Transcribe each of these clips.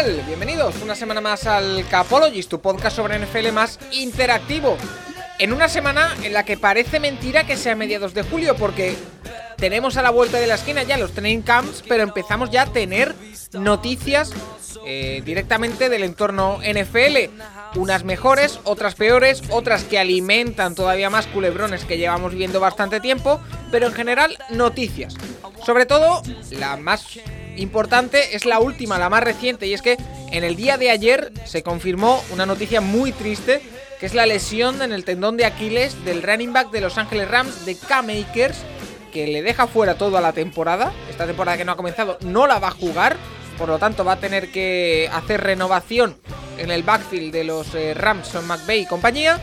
Bienvenidos una semana más al Capologist, tu podcast sobre NFL más interactivo. En una semana en la que parece mentira que sea mediados de julio, porque tenemos a la vuelta de la esquina ya los training camps, pero empezamos ya a tener noticias eh, directamente del entorno NFL. Unas mejores, otras peores, otras que alimentan todavía más culebrones que llevamos viendo bastante tiempo, pero en general noticias. Sobre todo, la más importante es la última, la más reciente, y es que en el día de ayer se confirmó una noticia muy triste, que es la lesión en el tendón de Aquiles del running back de Los Ángeles Rams de K-Makers, que le deja fuera toda la temporada. Esta temporada que no ha comenzado no la va a jugar, por lo tanto va a tener que hacer renovación en el backfield de los eh, Rams, Son McVay y compañía.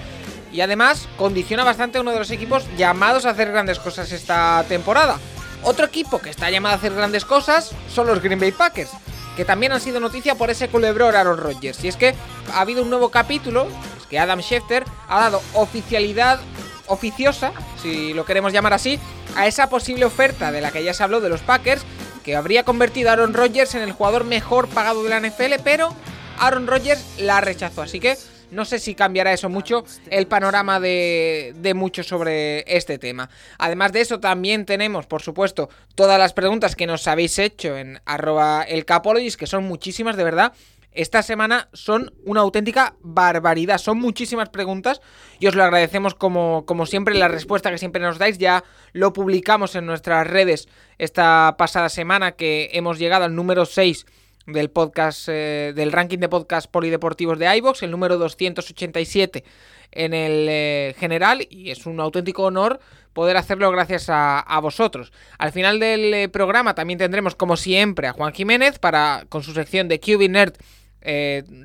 Y además condiciona bastante a uno de los equipos llamados a hacer grandes cosas esta temporada. Otro equipo que está llamado a hacer grandes cosas son los Green Bay Packers, que también han sido noticia por ese culebrón Aaron Rodgers. Y es que ha habido un nuevo capítulo, que Adam Schefter ha dado oficialidad oficiosa, si lo queremos llamar así, a esa posible oferta de la que ya se habló de los Packers, que habría convertido a Aaron Rodgers en el jugador mejor pagado de la NFL, pero Aaron Rodgers la rechazó. Así que no sé si cambiará eso mucho el panorama de, muchos sobre este tema. Además de eso, también tenemos, por supuesto, todas las preguntas que nos habéis hecho en arroba el que son muchísimas, de verdad. Esta semana son una auténtica barbaridad, son muchísimas preguntas y os lo agradecemos como, como siempre la respuesta que siempre nos dais. Ya lo publicamos en nuestras redes esta pasada semana que hemos llegado al número 6 del podcast eh, del ranking de podcast polideportivos de iVox, el número 287 en el eh, general y es un auténtico honor poder hacerlo gracias a, vosotros. Al final del eh, programa también tendremos como siempre a Juan Jiménez para con su sección de QB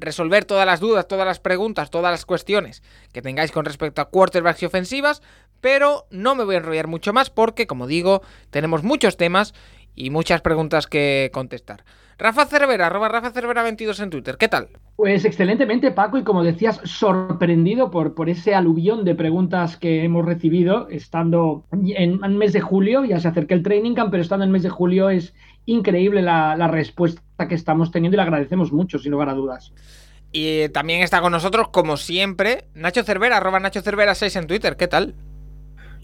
resolver todas las dudas, todas las preguntas, todas las cuestiones que tengáis con respecto a quarterbacks y ofensivas, pero no me voy a enrollar mucho más porque, como digo, tenemos muchos temas y muchas preguntas que contestar. Rafa Cervera, arroba Rafa Cervera 22 en Twitter, ¿qué tal? Pues excelentemente, Paco, y como decías, sorprendido por, por ese aluvión de preguntas que hemos recibido, estando en el mes de julio, ya se acerca el training camp, pero estando en el mes de julio es increíble la, la respuesta que estamos teniendo y le agradecemos mucho, sin lugar a dudas. Y también está con nosotros, como siempre, Nacho Cervera, arroba Nacho Cervera 6 en Twitter, ¿qué tal?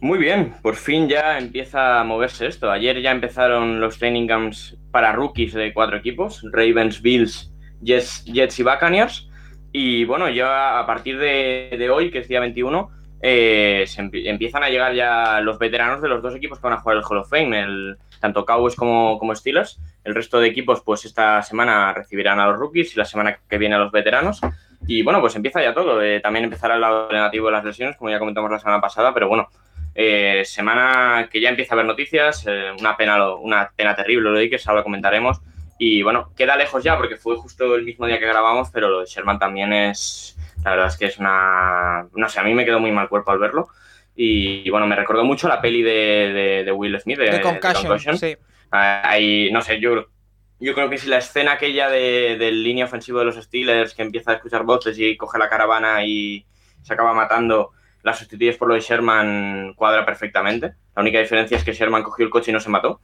Muy bien, por fin ya empieza a moverse esto. Ayer ya empezaron los training camps para rookies de cuatro equipos, Ravens, Bills, Jets, Jets y Buccaneers. Y bueno, ya a partir de, hoy, que es día 21, eh, se empie- empiezan a llegar ya los veteranos de los dos equipos que van a jugar el Hall of Fame, tanto Cowboys como, como Steelers. El resto de equipos, pues esta semana recibirán a los rookies y la semana que viene a los veteranos. Y bueno, pues empieza ya todo. Eh, también empezará el lado negativo de las lesiones, como ya comentamos la semana pasada, pero bueno, eh, semana que ya empieza a haber noticias, eh, una pena lo- una pena terrible lo de que ahora lo comentaremos. Y bueno, queda lejos ya porque fue justo el mismo día que grabamos, pero lo de Sherman también es, la verdad es que es una, no sé, a mí me quedó muy mal cuerpo al verlo. Y, y bueno, me recordó mucho la peli de, de- de Will Smith, de, De de Concussion, Concussion. sí. Ahí, no sé, yo, yo creo que si la escena aquella de, del línea ofensivo de los Steelers que empieza a escuchar voces y coge la caravana y se acaba matando, la sustituyes por lo de Sherman cuadra perfectamente. La única diferencia es que Sherman cogió el coche y no se mató.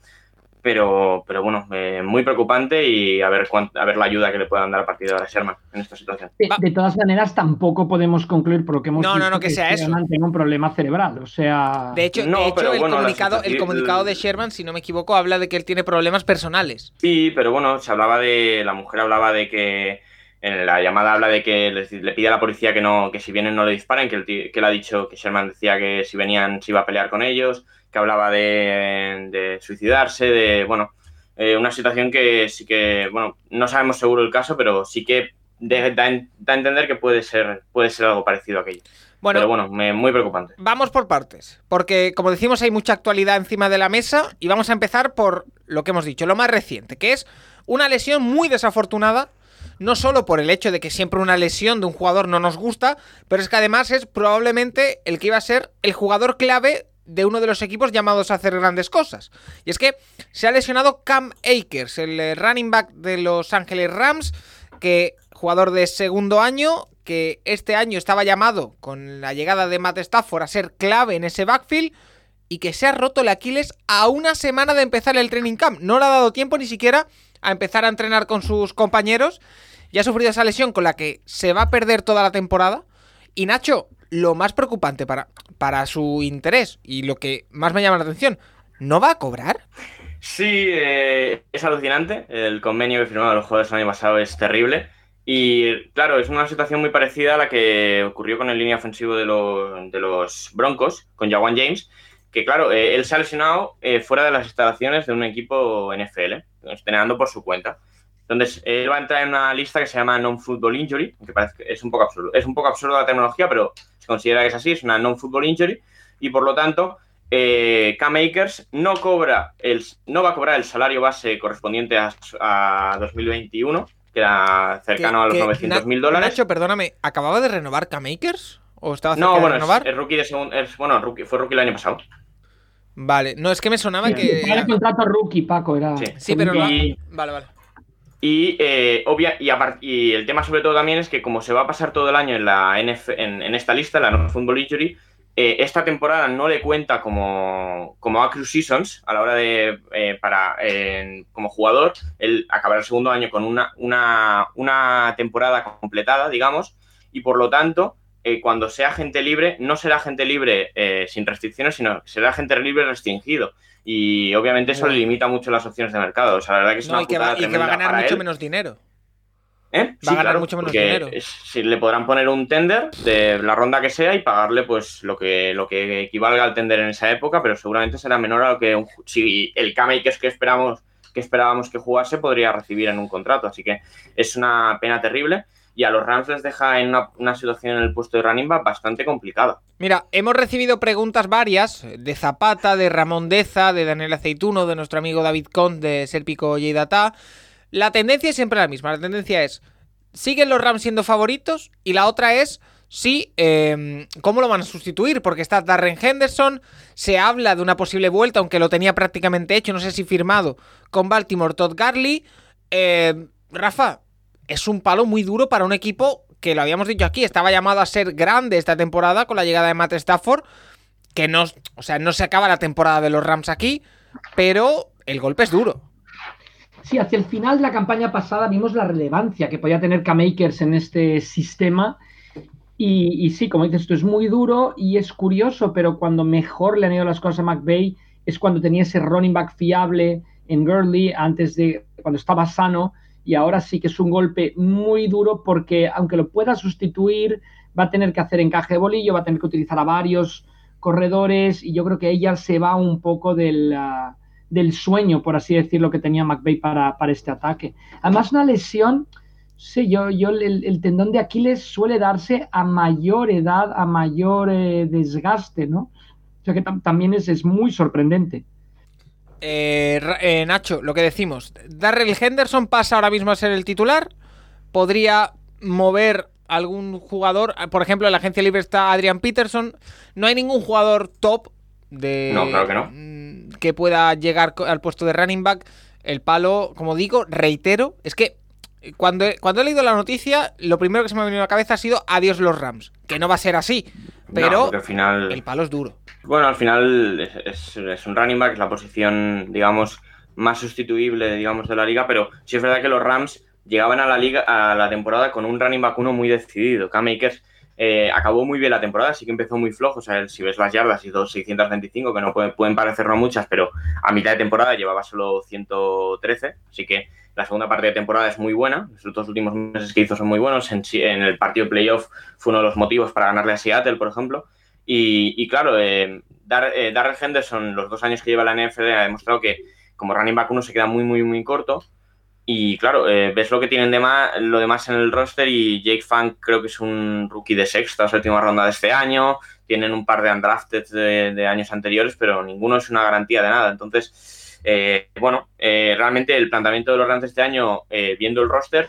Pero, pero bueno, eh, muy preocupante y a ver, a ver la ayuda que le puedan dar a partir de ahora a Sherman en esta situación. De, todas maneras, tampoco podemos concluir por lo que hemos No, no, visto no, que sea eso. Sherman tenga un problema cerebral. O sea, De hecho, No, de hecho pero el, bueno, comunicado, el comunicado de Sherman, si no me equivoco, habla de que él tiene problemas personales. Sí, pero bueno, se hablaba de. La mujer hablaba de que. En la llamada habla de que le, le pide a la policía que no, que si vienen no le disparen, que, el ti- que él ha dicho que Sherman decía que si venían se iba a pelear con ellos, que hablaba de, de suicidarse, de bueno, eh, una situación que sí que, bueno, no sabemos seguro el caso, pero sí que de- da, a entender que puede ser, puede ser algo parecido a aquello. Bueno, Pero bueno, me- muy preocupante. Vamos por partes, porque como decimos hay mucha actualidad encima de la mesa y vamos a empezar por lo que hemos dicho, lo más reciente, que es una lesión muy desafortunada, no solo por el hecho de que siempre una lesión de un jugador no nos gusta, pero es que además es probablemente el que iba a ser el jugador clave de uno de los equipos llamados a hacer grandes cosas. Y es que se ha lesionado Cam Akers, el eh, running back de Los Ángeles Rams, que jugador de segundo año, que este año estaba llamado con la llegada de Matt Stafford a ser clave en ese backfield y que se ha roto el Aquiles a una semana de empezar el training camp. No le ha dado tiempo ni siquiera a empezar a entrenar con sus compañeros y ha sufrido esa lesión con la que se va a perder toda la temporada. Y Nacho, lo más preocupante para, para su interés y lo que más me llama la atención, ¿no va a cobrar? Sí, eh, es alucinante. El convenio que firmaron los jugadores el año pasado es terrible. Y claro, es una situación muy parecida a la que ocurrió con el línea ofensivo de, de los Broncos, con Jawan James, que claro, eh, él se ha lesionado eh, fuera de las instalaciones de un equipo NFL, entrenando por su cuenta. Entonces, él va a entrar en una lista que se llama Non-Football Injury, que parece que es un poco absurdo. Es un poco absurdo la terminología, pero se considera que es así, es una Non-Football Injury, y por lo tanto, eh, Cam Akers no cobra el, no va a cobrar el salario base correspondiente a, a 2021, que era cercano a los Que- que 900 mil dólares. Nacho, perdóname, ¿acababa de renovar K-Makers? ¿O estaba cerca no, de bueno, es, renovar? es rookie de segundo, es, bueno, rookie- fue rookie el año pasado. Vale, no, es que me sonaba Sí, que... Era el contrato rookie, Paco, era. Sí. Sí, pero no... Vale, vale. Y, eh, obvia, y, apart- y el tema sobre todo también es que como se va a pasar todo el año en, la NF en, en esta lista, la Non-Football Injury, eh, esta temporada no le cuenta como, como accrue seasons a la hora de, eh, para, eh, como jugador, él acabará el segundo año con una, una, una temporada completada, digamos, y por lo tanto, eh, cuando sea gente libre, no será gente libre eh, sin restricciones, sino que será gente libre restringido. Y obviamente eso le limita mucho las opciones de mercado. O sea, la verdad que es No, una y que, va, y que va a ganar mucho él. menos dinero. ¿Eh? Va a ganar mucho menos dinero. es- si le podrán poner un tender de la ronda que sea y pagarle pues lo que, lo que equivalga al tender en esa época, pero seguramente será menor a lo que un, si el K-Makers que esperamos que esperábamos que jugase podría recibir en un contrato. Así que es una pena terrible y a los Rams les deja en una, situación en el puesto de running back bastante complicada. Mira, hemos recibido preguntas varias de Zapata, de Ramón Deza, de Daniel Aceituno, de nuestro amigo David Cont, de Serpico y. La tendencia es siempre la misma. La tendencia es, ¿siguen los Rams siendo favoritos? Y la otra es, sí, eh, ¿cómo lo van a sustituir? Porque está Darren Henderson, se habla de una posible vuelta, aunque lo tenía prácticamente hecho, no sé si firmado, con Baltimore Todd Garley. Eh, Rafa, es un palo muy duro para un equipo que lo habíamos dicho aquí, estaba llamado a ser grande esta temporada con la llegada de Matt Stafford, que no, o sea, no se acaba la temporada de los Rams aquí, pero el golpe es duro. Sí, hacia el final de la campaña pasada vimos la relevancia que podía tener K-Makers en este sistema. Y, sí, como dices, esto es muy duro y es curioso, pero cuando mejor le han ido las cosas a McVay es cuando tenía ese running back fiable en Gurley, antes de cuando estaba sano. Y ahora sí que es un golpe muy duro porque aunque lo pueda sustituir, va a tener que hacer encaje de bolillo, va a tener que utilizar a varios corredores y yo creo que ella se va un poco del, uh, del sueño, por así decirlo, que tenía McVeigh para, para este ataque. Además, una lesión, sé yo, yo el, tendón de Aquiles suele darse a mayor edad, a mayor eh, desgaste, ¿no? O sea que tam también es, es, muy sorprendente. Eh, eh, Nacho, lo que decimos, Darrell Henderson pasa ahora mismo a ser el titular, podría mover algún jugador, por ejemplo, en la agencia libre está Adrian Peterson, no hay ningún jugador top de no, claro que, no. que pueda llegar al puesto de running back. El palo, como digo, reitero, es que cuando he, cuando he leído la noticia, lo primero que se me ha venido a la cabeza ha sido adiós los Rams, que no va a ser así, pero no, al final... el palo es duro. Bueno, al final es, es, es, un running back, es la posición, digamos, más sustituible, digamos, de la liga, pero sí es verdad que los Rams llegaban a la liga, a la temporada con un running back uno muy decidido. Cam Akers eh, acabó muy bien la temporada, sí que empezó muy flojo, o sea, si ves las yardas, hizo 625, que no pueden, pueden parecer no muchas, pero a mitad de temporada llevaba solo 113, así que la segunda parte de temporada es muy buena, los dos últimos meses que hizo son muy buenos, en, el partido playoff fue uno de los motivos para ganarle a Seattle, por ejemplo, y, y claro, eh, Dar, eh, Darrell Henderson, los dos años que lleva la NFL, ha demostrado que como running back uno se queda muy, muy, muy corto. y claro, eh, ves lo que tienen de más, lo demás en el roster y Jake Funk creo que es un rookie de sexta o séptima ronda de este año. Tienen un par de undrafted de, años anteriores, pero ninguno es una garantía de nada. Entonces, eh, bueno, eh, realmente el planteamiento de los Rams este año, viendo el roster,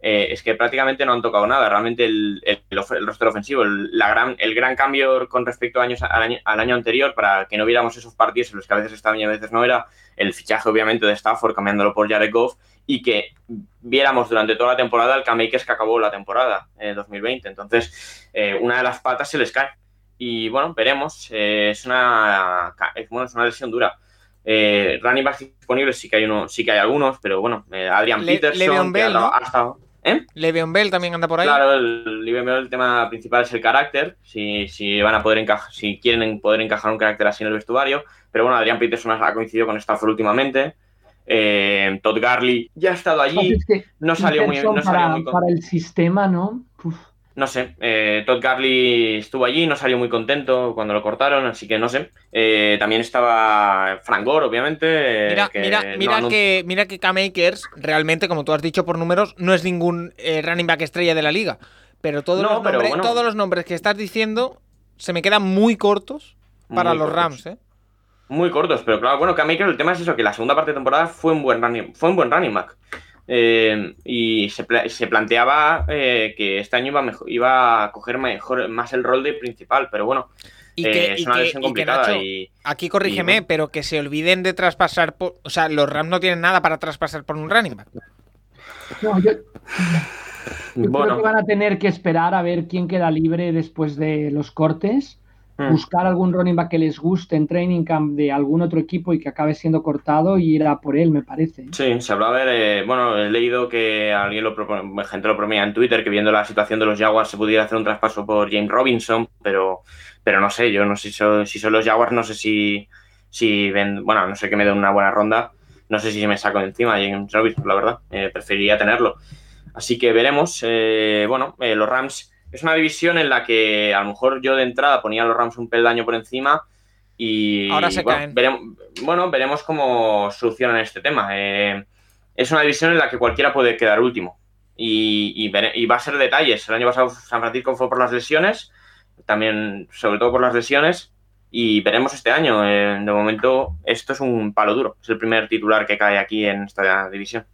es que prácticamente no han tocado nada. Realmente el, roster ofensivo, el, la gran, el gran cambio con respecto años, al, año, al año anterior, para que no viéramos esos partidos en los que a veces estaban y a veces no, era el fichaje obviamente de Stafford cambiándolo por Jared Goff y que viéramos durante toda la temporada el K-Makers que acabó la temporada en 2020. Entonces, eh, una de las patas se les cae. Y bueno, veremos. Eh, es, una, bueno, es una lesión dura. Eh, running backs disponibles sí que hay uno, sí que hay algunos, pero bueno, eh, Adrian Peterson Bell, ha, estado. Le'Veon Bell también anda por ahí. Claro, el, Bell, el tema principal es el carácter, si, si van a poder encajar, si quieren poder encajar un carácter así en el vestuario. Pero bueno, Adrian Peterson ha coincidido con Stafford últimamente. Eh, Todd Garley ya ha estado allí, no salió muy, no para, para el sistema, ¿no? No sé, eh, Todd Garley estuvo allí, no salió muy contento cuando lo cortaron, así que no sé. Eh, también estaba Frank Gore, obviamente. Mira, que mira, mira que, mira que K-Makers, realmente, como tú has dicho por números, no es ningún running back estrella de la liga. Pero, todos, los nombres, todos los nombres que estás diciendo se me quedan muy cortos para los Rams, ¿eh? muy cortos, pero claro, bueno, que el tema es eso, que la segunda parte de temporada fue un buen running, fue un buen running back. Eh, y se, se planteaba eh, que este año iba, iba a coger mejor, más el rol de principal, pero bueno, y que, eh, es una lesión complicada. Y, aquí corrígeme, pero que se olviden de traspasar, por, o sea, los Rams no tienen nada para traspasar por un running back. No, yo, bueno. creo que van a tener que esperar a ver quién queda libre después de los cortes Hmm. buscar algún running back que les guste en training camp de algún otro equipo y que acabe siendo cortado y ir a por él, me parece. Sí, se hablaba de, bueno, he leído que alguien lo propone, gente lo proponía en Twitter, que viendo la situación de los Jaguars se pudiera hacer un traspaso por James Robinson, pero, pero no sé, yo no sé si son, si son los Jaguars, no sé si, si ven, bueno, no sé que me den una buena ronda, no sé si me saco de encima James Robinson, la verdad, eh, preferiría tenerlo. Así que veremos, eh, bueno, eh, los Rams es una división en la que a lo mejor yo de entrada ponía a los Rams un peldaño por encima y ahora se bueno, caen. Veremos, bueno, veremos cómo solucionan este tema. Eh, es una división en la que cualquiera puede quedar último y, va a ser detalles. El año pasado San Francisco fue por las lesiones, también sobre todo por las lesiones y veremos este año. Eh, de momento esto es un palo duro. Es el primer titular que cae aquí en esta división.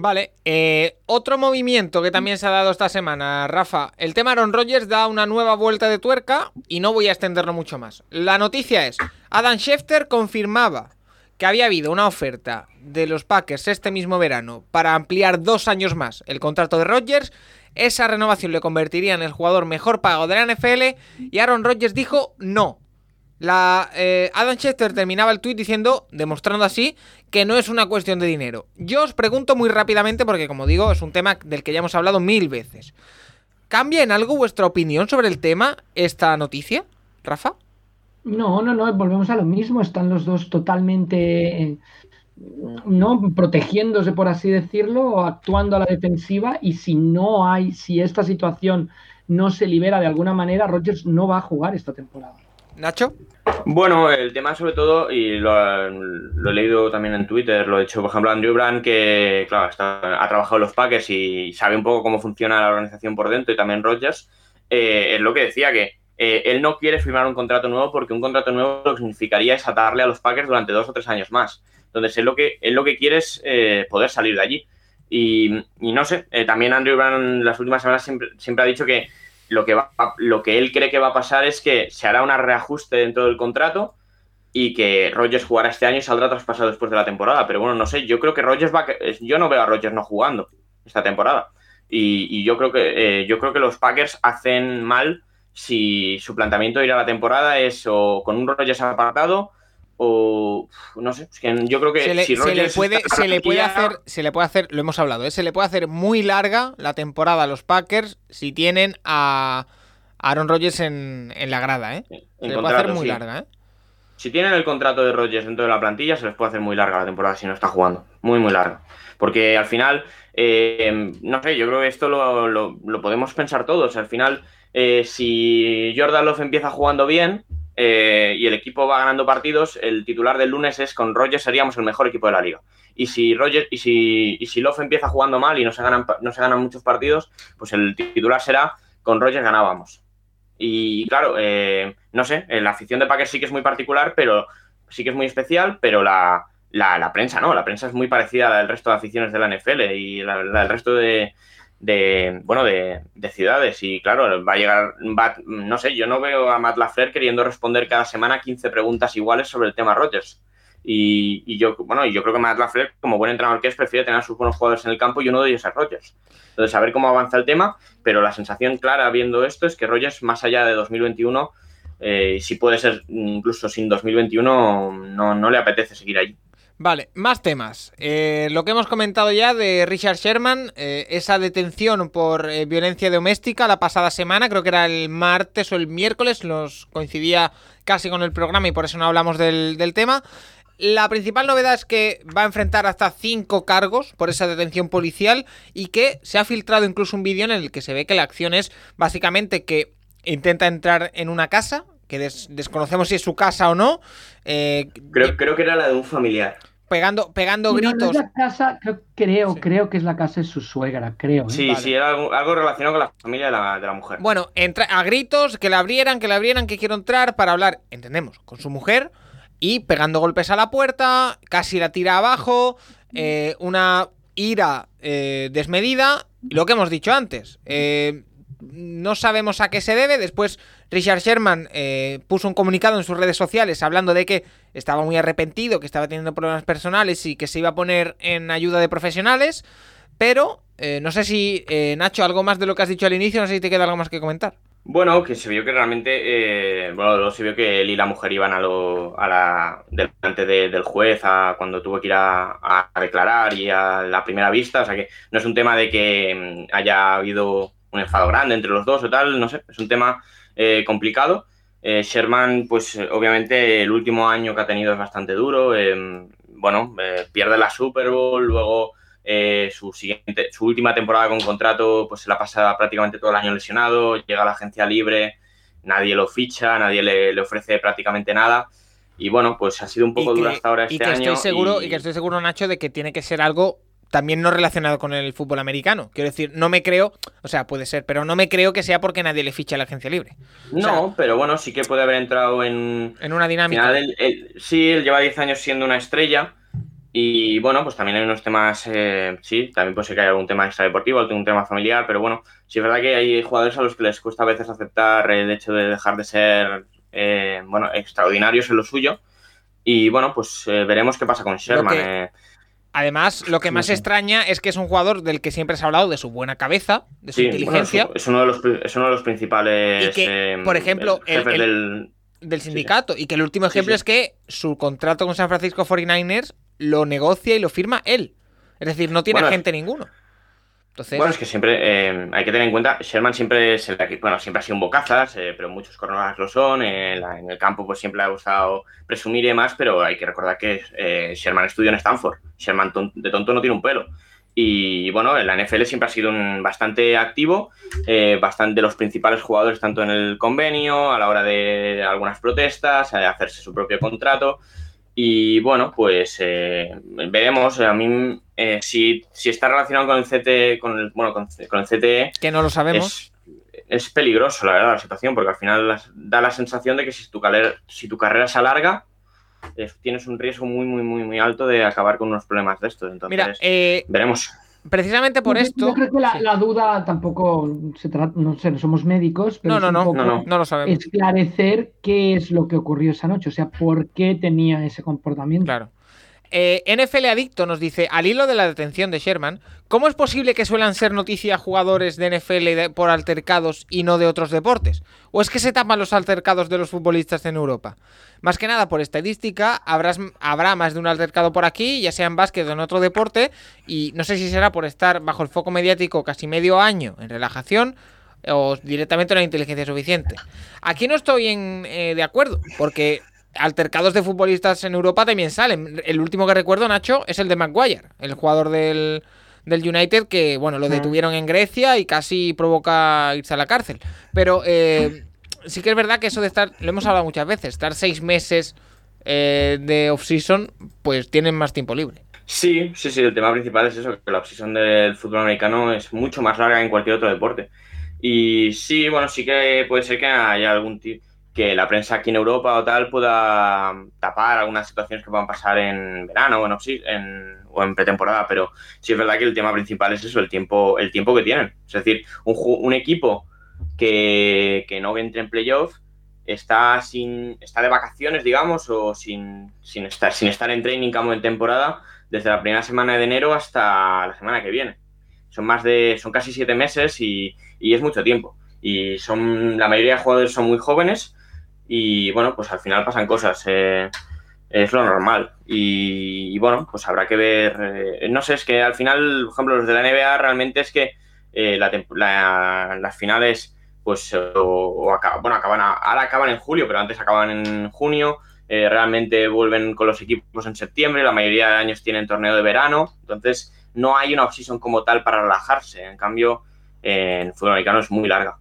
Vale, eh, otro movimiento que también se ha dado esta semana, Rafa. El tema Aaron Rodgers da una nueva vuelta de tuerca y no voy a extenderlo mucho más. La noticia es, Adam Schefter confirmaba que había habido una oferta de los Packers este mismo verano para ampliar dos años más el contrato de Rodgers. Esa renovación le convertiría en el jugador mejor pago de la NFL y Aaron Rodgers dijo no, la, eh, Adam Chester terminaba el tuit diciendo, demostrando así, que no es una cuestión de dinero. Yo os pregunto muy rápidamente, porque como digo, es un tema del que ya hemos hablado mil veces. ¿Cambia en algo vuestra opinión sobre el tema esta noticia, Rafa? No, no, no, volvemos a lo mismo. Están los dos totalmente, eh, no protegiéndose, por así decirlo, actuando a la defensiva. Y si no hay, si esta situación no se libera de alguna manera, Rogers no va a jugar esta temporada. Nacho. Bueno, el tema sobre todo, y lo, he leído también en Twitter, lo ha hecho por ejemplo Andrew Brand, que claro, ha trabajado en los Packers y sabe un poco cómo funciona la organización por dentro, y también Rogers, eh, es lo que decía, que eh, él no quiere firmar un contrato nuevo porque un contrato nuevo lo que significaría es atarle a los Packers durante dos o tres años más. Entonces, él lo que, él lo que quiere es eh, poder salir de allí. Y, no sé, también Andrew Brand las últimas semanas siempre, siempre ha dicho que lo que, va, lo que él cree que va a pasar es que se hará un reajuste dentro del contrato y que Rogers jugará este año y saldrá traspasado después de la temporada. Pero bueno, no sé, yo creo que Rogers va yo no veo a Rogers no jugando esta temporada. Y, yo creo que eh, yo creo que los Packers hacen mal si su planteamiento de ir a la temporada es o con un Rogers apartado o no sé, yo creo que se le, puede, se le puede hacer, se le puede hacer, lo hemos hablado, ¿eh? se le puede hacer muy larga la temporada a los Packers si tienen a Aaron Rodgers en, la grada, ¿eh? Se le puede hacer muy larga, ¿eh? Si tienen el contrato de Rodgers dentro de la plantilla, se les puede hacer muy larga la temporada si no está jugando. Muy, muy larga. Porque al final, eh, no sé, yo creo que esto lo, lo, podemos pensar todos. Al final, eh, si Jordan Love empieza jugando bien, eh, y el equipo va ganando partidos, el titular del lunes es con Rogers seríamos el mejor equipo de la liga. Y si Rogers, y si, y si Love empieza jugando mal y no se ganan, no se ganan muchos partidos, pues el titular será con Rogers ganábamos. Y claro, eh, no sé, eh, la afición de Packers sí que es muy particular, pero sí que es muy especial, pero la, la, la prensa no, la prensa es muy parecida a la del resto de aficiones de la NFL y la, la del resto de, de bueno de, de, ciudades. Y claro va a llegar no sé yo no veo a Matt Lafleur queriendo responder cada semana 15 preguntas iguales sobre el tema Rogers y, y, yo bueno yo creo que Matt Lafleur como buen entrenador que es prefiere tener a sus buenos jugadores en el campo y uno de ellos es Rogers entonces a ver cómo avanza el tema pero la sensación clara viendo esto es que Rogers más allá de 2021 eh, si puede ser incluso sin 2021 no, no le apetece seguir allí Vale, más temas. Eh, lo que hemos comentado ya de Richard Sherman, eh, esa detención por eh, violencia doméstica la pasada semana, creo que era el martes o el miércoles, nos coincidía casi con el programa y por eso no hablamos del, del tema. La principal novedad es que va a enfrentar hasta cinco cargos por esa detención policial y que se ha filtrado incluso un vídeo en el que se ve que la acción es básicamente que intenta entrar en una casa, que des desconocemos si es su casa o no. Eh, creo, creo, que era la de un familiar. Pegando, pegando no, gritos. No es la casa, creo, creo, sí. creo, que es la casa de su suegra, creo. ¿eh? Sí, vale. sí, era algo, algo, relacionado con la familia de la, de la, mujer. Bueno, entra a gritos, que la abrieran, que la abrieran, que quiero entrar para hablar, entendemos, con su mujer y pegando golpes a la puerta, casi la tira abajo, eh, una ira eh, desmedida, lo que hemos dicho antes. Eh, no sabemos a qué se debe. Después Richard Sherman eh, puso un comunicado en sus redes sociales hablando de que estaba muy arrepentido, que estaba teniendo problemas personales y que se iba a poner en ayuda de profesionales. Pero eh, no sé si, eh, Nacho, algo más de lo que has dicho al inicio, no sé si te queda algo más que comentar. Bueno, que se vio que realmente, bueno, se vio que él y la mujer iban a, lo, a la, delante de, del juez a, cuando tuvo que ir a, a, declarar y a la primera vista, o sea que no es un tema de que mm, haya habido un enfado grande entre los dos o tal, no sé, es un tema eh, complicado. Eh, Sherman, pues obviamente el último año que ha tenido es bastante duro, eh, bueno, pierde la Super Bowl, luego su, siguiente, su última temporada con contrato pues se la pasa prácticamente todo el año lesionado, llega a la agencia libre, nadie lo ficha, nadie le, le ofrece prácticamente nada. Y bueno, pues ha sido un poco duro hasta ahora este y que año. Estoy seguro, y... y que estoy seguro, Nacho, de que tiene que ser algo también no relacionado con el fútbol americano. Quiero decir, no me creo, o sea, puede ser, pero no me creo que sea porque nadie le ficha a la agencia libre. O sea, no, pero bueno, sí que puede haber entrado en... En una dinámica. Final, él, él, sí, él lleva 10 años siendo una estrella y bueno, pues también hay unos temas, eh, sí, también puede ser que haya algún tema extradeportivo, algún tema familiar, pero bueno, sí es verdad que hay jugadores a los que les cuesta a veces aceptar el hecho de dejar de ser, eh, bueno, extraordinarios en lo suyo. Y bueno, pues eh, veremos qué pasa con Sherman. Que, además, lo que más extraña es que es un jugador del que siempre se ha hablado de su buena cabeza, de su sí, inteligencia. Bueno, es, uno de los, es uno de los principales. Y que, por ejemplo, el, el, del, del, sindicato. Y que el último ejemplo es que su contrato con San Francisco 49ers lo negocia y lo firma él. Es decir, no tiene bueno, agente ninguno. Entonces... Bueno, es que siempre eh, hay que tener en cuenta, Sherman siempre es bueno, siempre ha sido un bocazas, eh, pero muchos cornerbacks lo son, en, la, en, el campo pues siempre ha gustado presumir y demás, pero hay que recordar que eh, Sherman estudió en Stanford, Sherman de tonto no tiene un pelo. Y bueno, en la NFL siempre ha sido un bastante activo, eh, bastante de los principales jugadores, tanto en el convenio, a la hora de algunas protestas, hacerse su propio contrato. Y bueno, pues eh, veremos. A mí, eh, si, si, está relacionado con el CT, con el, bueno, con, con el CTE. Que no lo sabemos. Es, es, peligroso, la verdad, la situación, porque al final las, da la sensación de que si tu, si tu carrera se alarga, eh, tienes un riesgo muy, muy, muy, muy alto de acabar con unos problemas de estos. Entonces, Mira, eh, veremos. Precisamente por yo, esto. Yo creo que la, sí. la duda tampoco se trata, no sé, no somos médicos, pero no, no, no, no, no, no, lo sabemos. Esclarecer qué es lo que ocurrió esa noche, o sea, por qué tenía ese comportamiento. Claro. Eh, NFL Adicto nos dice, al hilo de la detención de Sherman, ¿cómo es posible que suelan ser noticia jugadores de NFL por altercados y no de otros deportes? ¿O es que se tapan los altercados de los futbolistas en Europa? Más que nada por estadística, habrá más de un altercado por aquí, ya sea en básquet o en otro deporte, y no sé si será por estar bajo el foco mediático casi medio año en relajación o directamente una inteligencia suficiente. Aquí no estoy en, eh, de acuerdo, porque altercados de futbolistas en Europa también salen. El último que recuerdo, Nacho, es el de Maguire, el jugador del, del United que, bueno, lo detuvieron en Grecia y casi provoca irse a la cárcel. Pero eh, sí que es verdad que eso de estar, lo hemos hablado muchas veces, estar seis meses eh, de off-season, pues tienen más tiempo libre. Sí, sí, sí, el tema principal es eso, que la off-season del fútbol americano es mucho más larga que en cualquier otro deporte. Y sí, bueno, sí que puede ser que haya algún tipo que la prensa aquí en Europa o tal pueda tapar algunas situaciones que puedan pasar en verano bueno, sí, en, o en pretemporada, pero sí es verdad que el tema principal es eso, el tiempo, el tiempo que tienen. Es decir, un, un equipo que, que, no entre en playoff está sin está de vacaciones, digamos, o sin, sin, estar, sin estar en training como en temporada desde la primera semana de enero hasta la semana que viene. Son más de, son casi siete meses y, y es mucho tiempo. Y son, la mayoría de jugadores son muy jóvenes y bueno, pues al final pasan cosas. Eh, es lo normal. Y, bueno, pues habrá que ver. Eh, no sé, es que al final, por ejemplo, los de la NBA realmente es que eh, la, la, las finales, pues, bueno, acaban a, ahora acaban en julio, pero antes acaban en junio. Eh, realmente vuelven con los equipos en septiembre. La mayoría de años tienen torneo de verano. Entonces, no hay una off-season como tal para relajarse. En cambio, en fútbol americano es muy larga.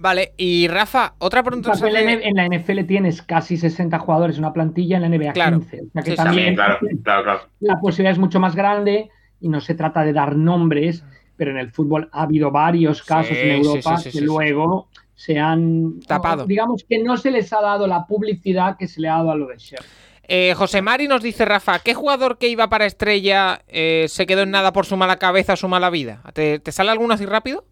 Vale, y Rafa, otra pregunta. En la, en la, NFL tienes casi 60 jugadores, una plantilla, en la NBA claro. 15. O sea que Sí, también Claro, claro, claro. la posibilidad es mucho más grande y no se trata de dar nombres, pero en el fútbol ha habido varios casos Sí, en Europa sí, sí, sí, que sí, luego se han Tapado. Digamos que no se les ha dado la publicidad que se le ha dado a lo de Shep. Eh, José Mari nos dice, Rafa, ¿qué jugador que iba para estrella eh, se quedó en nada por su mala cabeza o su mala vida? ¿Te, te sale alguno así rápido?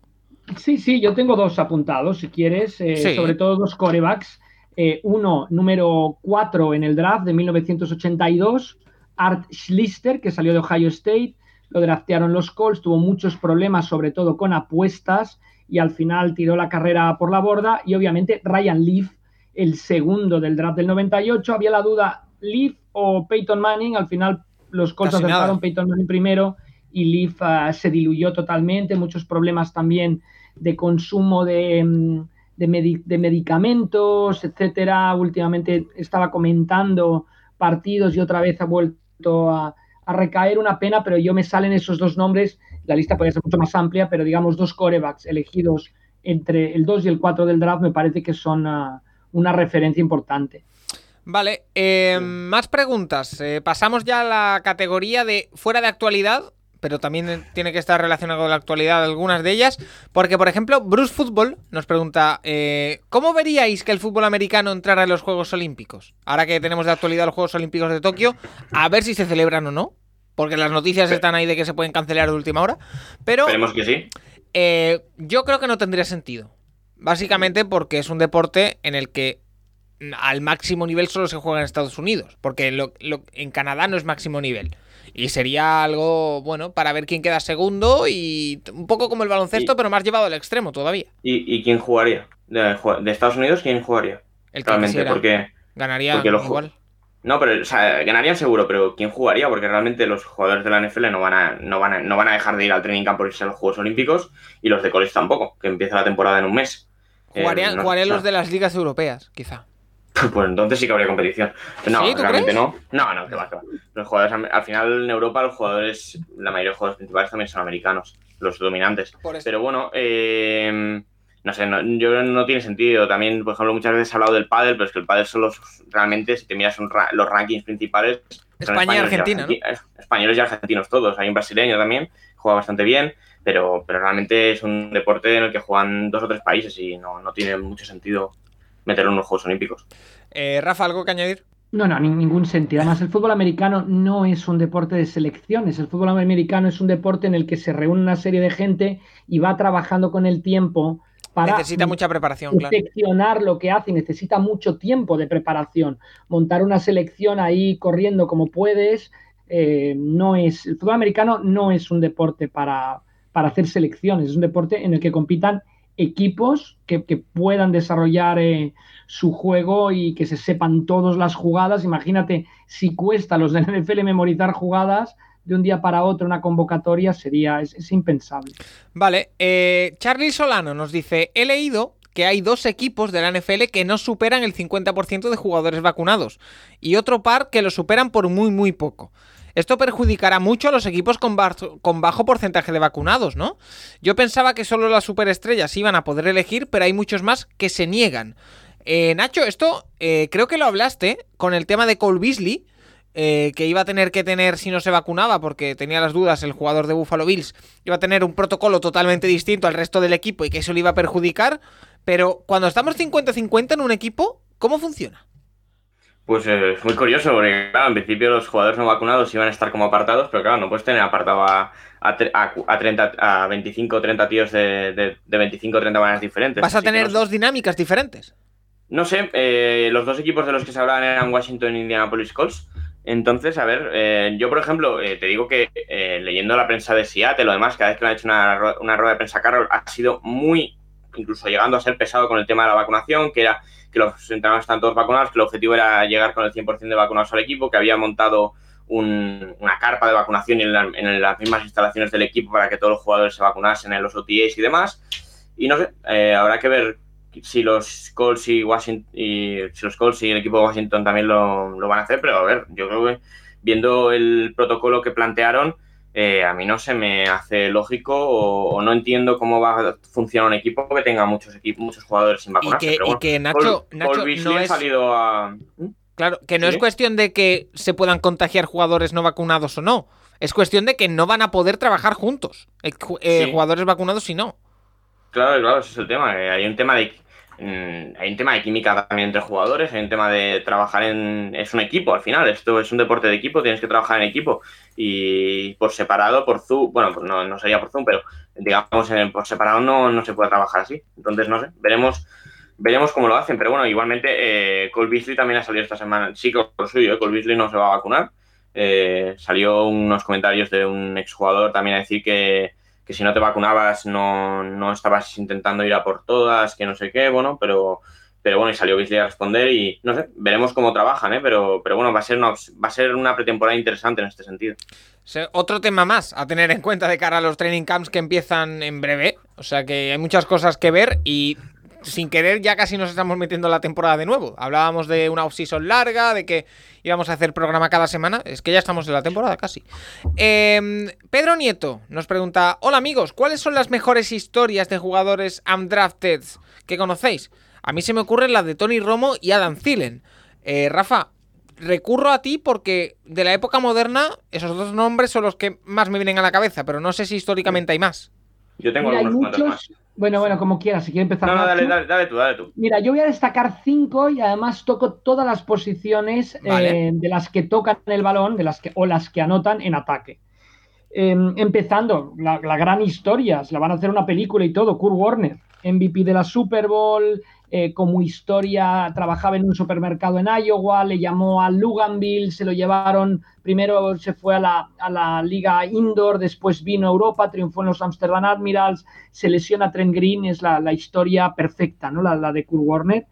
Sí, sí, yo tengo dos apuntados, si quieres, eh, Sí. sobre todo dos corebacks. Eh, uno, número 4 en el draft de 1982, Art Schlichter, que salió de Ohio State, lo draftearon los Colts, tuvo muchos problemas, sobre todo con apuestas, y al final tiró la carrera por la borda. Y obviamente Ryan Leaf, el segundo del draft del 98, había la duda, Leaf o Peyton Manning, al final los Colts acertaron. Peyton Manning primero y Leaf ah, se diluyó totalmente, muchos problemas también de consumo de, mm, de, de medicamentos, etcétera. Últimamente estaba comentando partidos y otra vez ha vuelto a, a recaer una pena, pero yo me salen esos dos nombres. La lista podría ser mucho más amplia, pero digamos dos corebacks elegidos entre el 2 y el 4 del draft me parece que son ah, una referencia importante. Vale, eh, más preguntas. Eh, pasamos ya a la categoría de fuera de actualidad, pero también tiene que estar relacionado con la actualidad algunas de ellas, porque por ejemplo, Bruce Football nos pregunta, eh, ¿cómo veríais que el fútbol americano entrara en los Juegos Olímpicos? Ahora que tenemos de actualidad los Juegos Olímpicos de Tokio, a ver si se celebran o no, porque las noticias están ahí de que se pueden cancelar de última hora, pero... Esperemos que sí. Eh, yo creo que no tendría sentido. Básicamente porque es un deporte en el que al máximo nivel solo se juega en Estados Unidos. Porque lo- lo- en Canadá no es máximo nivel. Y sería algo, bueno, para ver quién queda segundo y un poco como el baloncesto, Y- pero más llevado al extremo todavía. ¿Y, y quién jugaría? De, Estados Unidos, ¿quién jugaría? El que Realmente, quisiera porque... ganaría porque los ju- igual. No, pero o sea, ganarían seguro, pero ¿quién jugaría? Porque realmente los jugadores de la NFL no van a, no van a, no van a dejar de ir al training camp por irse a los Juegos Olímpicos y los de college tampoco, que empieza la temporada en un mes. Eh, Jugarían, no- jugarían no. los de las ligas europeas, quizá. Pues entonces sí que habría competición. No, ¿Sí? ¿Tú realmente crees? no. No, no, que va, que va. Los jugadores, al final en Europa los jugadores, la mayoría de los jugadores principales también son americanos, los dominantes. Pero bueno, eh, no sé, no, yo no tiene sentido. También, por ejemplo, muchas veces he hablado del pádel, pero es que el pádel solo realmente, si te miras un ra- los rankings principales, son España y Argentina, Españoles y argentinos todos. Hay un brasileño también, juega bastante bien, pero, pero realmente es un deporte en el que juegan dos o tres países y no, no tiene mucho sentido meterlo en los Juegos Olímpicos. Eh, Rafa, ¿algo que añadir? No, no, ni- ningún sentido. Además, el fútbol americano no es un deporte de selecciones. El fútbol americano es un deporte en el que se reúne una serie de gente y va trabajando con el tiempo para Necesita mucha preparación, claro. perfeccionar lo que hace y necesita mucho tiempo de preparación. Montar una selección ahí corriendo como puedes, eh, no es. El fútbol americano no es un deporte para, para hacer selecciones, es un deporte en el que compitan equipos que, puedan desarrollar eh, su juego y que se sepan todas las jugadas. Imagínate si cuesta a los de la NFL memorizar jugadas de un día para otro una convocatoria, sería es, es impensable. Vale, eh, Charlie Solano nos dice, he leído que hay dos equipos de la NFL que no superan el 50% de jugadores vacunados y otro par que lo superan por muy muy poco. Esto perjudicará mucho a los equipos con, bajo porcentaje de vacunados, ¿no? Yo pensaba que solo las superestrellas iban a poder elegir, pero hay muchos más que se niegan. Eh, Nacho, esto eh, creo que lo hablaste con el tema de Cole Beasley, eh, que iba a tener que tener si no se vacunaba, porque tenía las dudas el jugador de Buffalo Bills, iba a tener un protocolo totalmente distinto al resto del equipo y que eso le iba a perjudicar. Pero cuando estamos 50-50 en un equipo, ¿cómo funciona? Pues es muy curioso, porque claro, en principio los jugadores no vacunados iban a estar como apartados, pero claro, no puedes tener apartado a, a, 30, a 25 o 30 tíos de, de, 25 o 30 maneras diferentes. Vas a tener dos dinámicas diferentes. No sé, eh, los dos equipos de los que se hablaban eran Washington y Indianapolis Colts. Entonces, a ver, eh, yo por ejemplo, eh, te digo que leyendo la prensa de Seattle, lo demás, cada vez que me ha hecho una, una rueda de prensa Carroll, ha sido muy, incluso llegando a ser pesado con el tema de la vacunación, que era que los entrenadores están todos vacunados, que el objetivo era llegar con el 100% de vacunados al equipo, que había montado una carpa de vacunación en, las mismas instalaciones del equipo para que todos los jugadores se vacunasen en los OTAs y demás. Y no sé, habrá que ver si los Colts y Washington y si los Colts y el equipo de Washington también lo, van a hacer, pero a ver, yo creo que viendo el protocolo que plantearon, eh, a mí no se me hace lógico o, no entiendo cómo va a funcionar un equipo que tenga muchos equipos, muchos jugadores sin vacunarse. Y que, Nacho, Nacho no es... salido a... ¿Mm? Claro, que no es cuestión de que se puedan contagiar jugadores no vacunados o no. Es cuestión de que no van a poder trabajar juntos. Eh, eh, jugadores vacunados y no. Claro, claro, ese es el tema. hay un tema de hay un tema de química también entre jugadores, hay un tema de trabajar en... Es un equipo al final, esto es un deporte de equipo, tienes que trabajar en equipo y por separado, por Zoom, bueno, pues no, no sería por Zoom, pero digamos por separado no, no se puede trabajar así. Entonces, no sé, veremos veremos cómo lo hacen, pero bueno, igualmente eh, Cole Beasley también ha salido esta semana, sí, con lo suyo, eh, Cole Beasley no se va a vacunar. Eh, salió unos comentarios de un exjugador también a decir que, que si no te vacunabas no, no estabas intentando ir a por todas, que no sé qué, bueno, pero, pero bueno, y salió Beasley a responder y no sé, veremos cómo trabajan, ¿eh? pero, pero bueno, va a, ser una, va a ser una pretemporada interesante en este sentido. Otro tema más a tener en cuenta de cara a los training camps que empiezan en breve, o sea que hay muchas cosas que ver y sin querer ya casi nos estamos metiendo en la temporada de nuevo. Hablábamos de una off-season larga, de que íbamos a hacer programa cada semana. Es que ya estamos en la temporada casi. Em, Pedro Nieto nos pregunta: Hola amigos, ¿cuáles son las mejores historias de jugadores undrafted que conocéis? A mí se me ocurren las de Tony Romo y Adam Thielen. Eh, Rafa, recurro a ti porque de la época moderna, esos dos nombres son los que más me vienen a la cabeza, pero no sé si históricamente hay más. Yo tengo algunos más. Bueno, bueno, como quieras, si quieres empezar. No, no, dale, dale, tú, dale tú. Mira, yo voy a destacar cinco y además toco todas las posiciones eh, de las que tocan el balón de las que, o las que anotan en ataque. Em, empezando, la, la, gran historia, se la van a hacer una película y todo, Kurt Warner, MVP de la Super Bowl, eh, como historia, trabajaba en un supermercado en Iowa, le llamó a Luganville, se lo llevaron, primero se fue a la, a la, liga indoor, después vino a Europa, triunfó en los Amsterdam Admirals, se lesiona Trent Green, es la, la historia perfecta, ¿no? La, la, de Kurt Warner.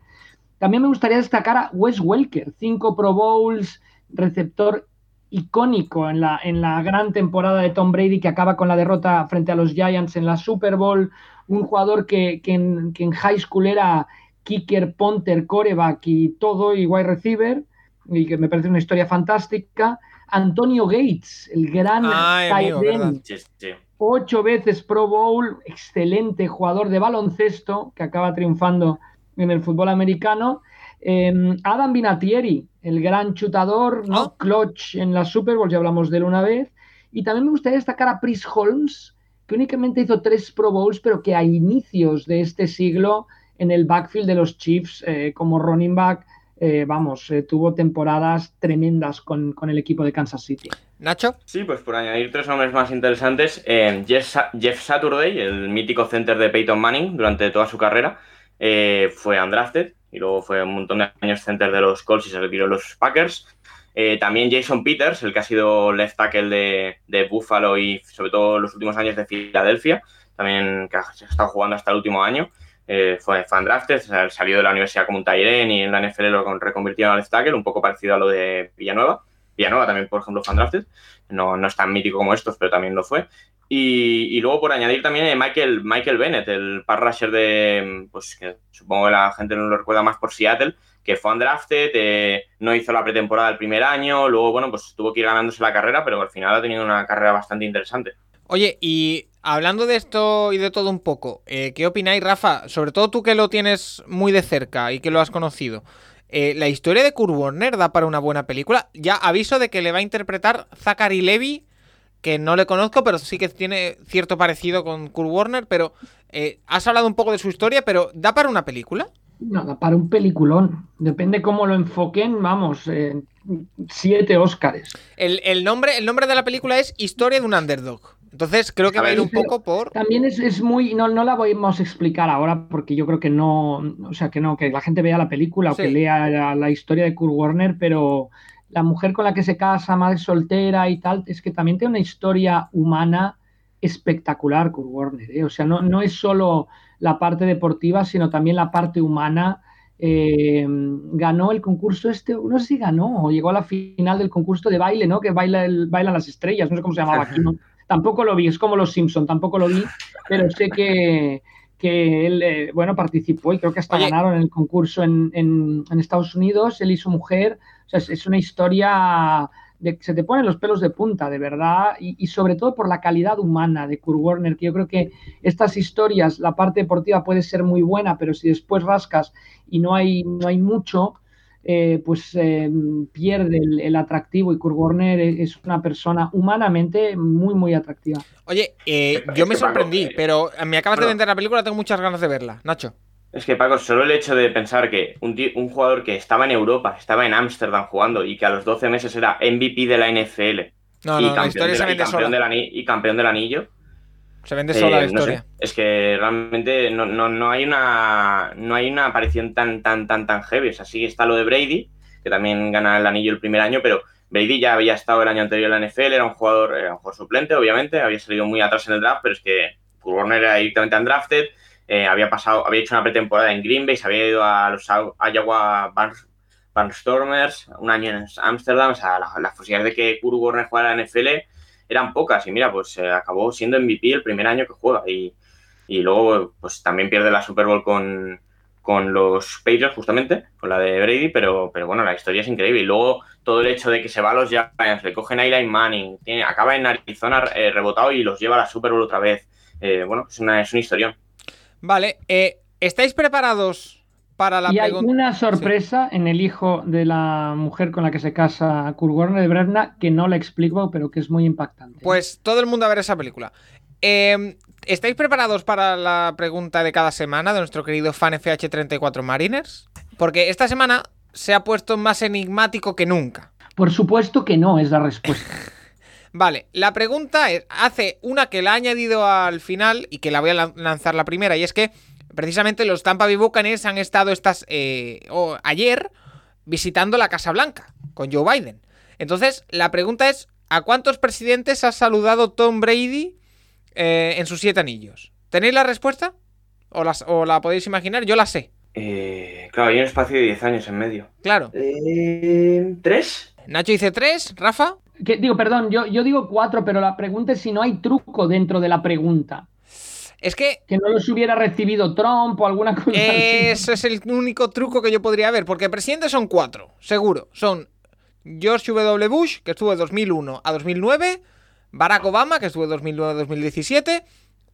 También me gustaría destacar a Wes Welker, cinco Pro Bowls, receptor icónico en la, en la gran temporada de Tom Brady que acaba con la derrota frente a los Giants en la Super Bowl, un jugador que, que en high school era kicker, punter, coreback y todo, y wide receiver, y que me parece una historia fantástica. Antonio Gates, el gran ocho veces Pro Bowl, excelente jugador de baloncesto que acaba triunfando en el fútbol americano. Em, Adam Vinatieri, el gran chutador, ¿no? Oh. clutch en la Super Bowl, ya hablamos de él una vez. Y también me gustaría destacar a Chris Holmes, que únicamente hizo tres Pro Bowls, pero que a inicios de este siglo en el backfield de los Chiefs eh, como running back. Eh, vamos, eh, tuvo temporadas tremendas con, el equipo de Kansas City. Nacho. Sí, pues por añadir tres nombres más interesantes, Jeff, Jeff, Saturday, el mítico center de Peyton Manning durante toda su carrera, fue undrafted y luego fue un montón de años center de los Colts y se retiró los Packers. también Jason Peters, el que ha sido left tackle de, de, Buffalo y sobre todo los últimos años de Filadelfia, también que ha estado jugando hasta el último año. Eh, fue fan drafted, salió de la universidad como un Tyren y en la NFL lo reconvirtieron al tackle, un poco parecido a lo de Villanueva. Villanova también, por ejemplo, fan drafted. No, no es tan mítico como estos, pero también lo fue. Y, luego por añadir también Michael, Michael Bennett, el pass rusher de, pues que supongo que la gente no lo recuerda más por Seattle, que fue undrafted, eh, no hizo la pretemporada el primer año, luego, bueno, pues tuvo que ir ganándose la carrera, pero al final ha tenido una carrera bastante interesante. Oye, y hablando de esto y de todo un poco, eh, ¿qué opináis, Rafa? Sobre todo tú que lo tienes muy de cerca y que lo has conocido. Eh, la historia de Kurt Warner da para una buena película. Ya aviso de que le va a interpretar Zachary Levy, que no le conozco, pero sí que tiene cierto parecido con Kurt Warner. Pero eh, has hablado un poco de su historia, pero ¿da para una película? No, da para un peliculón. Depende cómo lo enfoquen, vamos, siete Óscares. El, nombre, el nombre de la película es Historia de un Underdog. Entonces creo que va a ir un poco por. También es, muy. No, no la vamos a explicar ahora porque yo creo que no. O sea, que no, que la gente vea la película o que lea la, historia de Kurt Warner, pero la mujer con la que se casa, madre soltera y tal, es que también tiene una historia humana espectacular, Kurt Warner. ¿eh? O sea, no, no es solo la parte deportiva, sino también la parte humana. Eh, ganó el concurso este, no sé si ganó o llegó a la final del concurso de baile, ¿no? Que baila el, bailan las estrellas, no sé cómo se llamaba aquí, ¿no? Tampoco lo vi, es como los Simpson, tampoco lo vi, pero sé que, él, eh, bueno, participó y creo que hasta ganaron el concurso en, en, Estados Unidos, él y su mujer. O sea, es, una historia de que se te ponen los pelos de punta, de verdad, y, sobre todo por la calidad humana de Kurt Warner, que yo creo que estas historias, la parte deportiva puede ser muy buena, pero si después rascas y no hay, no hay mucho, eh, pues eh, pierde el, atractivo y Kurt Warner es una persona humanamente muy, muy atractiva. Oye, eh, yo me sorprendí, pero me acabas de vender la película, tengo muchas ganas de verla, Nacho. Es que Paco, solo el hecho de pensar que un, un jugador que estaba en Europa, estaba en Ámsterdam jugando y que a los 12 meses era MVP de la NFL y, campeón del anillo, se vende sola la eh, historia. Es que realmente no, no, hay una no hay una aparición tan tan tan tan heavy. O sea, sí está lo de Brady, que también gana el anillo el primer año, pero Brady ya había estado el año anterior en la NFL, era un jugador, era un jugador suplente, obviamente, había salido muy atrás en el draft, pero es que Warner era directamente undrafted, eh, había pasado, había hecho una pretemporada en Green Bay, se había ido a los Iowa Barnstormers, un año en Amsterdam, o sea, las, las posibilidades de que Kurt Warner jugara en la NFL eran pocas y mira, pues eh, acabó siendo MVP el primer año que juega y, luego pues también pierde la Super Bowl con, con los Patriots justamente, con la de Brady, pero, pero bueno, la historia es increíble. Y luego todo el hecho de que se va a los Giants, le cogen a Eli Manning, tiene, acaba en Arizona eh, rebotado y los lleva a la Super Bowl otra vez. Eh, bueno, es una, es una historia. Vale, ¿estáis preparados para la y hay una sorpresa en el hijo de la mujer con la que se casa Kurt Warner de Brenna que no la explico, pero que es muy impactante. Pues todo el mundo a ver esa película. Em, ¿Estáis preparados para la pregunta de cada semana de nuestro querido fan FH34 Mariners? Porque esta semana se ha puesto más enigmático que nunca. Por supuesto que no, es la respuesta. vale, la pregunta es, hace una que la ha añadido al final y que la voy a lanzar la primera, y es que precisamente los Tampa Bay Buccaneers han estado estas, eh, ayer visitando la Casa Blanca con Joe Biden. Entonces, la pregunta es, ¿a cuántos presidentes ha saludado Tom Brady eh, en sus siete anillos? ¿Tenéis la respuesta? ¿O, las, ¿O, la podéis imaginar? Yo la sé. Eh, claro, hay un espacio de 10 años en medio. Claro. ¿Tres? Nacho dice tres, Rafa. digo, perdón, yo, yo digo cuatro, pero la pregunta es si no hay truco dentro de la pregunta. Es que. Que no los hubiera recibido Trump o alguna cosa Ese es el único truco que yo podría ver, porque presidentes son cuatro, seguro. Son George W. Bush, que estuvo de 2001 a 2009, Barack Obama, que estuvo de 2009 a 2017,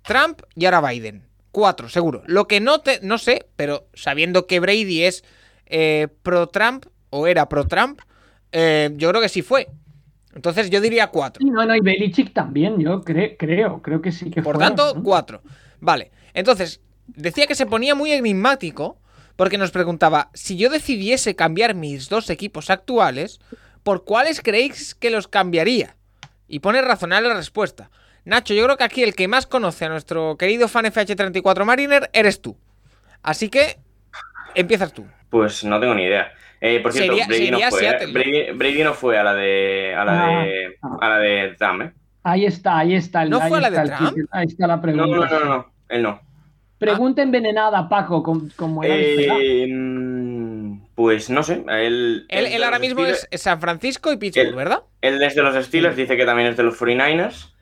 Trump y ahora Biden. Cuatro, seguro. Lo que no, te, no sé, pero sabiendo que Brady es eh, pro-Trump, o era pro-Trump, eh, yo creo que sí fue. Entonces yo diría cuatro. no, no, y Belichick también, yo creo, creo que sí que Por tanto, cuatro. Vale, entonces, decía que se ponía muy enigmático porque nos preguntaba, si yo decidiese cambiar mis dos equipos actuales, ¿por cuáles creéis que los cambiaría? Y pone razonable la respuesta. Nacho, yo creo que aquí el que más conoce a nuestro querido fan FH34 Mariner eres tú. Así que, empiezas tú. Pues no tengo ni idea. Eh, por cierto, Brady, no fue, ¿eh? Brady, no fue a la de a la ah, de ah. a la de Trump, ¿eh? Ahí está, ahí está. ¿No fue a la de Trump? ahí está la pregunta. No, no, no, no, él no. Pregunta envenenada, Paco, como, era eh, Pues no sé, él... Él, él ahora mismo Steelers- es San Francisco y Pittsburgh, Él- ¿verdad? Él es de los Steelers, dice que también es de los 49ers.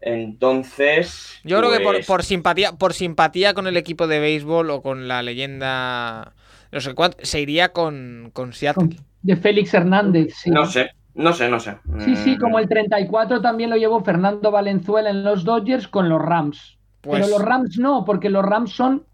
Entonces... Yo creo que por, pues, por simpatía, por simpatía con el equipo de béisbol o con la leyenda, no sé cuánto, se iría con, con Seattle. De Félix Hernández, sí. No sé, no sé, no sé. Sí, sí, Mm, como el 34 también lo llevó Fernando Valenzuela en los Dodgers con los Rams. Pues- Pero los Rams no, porque los Rams son,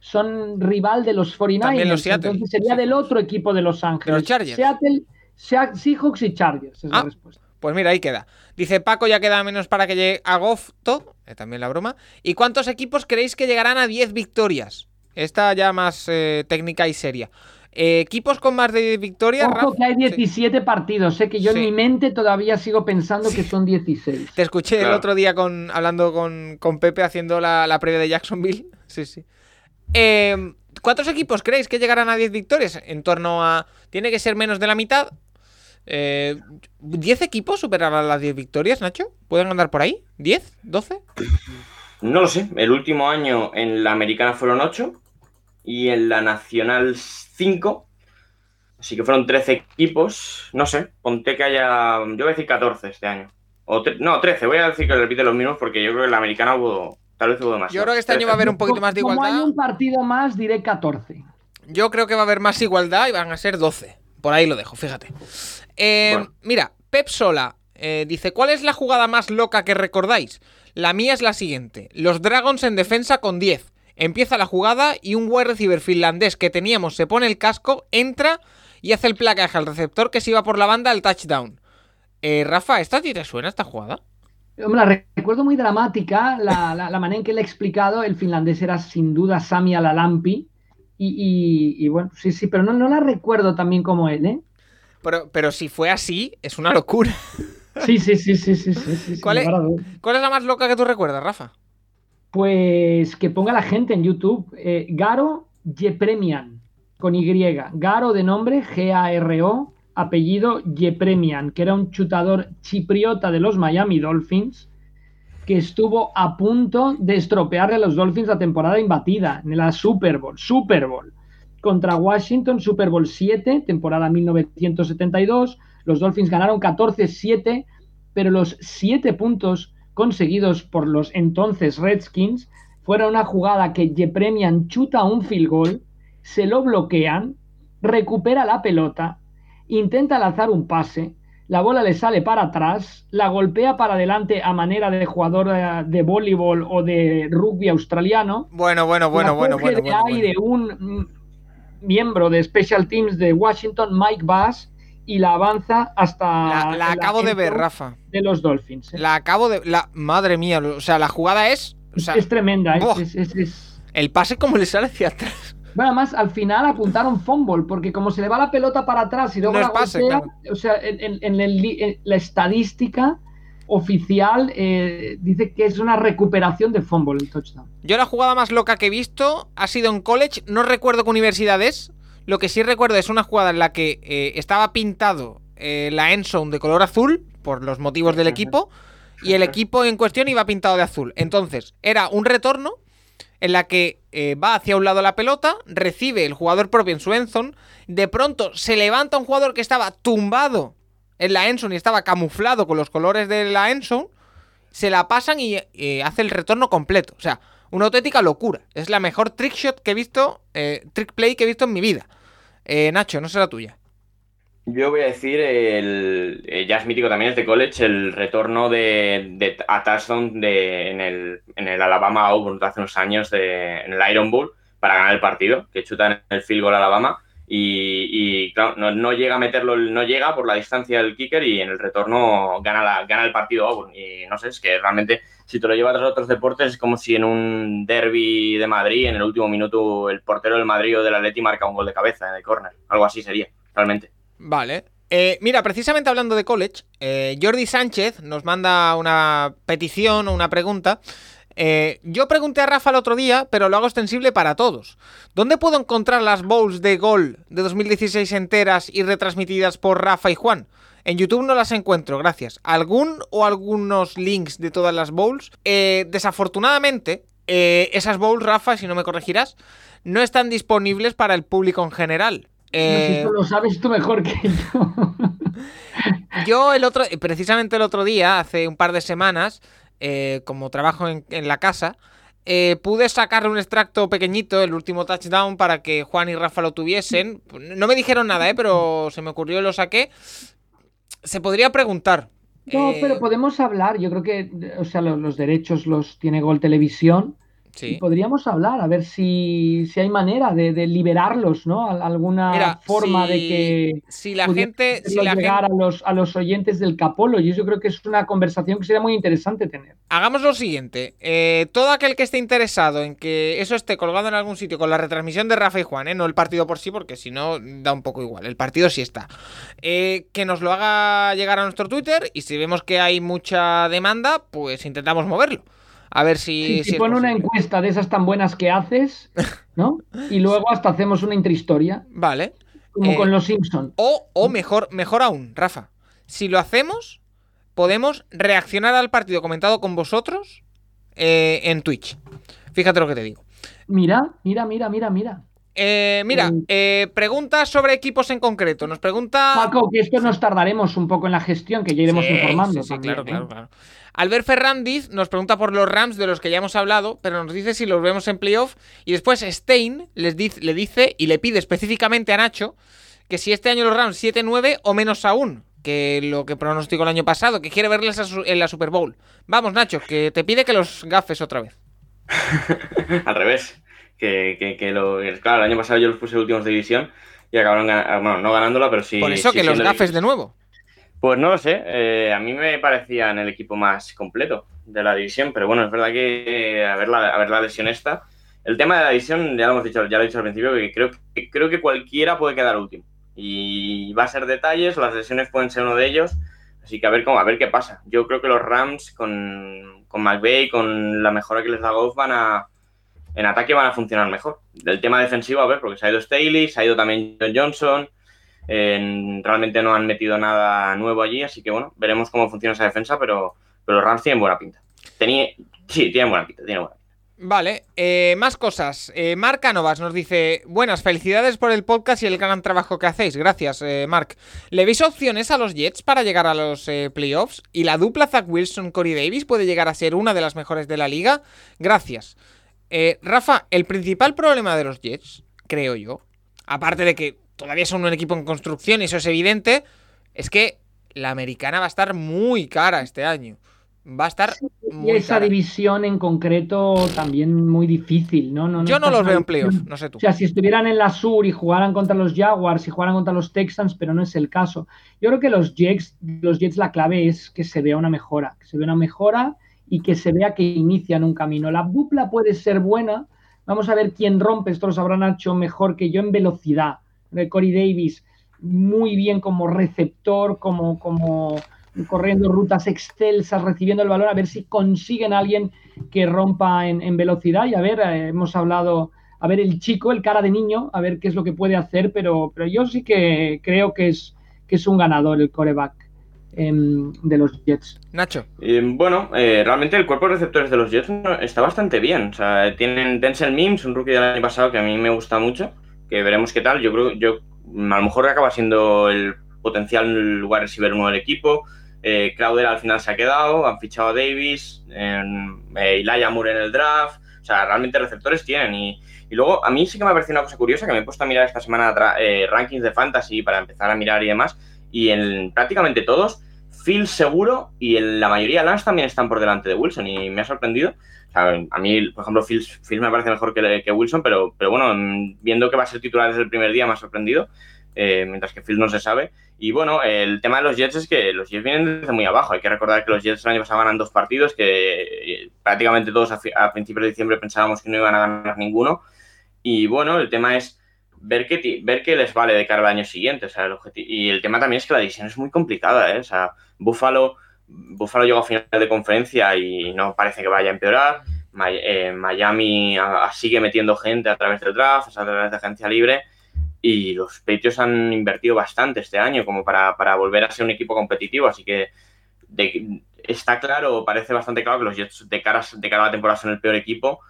son rival de los 49ers. También los Seattle, entonces sería del otro equipo de Los Ángeles. los Chargers. Seattle, Sea- Seahawks y Chargers es Ah. la respuesta. Pues mira, ahí queda. Dice Paco, ya queda menos para que llegue a Gofto, eh, también la broma. ¿Y cuántos equipos creéis que llegarán a 10 victorias? Esta ya más eh, técnica y seria. Eh, equipos con más de 10 victorias. Ojo que hay Sí. 17 partidos, sé que yo Sí. en mi mente todavía sigo pensando que son 16. Te escuché el otro día con, hablando con, con Pepe haciendo la, la previa de Jacksonville. Sí, sí. Eh, ¿Cuántos equipos creéis que llegarán a 10 victorias? En torno a. Tiene que ser menos de la mitad. Eh, ¿10 equipos superarán las 10 victorias, Nacho? ¿Pueden andar por ahí? ¿10? ¿12? No lo sé. El último año en la americana fueron 8 y en la nacional 5. Así que fueron 13 equipos. No sé, ponte que haya. Yo voy a decir 14 este año. O tre- no, 13. Voy a decir que repite los mismos porque yo creo que en la americana hubo. Tal vez hubo demasiado. Yo creo que este año va a haber un poquito más de Como hay igualdad. un partido más, diré 14. Yo creo que va a haber más igualdad y van a ser 12. Por ahí lo dejo, fíjate. Eh, Bueno. Mira, Pep Sola eh, dice: ¿Cuál es la jugada más loca que recordáis? La mía es la siguiente: Los Dragons en defensa con 10. Empieza la jugada y un wide receiver finlandés que teníamos se pone el casco, entra y hace el placaje al receptor que se iba por la banda al touchdown. Eh, Rafa, ¿esta a ti te suena esta jugada? Hombre, la recuerdo muy dramática, la, la- la manera en que le he explicado, el finlandés era sin duda Sami Alalampi. Y, y- y bueno, sí, sí, pero no, no la recuerdo también como él, ¿eh? Pero, pero si fue así, es una locura. Sí, sí, sí, sí, sí, sí, sí, ¿Cuál es? ¿Cuál es la más loca que tú recuerdas, Rafa? Pues que ponga la gente en YouTube. eh, Garo Yepremian, con Y. Garo de nombre, G-A-R-O, apellido Yepremian, que era un chutador chipriota de los Miami Dolphins, que estuvo a punto de estropearle a los Dolphins la temporada imbatida, en la Super Bowl, Super Bowl. Contra Washington, Super Bowl 7, temporada 1972. Los Dolphins ganaron 14-7, pero los 7 puntos conseguidos por los entonces Redskins fueron una jugada que Jepremian chuta un field goal, se lo bloquean, recupera la pelota, intenta lanzar un pase, la bola le sale para atrás, la golpea para adelante a manera de jugador eh, de voleibol o de rugby australiano, Bueno, bueno, bueno, bueno, bueno. de bueno, aire un miembro de Special Teams de Washington, Mike Bass, y la avanza hasta La, acabo de ver, Rafa. de los Dolphins. ¿eh? La acabo de. La, madre mía, o sea, la jugada es. O sea, es tremenda, ¿eh? es- es- el pase como le sale hacia atrás. Bueno, además al final apuntaron fumble, porque como se le va la pelota para atrás y luego No la pase, golpea, claro. o sea, en, en- en el li- en la estadística oficial eh, dice que es una recuperación de fumble el touchdown. Yo la jugada más loca que he visto ha sido en college. No recuerdo qué universidad es. Lo que sí recuerdo es una jugada en la que eh, estaba pintado eh, la end zone de color azul, por los motivos del equipo, y el equipo en cuestión iba pintado de azul. Entonces, era un retorno en la que eh, va hacia un lado la pelota, recibe el jugador propio en su end zone, de pronto se levanta un jugador que estaba tumbado en la end zone y estaba camuflado con los colores de la end zone, se la pasan y eh, hace el retorno completo. O sea, una auténtica locura. Es la mejor trick shot que he visto, eh, trick play que he visto en mi vida. Eh, Nacho, no será tuya. Yo voy a decir, el, eh, ya es mítico también, es de college, el retorno de, de a touchdown de, en, el, en el Alabama Auburn hace unos años, de, en el Iron Bowl, para ganar el partido, que chutan el field goal Alabama y, claro, no, no llega a meterlo, no llega por la distancia del kicker y en el retorno gana, la, gana el partido Auburn. Y no sé, es que realmente si te lo llevas a otros deportes es como si en un derby de Madrid, en el último minuto, el portero del Madrid o del Atleti marca un gol de cabeza en el córner. Algo así sería, realmente. Vale. Eh, mira, precisamente hablando de college, eh, Jordi Sánchez nos manda una petición o una pregunta. Eh, yo pregunté a Rafa el otro día, pero lo hago extensible para todos. ¿Dónde puedo encontrar las bowls de gol de 2016 enteras y retransmitidas por Rafa y Juan? En YouTube no las encuentro, gracias. ¿Algún o algunos links de todas las bowls? Eh, desafortunadamente, eh, esas bowls, Rafa, si no me corregirás, no están disponibles para el público en general. Eh, Esto lo sabes tú mejor que yo. Yo el otro, precisamente el otro día, hace un par de semanas, eh, como trabajo en, en la casa, eh, pude sacarle un extracto pequeñito, el último touchdown, para que Juan y Rafa lo tuviesen. No me dijeron nada, ¿eh? pero se me ocurrió y lo saqué. Se podría preguntar. No, eh, pero podemos hablar. Yo creo que, o sea, los, los derechos los tiene Gol Televisión. Y podríamos hablar, a ver si, si hay manera de, de liberarlos, ¿no? Al- Alguna Mira, forma si- de que Si la gente. Si la llegar gente a, los, a los oyentes del Capolo. Y yo creo que es una conversación que sería muy interesante tener. Hagamos lo siguiente. eh, todo aquel que esté interesado en que eso esté colgado en algún sitio con la retransmisión de Rafa y Juan, ¿eh? no el partido por sí, porque si no da un poco igual. El partido sí está. Eh, que nos lo haga llegar a nuestro Twitter y si vemos que hay mucha demanda, pues intentamos moverlo. A ver si. Si, si pone una encuesta de esas tan buenas que haces, ¿no? Y luego hasta hacemos una intrahistoria, Vale. como Eh, con los Simpsons. O, o mejor, mejor aún, Rafa. Si lo hacemos, podemos reaccionar al partido comentado con vosotros eh, en Twitch. Fíjate lo que te digo. Mira, mira, mira, mira, mira. Eh, mira, eh, preguntas sobre equipos en concreto. Nos pregunta. Paco, que esto nos tardaremos un poco en la gestión, que ya iremos Sí, informando. sí, sí, también, claro, claro, claro. Albert Ferrandiz nos pregunta por los Rams de los que ya hemos hablado, pero nos dice si los vemos en playoff. Y después Stein les dice, le dice y le pide específicamente a Nacho que si este año los Rams 7-9 o menos aún que lo que pronosticó el año pasado, que quiere verles en la Super Bowl. Vamos, Nacho, que te pide que los gafes otra vez. Al revés. Que, que, que lo, claro, el año pasado yo los puse últimos de división y acabaron, bueno, no ganándola, pero sí. Por eso sí que los gafes de nuevo. Pues no lo sé, eh, a mí me parecían el equipo más completo de la división, pero bueno, es verdad que eh, a ver la, a ver la lesión esta. El tema de la división, ya lo hemos dicho, ya lo he dicho al principio, que creo, que creo que cualquiera puede quedar último. Y va a ser detalles, las lesiones pueden ser uno de ellos, así que a ver cómo, a ver qué pasa. Yo creo que los Rams con, con con la mejora que les da Goff, van a en ataque van a funcionar mejor. Del tema defensivo, a ver, porque se ha ido Staley, se ha ido también John Johnson, en- realmente no han metido nada nuevo allí, así que bueno, veremos cómo funciona esa defensa, pero, pero Rams tienen buena pinta. Sí, tienen buena pinta, tienen buena pinta. Vale, eh, más cosas. Eh, Marc Canovas nos dice: Buenas, felicidades por el podcast y el gran trabajo que hacéis. Gracias, eh, Marc. ¿Le veis opciones a los Jets para llegar a los eh, playoffs? ¿Y la dupla Zach Wilson-Corey Davis puede llegar a ser una de las mejores de la liga? Gracias. Eh, Rafa, el principal problema de los Jets, creo yo, aparte de que todavía son un equipo en construcción y eso es evidente, es que la americana va a estar muy cara este año. Va a estar Y muy esa cara. división en concreto también muy difícil, ¿no? no, no Yo no los veo en playoff, división- no sé tú. O sea, si estuvieran en la Sur y jugaran contra los Jaguars y jugaran contra los Texans, pero no es el caso. Yo creo que los Jets, los Jets la clave es que se vea una mejora, que se vea una mejora y que se vea que inician un camino. La dupla puede ser buena. Vamos a ver quién rompe. Esto lo sabrá Nacho mejor que yo en velocidad. Eh, Corey Davis muy bien como receptor, como, como corriendo rutas excelsas, recibiendo el balón, a ver si consiguen a alguien que rompa en, en velocidad. Y a ver, eh, hemos hablado, a ver el chico, el cara de niño, a ver qué es lo que puede hacer, pero, pero yo sí que creo que es, que es un ganador el coreback em, de los Jets. Nacho. Eh, bueno, eh, realmente el cuerpo de receptores de los Jets no- está bastante bien. O sea, tienen Denzel Mims, un rookie del año pasado que a mí me gusta mucho, que veremos qué tal. Yo creo yo a lo mejor acaba siendo el potencial wide receiver uno del equipo. Eh, Crowder al final se ha quedado, han fichado a Davis, eh, Moore en el draft. O sea, realmente receptores tienen. Y, y luego a mí sí que me ha parecido una cosa curiosa que me he puesto a mirar esta semana eh, rankings de fantasy para empezar a mirar y demás. Y en prácticamente todos, Phil seguro y en la mayoría Lance también están por delante de Wilson y me ha sorprendido. Sea, a mí, por ejemplo, Phil, Phil me parece mejor que, que Wilson, pero, pero bueno, mm, viendo que va a ser titular desde el primer día me ha sorprendido, eh, mientras que Phil no se sabe. Y bueno, el tema de los Jets es que los Jets vienen desde muy abajo. Hay que recordar que los Jets el año pasado ganan dos partidos, que eh, prácticamente todos a, a principios de diciembre pensábamos que no iban a ganar ninguno. Y bueno, el tema es ver qué, ver qué les vale de cara al año siguiente. O sea, el y el tema también es que la división es muy complicada. ¿eh? O sea, Buffalo, Buffalo llegó a final de conferencia y no parece que vaya a empeorar. Eh, Miami sigue metiendo gente a través del draft, a través de agencia libre. Y los Patriots han invertido bastante este año como para, volver a ser un equipo competitivo. Así que está claro, parece bastante claro que los Jets de cara, a la temporada son el peor equipo.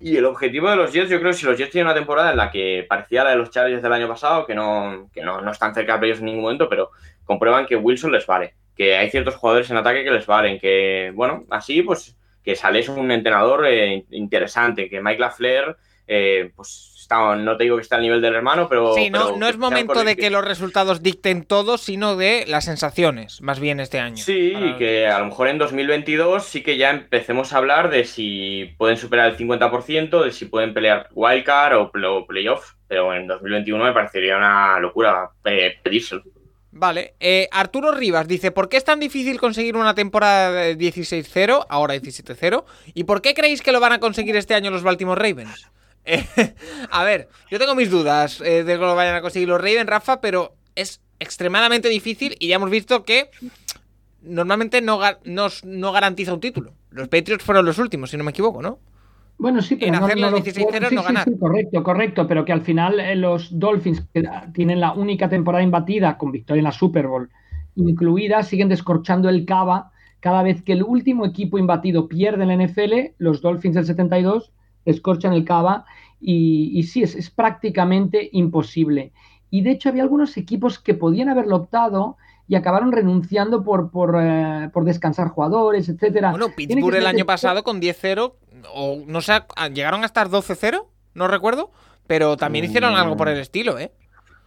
Y el objetivo de los Jets, yo creo si los Jets tienen una temporada en la que parecía la de los Chargers del año pasado, que no, que no, no están cerca de ellos en ningún momento, pero comprueban que Wilson les vale, que hay ciertos jugadores en ataque que les valen, que, bueno, así pues que sales un entrenador eh, interesante, que Mike LaFleur, eh, pues no te digo que está al nivel del hermano, pero... Sí, no, no es momento de que los resultados dicten todo, sino de las sensaciones, más bien este año. Sí, y que a lo mejor en 2022 sí que ya empecemos a hablar de si pueden superar el 50%, de si pueden pelear wildcard o playoff, pero en 2021 me parecería una locura eh, pedírselo. Vale, eh, Arturo Rivas dice, ¿por qué es tan difícil conseguir una temporada de 16-0, ahora 17-0? ¿Y por qué creéis que lo van a conseguir este año los Baltimore Ravens? Eh, a ver, yo tengo mis dudas eh, de que lo vayan a conseguir los Ravens, Rafa, pero es extremadamente difícil y ya hemos visto que normalmente no, no, no garantiza un título. Los Patriots fueron los últimos, si no me equivoco, ¿no? Bueno, sí, pero En no, hacer no los lo- 16-0 sí, no sí, ganar. sí, correcto, correcto, pero que al final eh, los Dolphins, que tienen la única temporada imbatida con victoria en la Super Bowl incluida, siguen descorchando el cava cada vez que el último equipo imbatido pierde en la NFL, los Dolphins del 72 descorchan el cava y, y sí, es, es prácticamente imposible. Y de hecho había algunos equipos que podían haberlo optado y acabaron renunciando por, por, eh, por descansar jugadores, etcétera. Bueno, Pittsburgh el año pasado con 10-0, o no sé, a- llegaron a estar 12-0, no recuerdo, pero también hicieron algo por el estilo, ¿eh?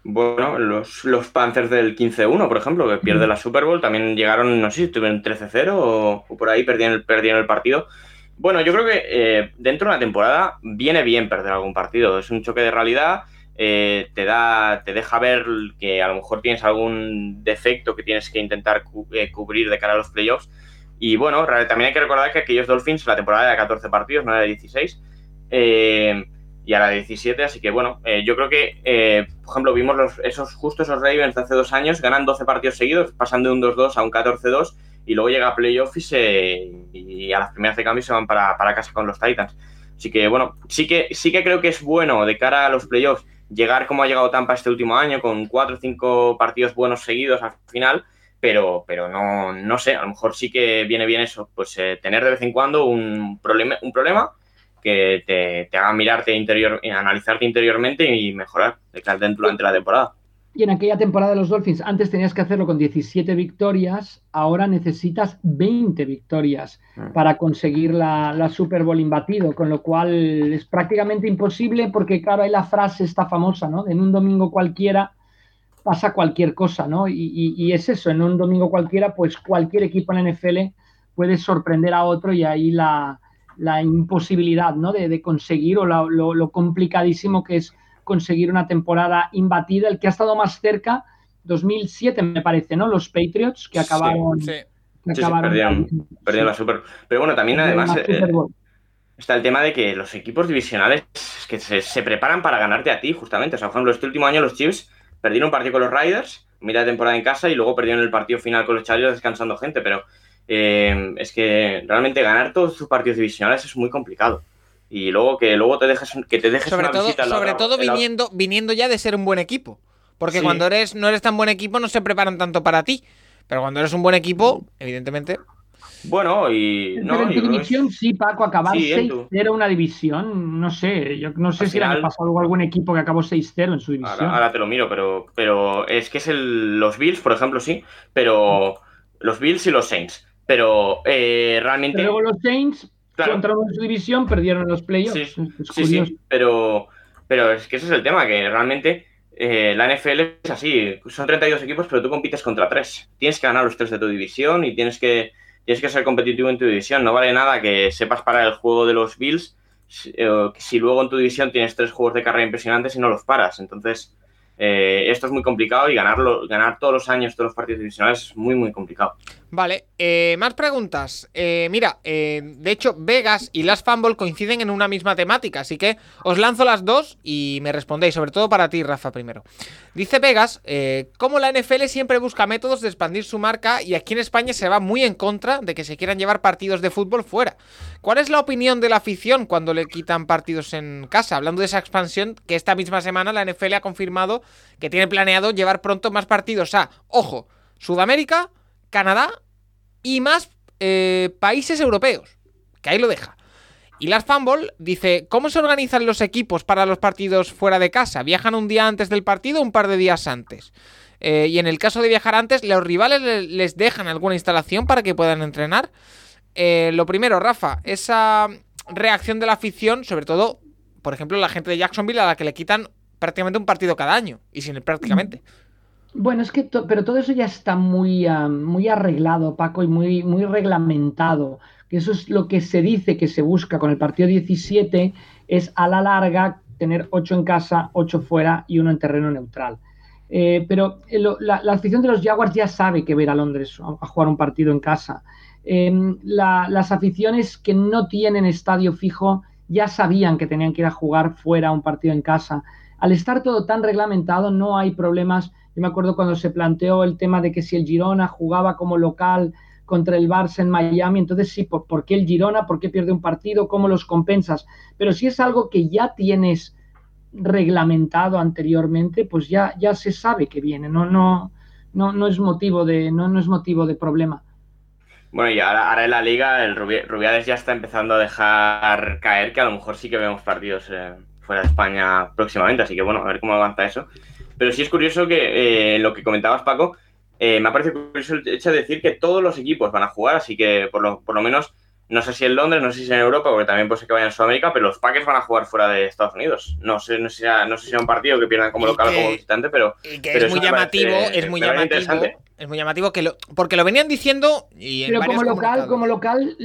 Bueno, los, los Panthers del 15-1, por ejemplo, que pierde la Super Bowl, también llegaron, no sé si tuvieron 13-0 o, o por ahí perdieron el, perdieron el partido. Bueno, yo creo que eh, dentro de una temporada viene bien perder algún partido. Es un choque de realidad, eh, te da, te deja ver que a lo mejor tienes algún defecto que tienes que intentar cu- eh, cubrir de cara a los playoffs. Y bueno, también hay que recordar que aquellos Dolphins, la temporada era de 14 partidos, no era de 16. Eh, y ahora de 17, así que bueno, eh, yo creo que, eh, por ejemplo, vimos los, esos justo esos Ravens de hace dos años, ganan 12 partidos seguidos, pasan de un 2-2 a un 14-2 y luego llega a playoff y, se, a las primeras de cambio se van para, para casa con los Titans. Así que bueno, sí que, sí que creo que es bueno de cara a los playoffs llegar como ha llegado Tampa este último año, con 4 o 5 partidos buenos seguidos al final, pero, pero no, no sé, a lo mejor sí que viene bien eso, pues eh, tener de vez en cuando un problema, un problema que te, te haga mirarte interior, analizarte interiormente y mejorar durante la temporada. Y en aquella temporada de los Dolphins, antes tenías que hacerlo con 17 victorias, ahora necesitas 20 victorias Mm. para conseguir la, la Super Bowl imbatido, con lo cual es prácticamente imposible porque, claro, hay la frase esta famosa, ¿no? En un domingo cualquiera pasa cualquier cosa, ¿no? Y, y- y es eso, en un domingo cualquiera, pues cualquier equipo en la NFL puede sorprender a otro y ahí la, la imposibilidad, ¿no? De, de conseguir o la- lo, lo complicadísimo que es conseguir una temporada imbatida. El que ha estado más cerca, 2007 me parece, ¿no? Los Patriots que acabaron. Sí. que Sí, acabaron la Super. Pero bueno, también además eh, está el tema de que los equipos divisionales es que se, se preparan para ganarte a ti, justamente. O sea, por ejemplo, este último año los Chiefs perdieron un partido con los Riders, mitad de temporada en casa, y luego perdieron el partido final con los Chargers descansando gente. Pero eh, es que realmente ganar todos tus partidos divisionales es muy complicado. Y luego que luego te dejes, que te dejes Sobre una todo, visita en la sobre otra- todo en la- viniendo, viniendo ya de ser un buen equipo. Porque Sí. cuando eres, no eres tan buen equipo no se preparan tanto para ti. Pero cuando eres un buen equipo, evidentemente. Bueno, y. Pero No, en yo tu división, es- sí, Paco, acabar Sí, en tu- 6-0 una división, no sé, yo no sé Al si el año final- pasado algún equipo que acabó 6-0 en su división. Ahora, ahora te lo miro, pero, pero es que es el, los Bills, por ejemplo, sí, pero los Bills y los Saints. Pero eh, realmente. Pero luego los Saints Claro. entraron en su división, perdieron en los playoffs. Sí, Sí, sí, pero, pero es que ese es el tema, que realmente eh, la NFL es así, son 32 equipos, pero tú compites contra tres. Tienes que ganar los tres de tu división y tienes que, tienes que ser competitivo en tu división. No vale nada que sepas parar el juego de los Bills si, eh, si luego en tu división tienes tres juegos de carrera impresionantes y no los paras. Entonces, eh, esto es muy complicado y ganarlo, ganar todos los años todos los partidos divisionales es muy, muy complicado. Vale, eh, más preguntas. Eh, mira, eh, de hecho, Vegas y Last Fumble coinciden en una misma temática, así que os lanzo las dos y me respondéis, sobre todo para ti, Rafa, primero. Dice Vegas, eh, cómo la NFL siempre busca métodos de expandir su marca y aquí en España se va muy en contra de que se quieran llevar partidos de fútbol fuera. ¿Cuál es la opinión de la afición cuando le quitan partidos en casa? Hablando de esa expansión, que esta misma semana la NFL ha confirmado que tiene planeado llevar pronto más partidos a, ojo, Sudamérica, Canadá y más eh, países europeos. Que ahí lo deja. Y Lars Fumble dice, ¿cómo se organizan los equipos para los partidos fuera de casa? ¿Viajan un día antes del partido o un par de días antes? Eh, y en el caso de viajar antes, ¿los rivales les dejan alguna instalación para que puedan entrenar? Eh, lo primero, Rafa, esa reacción de la afición, sobre todo, por ejemplo, la gente de Jacksonville a la que le quitan prácticamente un partido cada año, y sin prácticamente. Bueno, es que, pero todo eso ya está muy, muy arreglado, Paco, y muy, muy reglamentado. Eso es lo que se dice que se busca con el partido 17, es a la larga tener 8 en casa, 8 fuera y uno en terreno neutral. Eh, pero eh, la, afición de los Jaguars ya sabe que ver a Londres a, jugar un partido en casa. Em, las aficiones que no tienen estadio fijo ya sabían que tenían que ir a jugar fuera un partido en casa. Al estar todo tan reglamentado no hay problemas yo me acuerdo cuando se planteó el tema de que si el Girona jugaba como local contra el Barça en Miami, entonces sí, ¿por, qué el Girona? ¿Por qué pierde un partido? ¿Cómo los compensas? Pero si es algo que ya tienes reglamentado anteriormente, pues ya, ya se sabe que viene, no, no, no, no es motivo de, no, no es motivo de problema. Bueno, y ahora, en la liga el Rubiales ya está empezando a dejar caer que a lo mejor sí que vemos partidos eh, fuera de España próximamente, así que bueno, a ver cómo avanza eso. Pero sí es curioso que eh, lo que comentabas, Paco, eh, me ha parecido curioso el hecho de decir que todos los equipos van a jugar, así que por lo, por lo menos, no sé si en Londres, no sé si en Europa, porque también puede ser que vayan a Sudamérica, pero los Packers van a jugar fuera de Estados Unidos. No sé, no sé, no sé si sea un partido que pierdan como local o como visitante, pero. es, muy llamativo, es muy llamativo, es muy llamativo. que lo, porque lo venían diciendo. Y pero como local, como local,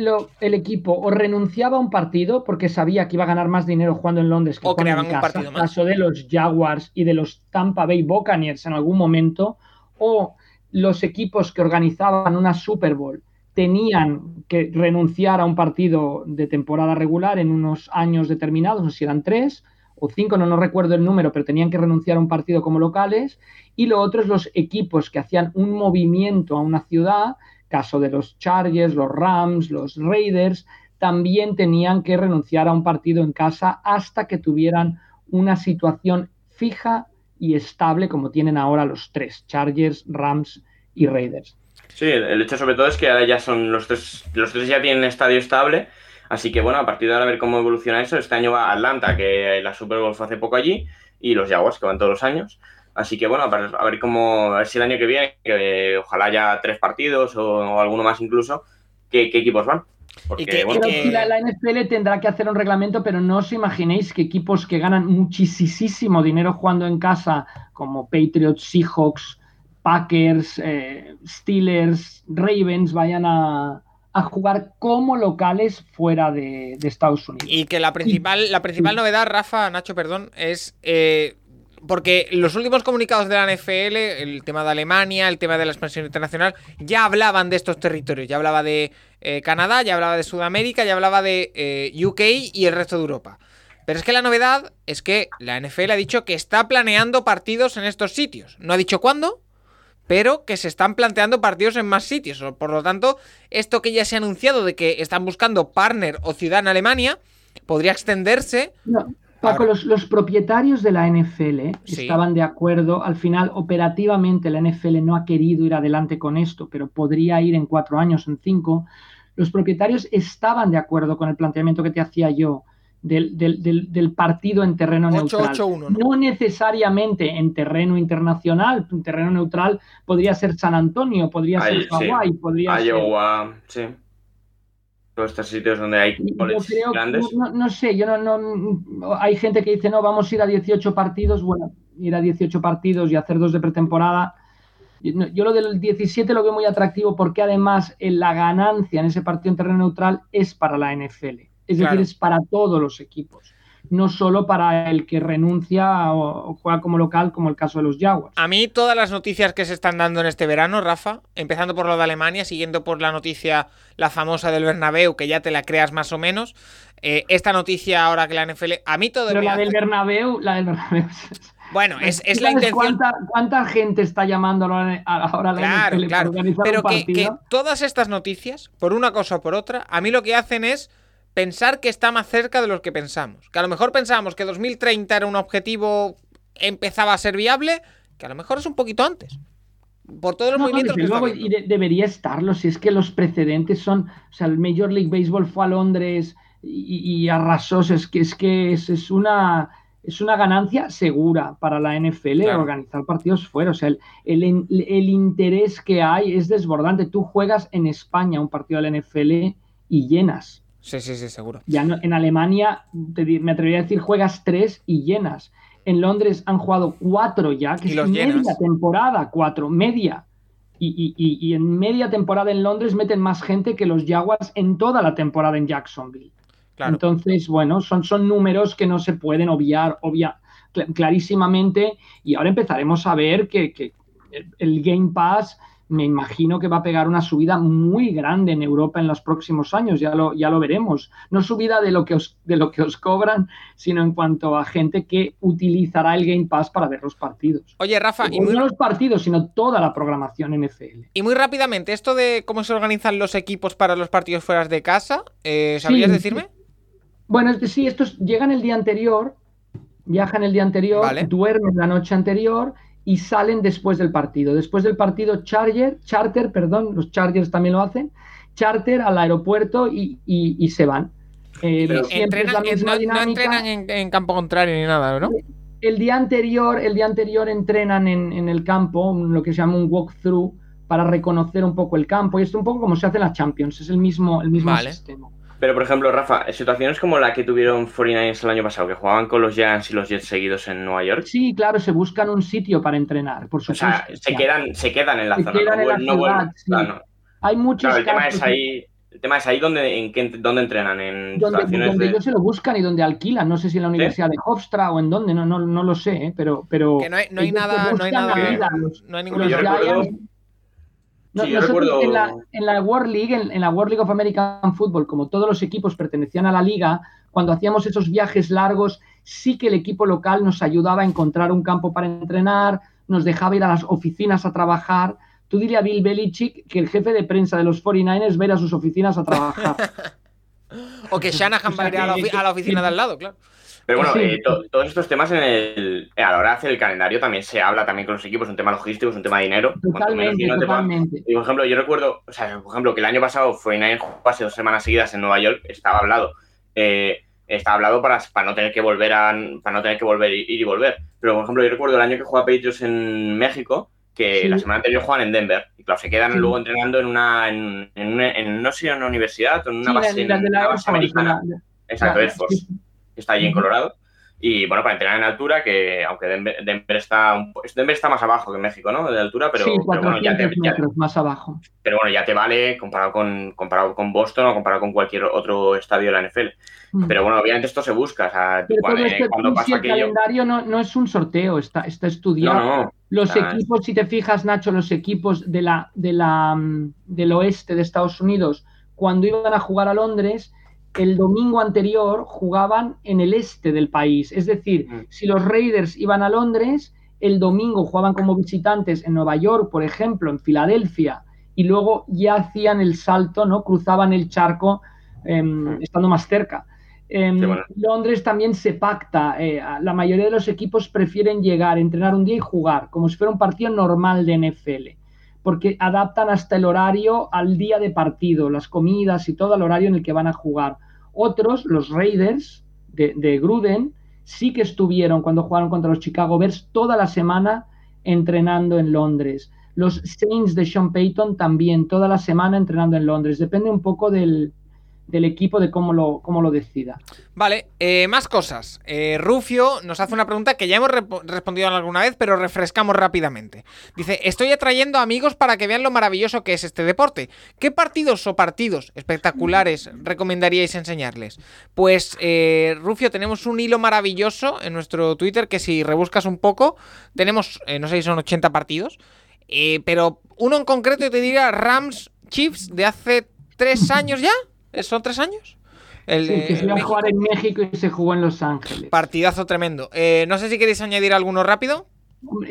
el equipo o renunciaba a un partido porque sabía que iba a ganar más dinero jugando en Londres que o en casa, un partido más. caso de los Jaguars y de los Tampa Bay Buccaneers en algún momento, o los equipos que organizaban una Super Bowl tenían que renunciar a un partido de temporada regular en unos años determinados, no sé si eran tres o cinco, no, no recuerdo el número, pero tenían que renunciar a un partido como locales. Y lo otro es los equipos que hacían un movimiento a una ciudad, caso de los Chargers, los Rams, los Raiders, también tenían que renunciar a un partido en casa hasta que tuvieran una situación fija y estable como tienen ahora los tres, Chargers, Rams y Raiders. Sí, el hecho sobre todo es que ahora ya son los tres, los tres ya tienen estadio estable, así que bueno, a partir de ahora a ver cómo evoluciona eso. Este año va Atlanta, que la Super Bowl fue hace poco allí, y los Jaguars, que van todos los años. Así que bueno, a ver cómo, a ver si el año que viene, que ojalá haya tres partidos o, alguno más incluso, qué, equipos van. Porque, bueno, la, la, NFL tendrá que hacer un reglamento, pero no os imaginéis que equipos que ganan muchísimo dinero jugando en casa, como Patriots, Seahawks, Packers, eh, Steelers, Ravens vayan a, jugar como locales fuera de, Estados Unidos. Y que la principal, la principal novedad, Rafa, Nacho, perdón, es eh, porque los últimos comunicados de la NFL, el tema de Alemania, el tema de la expansión internacional, ya hablaban de estos territorios. Ya hablaba de eh, Canadá, ya hablaba de Sudamérica, ya hablaba de UK y el resto de Europa. Pero es que la novedad es que la NFL ha dicho que está planeando partidos en estos sitios. No ha dicho cuándo, pero que se están planteando partidos en más sitios. Por lo tanto, esto que ya se ha anunciado de que están buscando partner o ciudad en Alemania, podría extenderse. No, Paco, los, propietarios de la NFL estaban de acuerdo. Al final, operativamente, la NFL no ha querido ir adelante con esto, pero podría ir en cuatro años, en cinco. Los propietarios estaban de acuerdo con el planteamiento que te hacía yo del, partido en terreno neutral. ¿no? necesariamente en terreno internacional, en terreno neutral podría ser San Antonio, podría ser Hawái, podría Iowa, sí. Todos estos sitios donde hay grandes. No, sé, yo no, no. Hay gente que dice, no, vamos a ir a 18 partidos. Bueno, ir a 18 partidos y hacer dos de pretemporada. Yo lo del 17 lo veo muy atractivo porque además la ganancia en ese partido en terreno neutral es para la NFL. Es decir, es para todos los equipos, no solo para el que renuncia o, juega como local, como el caso de los Jaguars. A mí todas las noticias que se están dando en este verano, Rafa, empezando por lo de Alemania, siguiendo por la noticia, la famosa del Bernabéu, que ya te la creas más o menos, eh, esta noticia ahora que la NFL, a mí todo... Pero la del Bernabéu, la del Bernabéu... Bueno, es, la intención. Cuánta, gente está llamando ahora a la NFL claro. Pero que, que, todas estas noticias, por una cosa o por otra, a mí lo que hacen es pensar que está más cerca de lo que pensamos. Que a lo mejor pensábamos que 2030 era un objetivo, empezaba a ser viable, que a lo mejor es un poquito antes. Por todos los movimientos que Y debería estarlo, si es que los precedentes son, o sea, el Major League Baseball fue a Londres y, arrasó. Es que es, que es, una, es una ganancia segura para la NFL organizar partidos fuera. O sea, el, el, interés que hay es desbordante. Tú juegas en España un partido de la NFL y llenas. Sí, sí, sí, seguro. Ya en Alemania, me atrevería a decir, juegas tres y llenas. En Londres han jugado cuatro ya, que es media temporada, cuatro, media. Y, en media temporada en Londres meten más gente que los Jaguars en toda la temporada en Jacksonville. Entonces, bueno, son, son números que no se pueden obviar, obvia, clarísimamente. Y ahora empezaremos a ver que, que el Game Pass me imagino que va a pegar una subida muy grande en Europa en los próximos años, ya lo, ya lo veremos. No subida de lo, que os, de lo que os cobran, sino en cuanto a gente que utilizará el Game Pass para ver los partidos. Oye, Rafa, y no los partidos, sino toda la programación NFL. Y muy rápidamente, esto de cómo se organizan los equipos para los partidos fuera de casa, eh, ¿sabrías decirme? Bueno, sí, estos llegan el día anterior, viajan el día anterior, duermen la noche anterior y salen después del partido. Después del partido, Charger, Charter, perdón, los Chargers también lo hacen, Charter al aeropuerto y, se van. Eh, no, entrenan en, campo contrario ni nada, ¿no? El día anterior, el día anterior entrenan en, el campo, lo que se llama un walkthrough, para reconocer un poco el campo. Y esto un poco como se hace en la Champions, es el mismo, el mismo sistema. Pero, por ejemplo, Rafa, situaciones como la que tuvieron 49ers el año pasado, que jugaban con los Giants y los Jets seguidos en Nueva York. Sí, claro, se buscan un sitio para entrenar, por supuesto. O sea, se quedan, se quedan en la zona. Quedan en la ciudad, Hay muchos el tema es ahí, el tema es ahí donde, en qué, dónde entrenan, en donde, ellos se lo buscan y donde alquilan. No sé si en la Universidad de Hofstra o en dónde, no, no, no lo sé, ¿eh? pero, pero. Que no hay, no hay nada, no hay nada. no hay ningún en, la, en, la, World League, en, la World League of American Football, como todos los equipos pertenecían a la liga, cuando hacíamos esos viajes largos, sí que el equipo local nos ayudaba a encontrar un campo para entrenar, nos dejaba ir a las oficinas a trabajar. Tú dirías a Bill Belichick que el jefe de prensa de los 49ers va a, sus oficinas a trabajar. o que Shanahan va a ir a la oficina de al lado, claro. Pero bueno, eh, todos estos temas en el, a la hora de hacer el calendario también se habla también con los equipos, un tema logístico, es un tema de dinero. Totalmente, totalmente. por ejemplo, yo recuerdo, o sea, por ejemplo, que el año pasado fue en hace dos semanas seguidas en Nueva York, estaba hablado. Eh, estaba hablado para, para no tener que volver a para no tener que volver ir y volver. Pero por ejemplo, yo recuerdo el año que juega Patriots en México, que la semana anterior juegan en Denver. Y claro, se quedan luego entrenando en una, en, en, no sé, en una universidad o en una base, americana. Exacto, Air Force está allí en Colorado. Y bueno, para entrenar en altura, que aunque Denver, está Denver está más abajo que México, ¿no? De altura, pero, sí, bueno, ya te, más abajo. Pero bueno, ya te vale comparado con, comparado con Boston o comparado con cualquier otro estadio de la NFL. Mm. Pero bueno, obviamente esto se busca. O sea, cuando, este pasa el calendario no, no, es un sorteo, está, está estudiado. los equipos, si te fijas, Nacho, los equipos de la, de la, mm, del oeste de Estados Unidos, cuando iban a jugar a Londres, el domingo anterior jugaban en el este del país. Es decir, mm. si los Raiders iban a Londres, el domingo jugaban como visitantes en Nueva York, por ejemplo, en Filadelfia, y luego ya hacían el salto, ¿no? Cruzaban el charco em, mm. estando más cerca. En Londres también se pacta. Eh, la mayoría de los equipos prefieren llegar, entrenar un día y jugar, como si fuera un partido normal de NFL porque adaptan hasta el horario al día de partido, las comidas y todo el horario en el que van a jugar. Otros, los Raiders de, Gruden, sí que estuvieron cuando jugaron contra los Chicago Bears toda la semana entrenando en Londres. Los Saints de Sean Payton también toda la semana entrenando en Londres. Depende un poco del, del equipo de cómo lo, cómo lo decida. Vale, eh, más cosas. Eh, Rufio nos hace una pregunta que ya hemos respondido alguna vez, pero refrescamos rápidamente. Dice, estoy atrayendo amigos para que vean lo maravilloso que es este deporte. ¿Qué partidos o partidos espectaculares recomendaríais enseñarles? Pues, eh, Rufio, tenemos un hilo maravilloso en nuestro Twitter que si rebuscas un poco, tenemos, no sé si son 80 partidos, pero uno en concreto te diría Rams Chiefs de hace tres años ya. ¿Son tres años? El, sí, que se iba a jugar en México y se jugó en Los Ángeles. Partidazo tremendo. Eh, no sé si queréis añadir alguno rápido.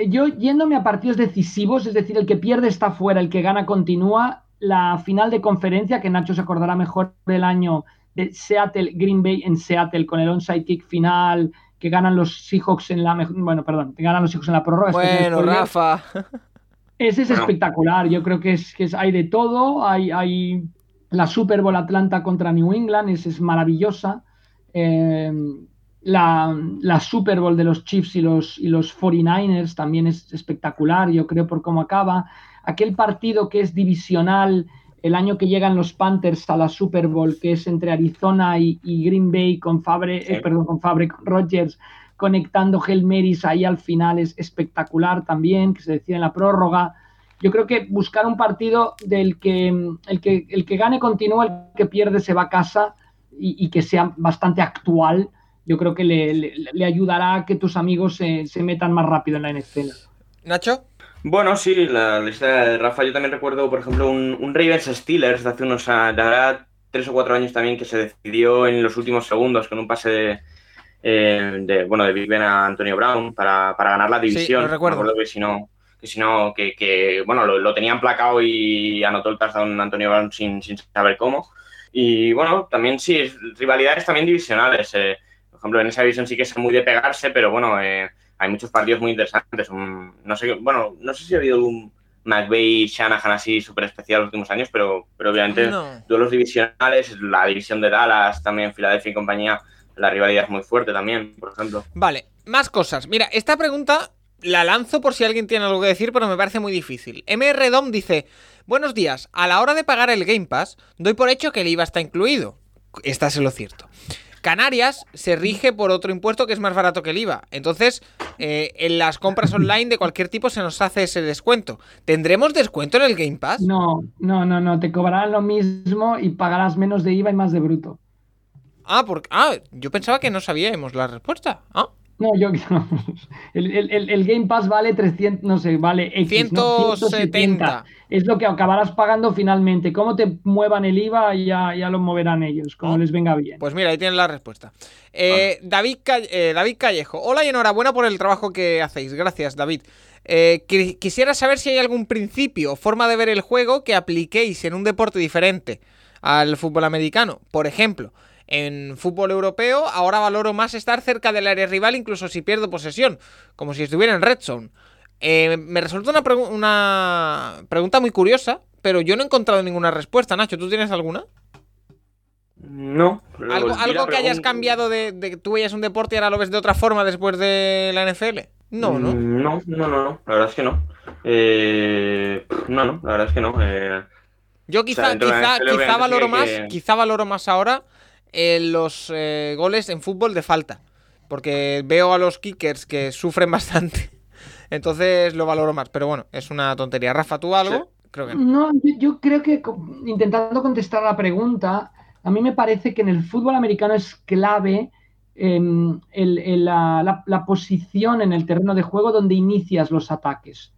Yo yéndome a partidos decisivos, es decir, el que pierde está fuera, el que gana continúa. La final de conferencia, que Nacho se acordará mejor del año de Seattle, Green Bay en Seattle, con el onside kick final, que ganan los Seahawks en la. Bueno, perdón, que ganan los Seahawks en la prórroga. Bueno, Rafa. Ese es espectacular. Yo creo que es que hay de todo. Hay, hay La Super Bowl Atlanta contra New England es, es maravillosa. Eh, la, la, Super Bowl de los Chiefs y los, y los 49ers también es espectacular, yo creo, por cómo acaba. Aquel partido que es divisional el año que llegan los Panthers a la Super Bowl, que es entre Arizona y, y Green Bay con Fabre, sí. eh, perdón, con Fabre con Rodgers conectando Hail Marys ahí al final es espectacular también, que se decide en la prórroga. Yo creo que buscar un partido del que el que, el que gane continúa, el que pierde se va a casa y, y que sea bastante actual, yo creo que le, le, le ayudará a que tus amigos se, se, metan más rápido en la NFL. Nacho. Bueno, sí, la lista de Rafa, yo también recuerdo, por ejemplo, un, un Ravens Steelers de hace unos, de tres o cuatro años también, que se decidió en los últimos segundos con un pase de, eh, de bueno, de Big Ben a Antonio Brown para, para ganar la división. Sí, lo recuerdo. Acuerdo que si no, que si no, que, que bueno, lo, lo, tenían placado y anotó el touchdown Antonio Brown sin, sin saber cómo. Y bueno, también sí, rivalidades también divisionales. Eh, por ejemplo, en esa división sí que es muy de pegarse, pero bueno, eh, hay muchos partidos muy interesantes. Un, no sé, bueno, no sé si ha habido algún McVeigh, Shanahan así súper especial los últimos años, pero, pero obviamente No. duelos divisionales, la división de Dallas, también Filadelfia y compañía, la rivalidad es muy fuerte también, por ejemplo. Vale, más cosas. Mira, esta pregunta la lanzo por si alguien tiene algo que decir, pero me parece muy difícil. MR Dom dice: Buenos días, a la hora de pagar el Game Pass, doy por hecho que el IVA está incluido. Esta es lo cierto. Canarias se rige por otro impuesto que es más barato que el IVA. Entonces, eh, en las compras online de cualquier tipo se nos hace ese descuento. ¿Tendremos descuento en el Game Pass? No, no, no, no. Te cobrarán lo mismo y pagarás menos de IVA y más de bruto. Ah, porque, ah, yo pensaba que no sabíamos la respuesta. Ah. No, yo no. El, el, el, Game Pass vale 300, no sé, vale X, 170. ¿no? 170. Es lo que acabarás pagando finalmente. Cómo te muevan el IVA ya, ya lo moverán ellos, como oh. les venga bien. Pues mira, ahí tienes la respuesta. Eh, David, eh, David Callejo. Hola y enhorabuena por el trabajo que hacéis. Gracias, David. Eh, quisiera saber si hay algún principio o forma de ver el juego que apliquéis en un deporte diferente al fútbol americano. Por ejemplo, en fútbol europeo, ahora valoro más estar cerca del área rival incluso si pierdo posesión, como si estuviera en red zone. Eh, me resulta una, pregu una, pregunta muy curiosa, pero yo no he encontrado ninguna respuesta. Nacho, ¿tú tienes alguna? No. ¿Algo, algo que hayas cambiado de, de, que tú veías un deporte y ahora lo ves de otra forma después de la NFL? No, ¿no? No, no, no, no. La verdad es que no. Eh, no, no, la verdad es que no. Eh, yo quizá, o sea, quizá, quizá valoro más, que... quizá valoro más ahora eh, los eh, goles en fútbol de falta. Porque veo a los kickers que sufren bastante. Entonces lo valoro más. Pero bueno, es una tontería. Rafa, ¿tú algo? Sí. Creo que no. no. yo creo que intentando contestar la pregunta, a mí me parece que en el fútbol americano es clave eh, el, el, la, la, la, posición en el terreno de juego donde inicias los ataques.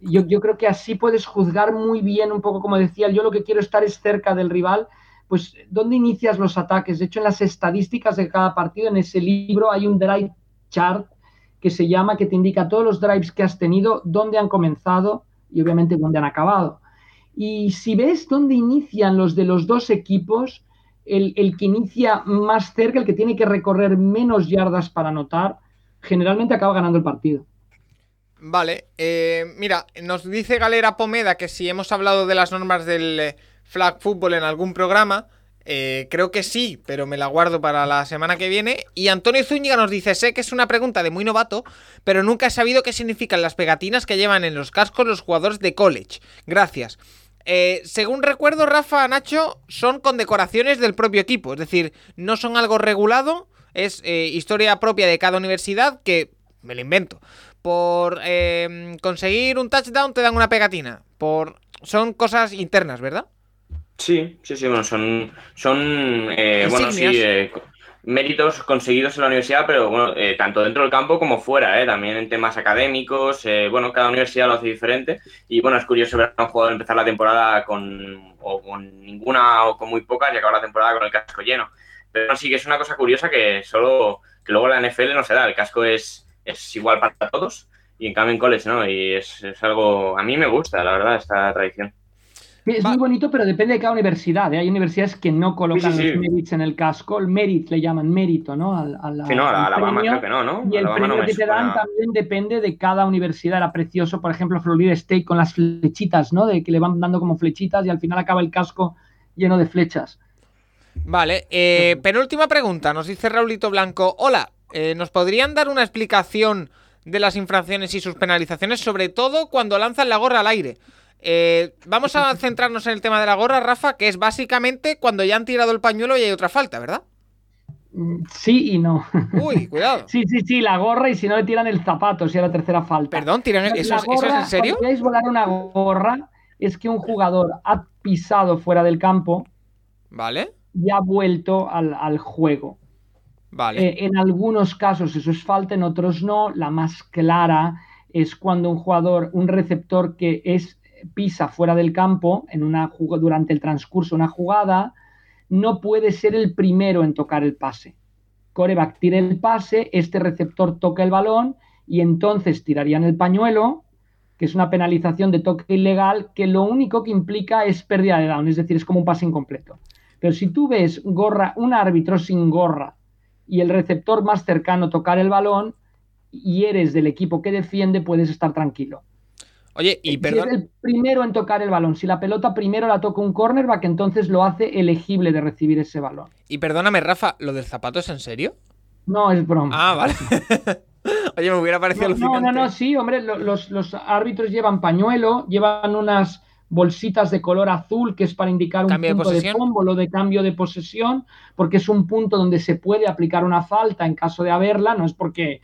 Yo, yo creo que así puedes juzgar muy bien, un poco como decía, yo lo que quiero estar es cerca del rival pues, ¿dónde inicias los ataques? De hecho, en las estadísticas de cada partido, en ese libro, hay un drive chart que se llama, que te indica todos los drives que has tenido, dónde han comenzado y obviamente dónde han acabado. Y si ves dónde inician los de los dos equipos, el, que inicia más cerca, el que tiene que recorrer menos yardas para anotar, generalmente acaba ganando el partido. Vale, eh, mira, nos dice Galera Pomeda que si hemos hablado de las normas del flag football en algún programa. Eh, creo que sí, pero me la guardo para la semana que viene. Y Antonio Zúñiga nos dice, sé que es una pregunta de muy novato, pero nunca he sabido qué significan las pegatinas que llevan en los cascos los jugadores de college. Gracias. Eh, según recuerdo, Rafa, Nacho, son condecoraciones del propio equipo, es decir, no son algo regulado, es eh, historia propia de cada universidad que, me lo invento, por eh, conseguir un touchdown te dan una pegatina, por... son cosas internas, ¿verdad? Sí, sí, sí, bueno, son, son eh, bueno, sí, eh, méritos conseguidos en la universidad, pero bueno, eh, tanto dentro del campo como fuera, eh, también en temas académicos, eh, bueno, cada universidad lo hace diferente y bueno, es curioso ver a un jugador empezar la temporada con, o con ninguna o con muy pocas y acabar la temporada con el casco lleno. Pero sí que es una cosa curiosa que solo, que luego la NFL no se da, el casco es, es igual para todos y en cambio en college, ¿no? Y es, es algo, a mí me gusta, la verdad, esta tradición. Es muy bonito, pero depende de cada universidad. ¿eh? Hay universidades que no colocan sí, sí, sí. los mérits en el casco. El merit le llaman mérito, ¿no? A, a la, sí, no, a Alabama creo que no, ¿no? Y el premio no que te dan también depende de cada universidad. Era precioso, por ejemplo, Florida State con las flechitas, ¿no? De que le van dando como flechitas y al final acaba el casco lleno de flechas. Vale, eh, penúltima pregunta. Nos dice Raulito Blanco. Hola, eh, ¿nos podrían dar una explicación de las infracciones y sus penalizaciones? Sobre todo cuando lanzan la gorra al aire. Eh, vamos a centrarnos en el tema de la gorra, Rafa, que es básicamente cuando ya han tirado el pañuelo y hay otra falta, ¿verdad? Mm, Sí y no. Uy, cuidado. Sí, sí, sí, la gorra y si no le tiran el zapato, si es la tercera falta. Perdón, tiran La ¿eso, es- eso es gorra, en serio? Queráis volar una gorra, es que un jugador ha pisado fuera del campo Vale, y ha vuelto al, al juego. vale. Eh, en algunos casos eso es falta, en otros no. La más clara es cuando un jugador, un receptor que es pisa fuera del campo en una durante el transcurso de una jugada, no puede ser el primero en tocar el pase. Coreback tira el pase, este receptor toca el balón y entonces tirarían el pañuelo, que es una penalización de toque ilegal que lo único que implica es pérdida de down, es decir, es como un pase incompleto. Pero si tú ves gorra, un árbitro sin gorra y el receptor más cercano tocar el balón y eres del equipo que defiende, puedes estar tranquilo. Oye, y Si perdón. es el primero en tocar el balón, si la pelota primero la toca un cornerback, entonces lo hace elegible de recibir ese balón. Y perdóname, Rafa, ¿lo del zapato es en serio? No es broma. Ah, vale. Oye, me hubiera parecido No, no, alucinante. no, no, sí, hombre, lo- los, los árbitros llevan pañuelo, llevan unas bolsitas de color azul que es para indicar un Cambio punto de, de cambio de posesión, porque es un punto donde se puede aplicar una falta en caso de haberla, no es porque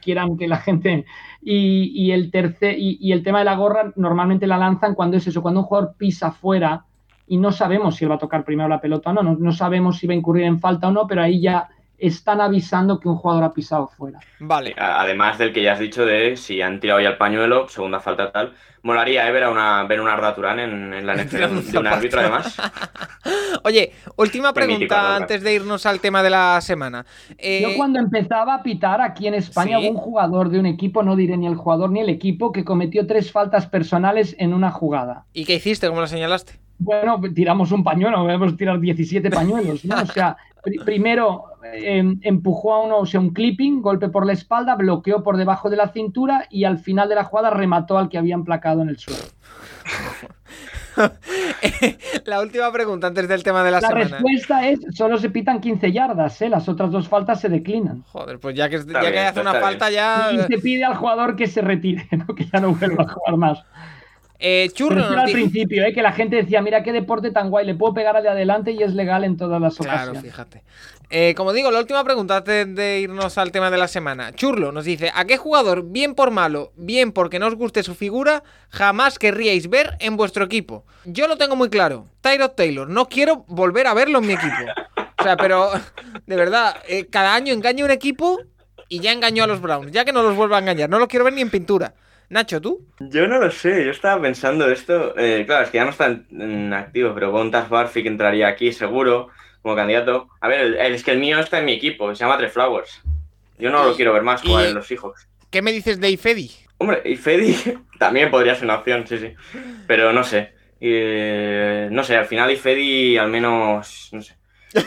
quieran que la gente y, y el tercer y, el tema de la gorra normalmente la lanzan cuando es eso, cuando un jugador pisa fuera y no sabemos si va a tocar primero la pelota o no, no, no sabemos si va a incurrir en falta o no, pero ahí ya están avisando que un jugador ha pisado fuera. Vale. Además del que ya has dicho de si han tirado ya el pañuelo, segunda falta tal. Molaría eh, ver, a una, ver un Arda Turán en, en la NFL de un árbitro, además. Oye, última pregunta antes de irnos al tema de la semana. Eh, Yo cuando empezaba a pitar aquí en España Sí. un jugador de un equipo, no diré ni el jugador ni el equipo, que cometió tres faltas personales en una jugada. ¿Y qué hiciste? ¿Cómo lo señalaste? Bueno, tiramos un pañuelo, debemos tirar 17 pañuelos, ¿no? O sea, pri- primero eh, empujó a uno, o sea, un clipping, golpe por la espalda, bloqueó por debajo de la cintura y al final de la jugada remató al que había emplacado en el suelo. la última pregunta antes del tema de la, La semana. respuesta es, solo se pitan 15 yardas, ¿eh? Las otras dos faltas se declinan. Joder, pues ya que, Está ya que bien, hace está una bien. falta ya... Y se pide al jugador que se retire, ¿no? que ya no vuelva a jugar más. Eh, Churro Pero al dice... principio, ¿eh? que la gente decía, mira qué deporte tan guay, le puedo pegar al de adelante y es legal en todas las Claro, ocasiones. fíjate. Eh, como digo, la última pregunta antes de irnos al tema de la semana. Churlo nos dice, ¿a qué jugador, bien por malo, bien porque no os guste su figura, jamás querríais ver en vuestro equipo? Yo lo tengo muy claro. Tyrod Taylor, no quiero volver a verlo en mi equipo. O sea, pero de verdad, eh, cada año engaña un equipo y ya engañó a los Browns. Ya que no los vuelva a engañar, no lo quiero ver ni en pintura. Nacho, ¿tú? Yo no lo sé, yo estaba pensando esto. eh, claro, es que ya no está en, en activo, pero Bontas Barfi que entraría aquí seguro como candidato. A ver, el- el- es que el mío está en mi equipo, se llama Trey Flowers. Yo no lo quiero ver más jugar en los hijos. ¿Qué me dices de Ifedi? Hombre, y Fedi también podría ser una opción, sí, sí. Pero no sé. Eh, no sé, al final Ifedi al menos. No sé.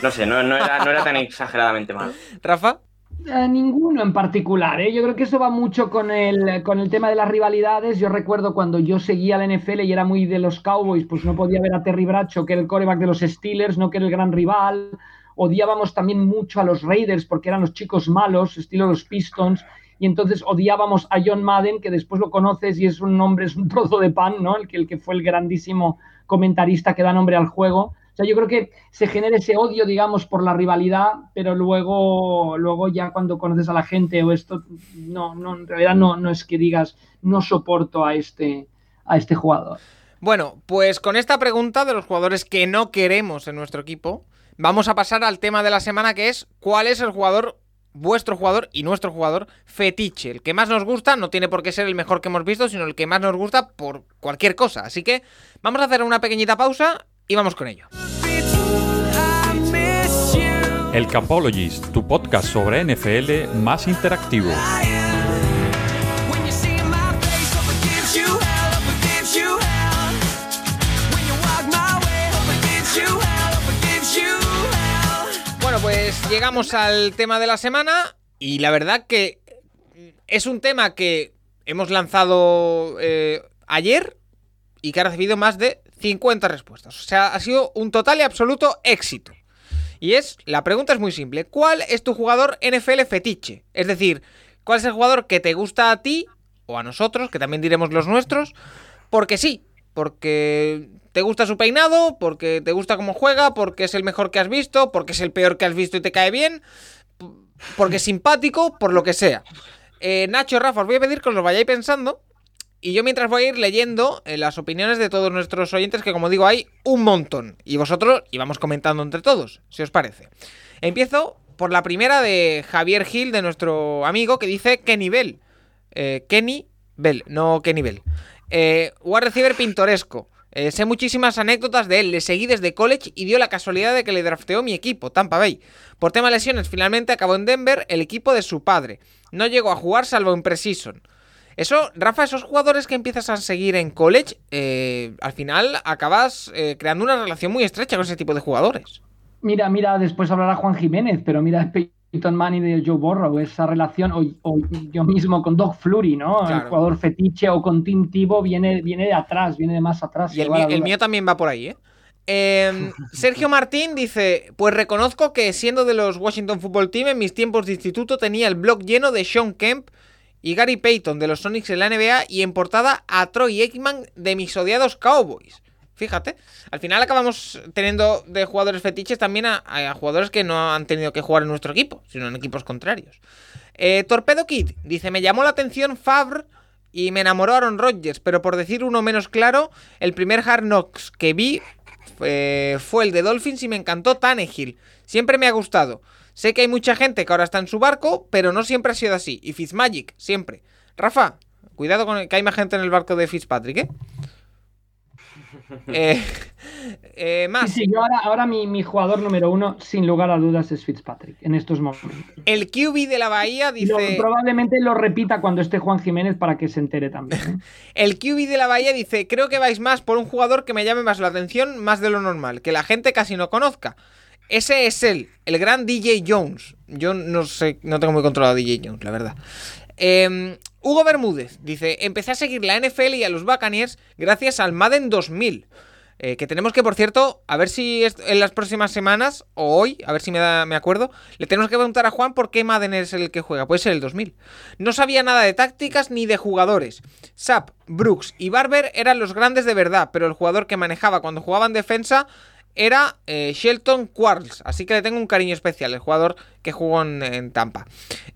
No sé, no, no era, no era tan exageradamente malo. Rafa. Ninguno en particular, ¿eh? Yo creo que eso va mucho con el, con el tema de las rivalidades. Yo recuerdo cuando yo seguía la NFL y era muy de los Cowboys, pues no podía ver a Terry Bradshaw, que era el coreback de los Steelers, no que era el gran rival. Odiábamos también mucho a los Raiders porque eran los chicos malos, estilo los Pistons. Y entonces odiábamos a John Madden, que después lo conoces y es un nombre, es un trozo de pan, ¿no? El que, el que fue el grandísimo comentarista que da nombre al juego. O sea, yo creo que se genera ese odio, digamos, por la rivalidad, pero luego, luego ya cuando conoces a la gente o esto, no, no, en realidad no, no es que digas, no soporto a este, a este jugador. Bueno, pues con esta pregunta de los jugadores que no queremos en nuestro equipo, vamos a pasar al tema de la semana que es ¿cuál es el jugador, vuestro jugador y nuestro jugador fetiche? El que más nos gusta no tiene por qué ser el mejor que hemos visto, sino el que más nos gusta por cualquier cosa. Así que vamos a hacer una pequeñita pausa y vamos con ello. El Capologist, tu podcast sobre NFL más interactivo. Bueno, pues llegamos al tema de la semana y la verdad que es un tema que hemos lanzado eh, ayer y que ha recibido más de 50 respuestas. O sea, ha sido un total y absoluto éxito. Y es, la pregunta es muy simple. ¿Cuál es tu jugador NFL fetiche? Es decir, ¿cuál es el jugador que te gusta a ti o a nosotros, que también diremos los nuestros? Porque sí, porque te gusta su peinado, porque te gusta cómo juega, porque es el mejor que has visto, porque es el peor que has visto y te cae bien, porque es simpático, por lo que sea. Eh, Nacho, Rafa, os voy a pedir que os lo vayáis pensando. Y yo mientras voy a ir leyendo eh, las opiniones de todos nuestros oyentes, que como digo, hay un montón. Y vosotros, y vamos comentando entre todos, si os parece. Empiezo por la primera de Javier Gil, de nuestro amigo, que dice qué nivel. Eh, Kenny Bell, no qué nivel. Eh, War receiver pintoresco. Eh, sé muchísimas anécdotas de él, le seguí desde college y dio la casualidad de que le drafteó mi equipo, Tampa Bay. Por tema de lesiones, finalmente acabó en Denver, el equipo de su padre. No llegó a jugar salvo en preseason. Eso, Rafa, esos jugadores que empiezas a seguir en college, eh, al final acabas eh, creando una relación muy estrecha con ese tipo de jugadores. Mira, mira, después hablará Juan Jiménez, pero mira Peyton Manning de Joe Burrow, esa relación, o, o yo mismo con Doug Flurry, ¿no? Claro. El jugador fetiche o con Tim Tebow viene, viene de atrás, viene de más atrás. Y el mío, el también va por ahí, ¿eh? Eh, Sergio Martín dice: Pues reconozco que siendo de los Washington Football Team, en mis tiempos de instituto tenía el blog lleno de Sean Kemp y Gary Payton de los Sonics en la NBA y en portada a Troy Aikman de mis odiados Cowboys. Fíjate, al final acabamos teniendo de jugadores fetiches también a, jugadores que no han tenido que jugar en nuestro equipo, sino en equipos contrarios. Eh, Torpedo Kid dice: Me llamó la atención Favre y me enamoró Aaron Rodgers, pero por decir uno menos claro, el primer Hard Knocks que vi eh, fue el de Dolphins y me encantó Tannehill. Siempre me ha gustado. Sé que hay mucha gente que ahora está en su barco, pero no siempre ha sido así. Y Fitzmagic, siempre. Rafa, cuidado con el- que hay más gente en el barco de Fitzpatrick, ¿eh? Eh, eh, Sí, más, sí, yo ahora, ahora mi, mi jugador número uno, sin lugar a dudas, es Fitzpatrick, en estos momentos. el QB de la Bahía Lo- dice... probablemente lo repita cuando esté Juan Jiménez para que se entere también. ¿eh? El QB de la Bahía dice, creo que vais más por un jugador que me llame más la atención, más de lo normal, que la gente casi no conozca. Ese es él, el gran DJ Jones. Yo no sé, no tengo muy controlado a DJ Jones, la verdad. Eh, Hugo Bermúdez dice, empecé a seguir la NFL y a los Buccaneers gracias al Madden 2000. eh, que tenemos que, por cierto, a ver si es- en las próximas semanas, o hoy, a ver si me, me acuerdo, le tenemos que preguntar a Juan por qué Madden es el que juega. Puede ser el 2000. No sabía nada de tácticas ni de jugadores. Sapp, Brooks y Barber eran los grandes de verdad, pero el jugador que manejaba cuando jugaba en defensa era eh, Shelton Quarles. Así que le tengo un cariño especial, el jugador que jugó en, Tampa.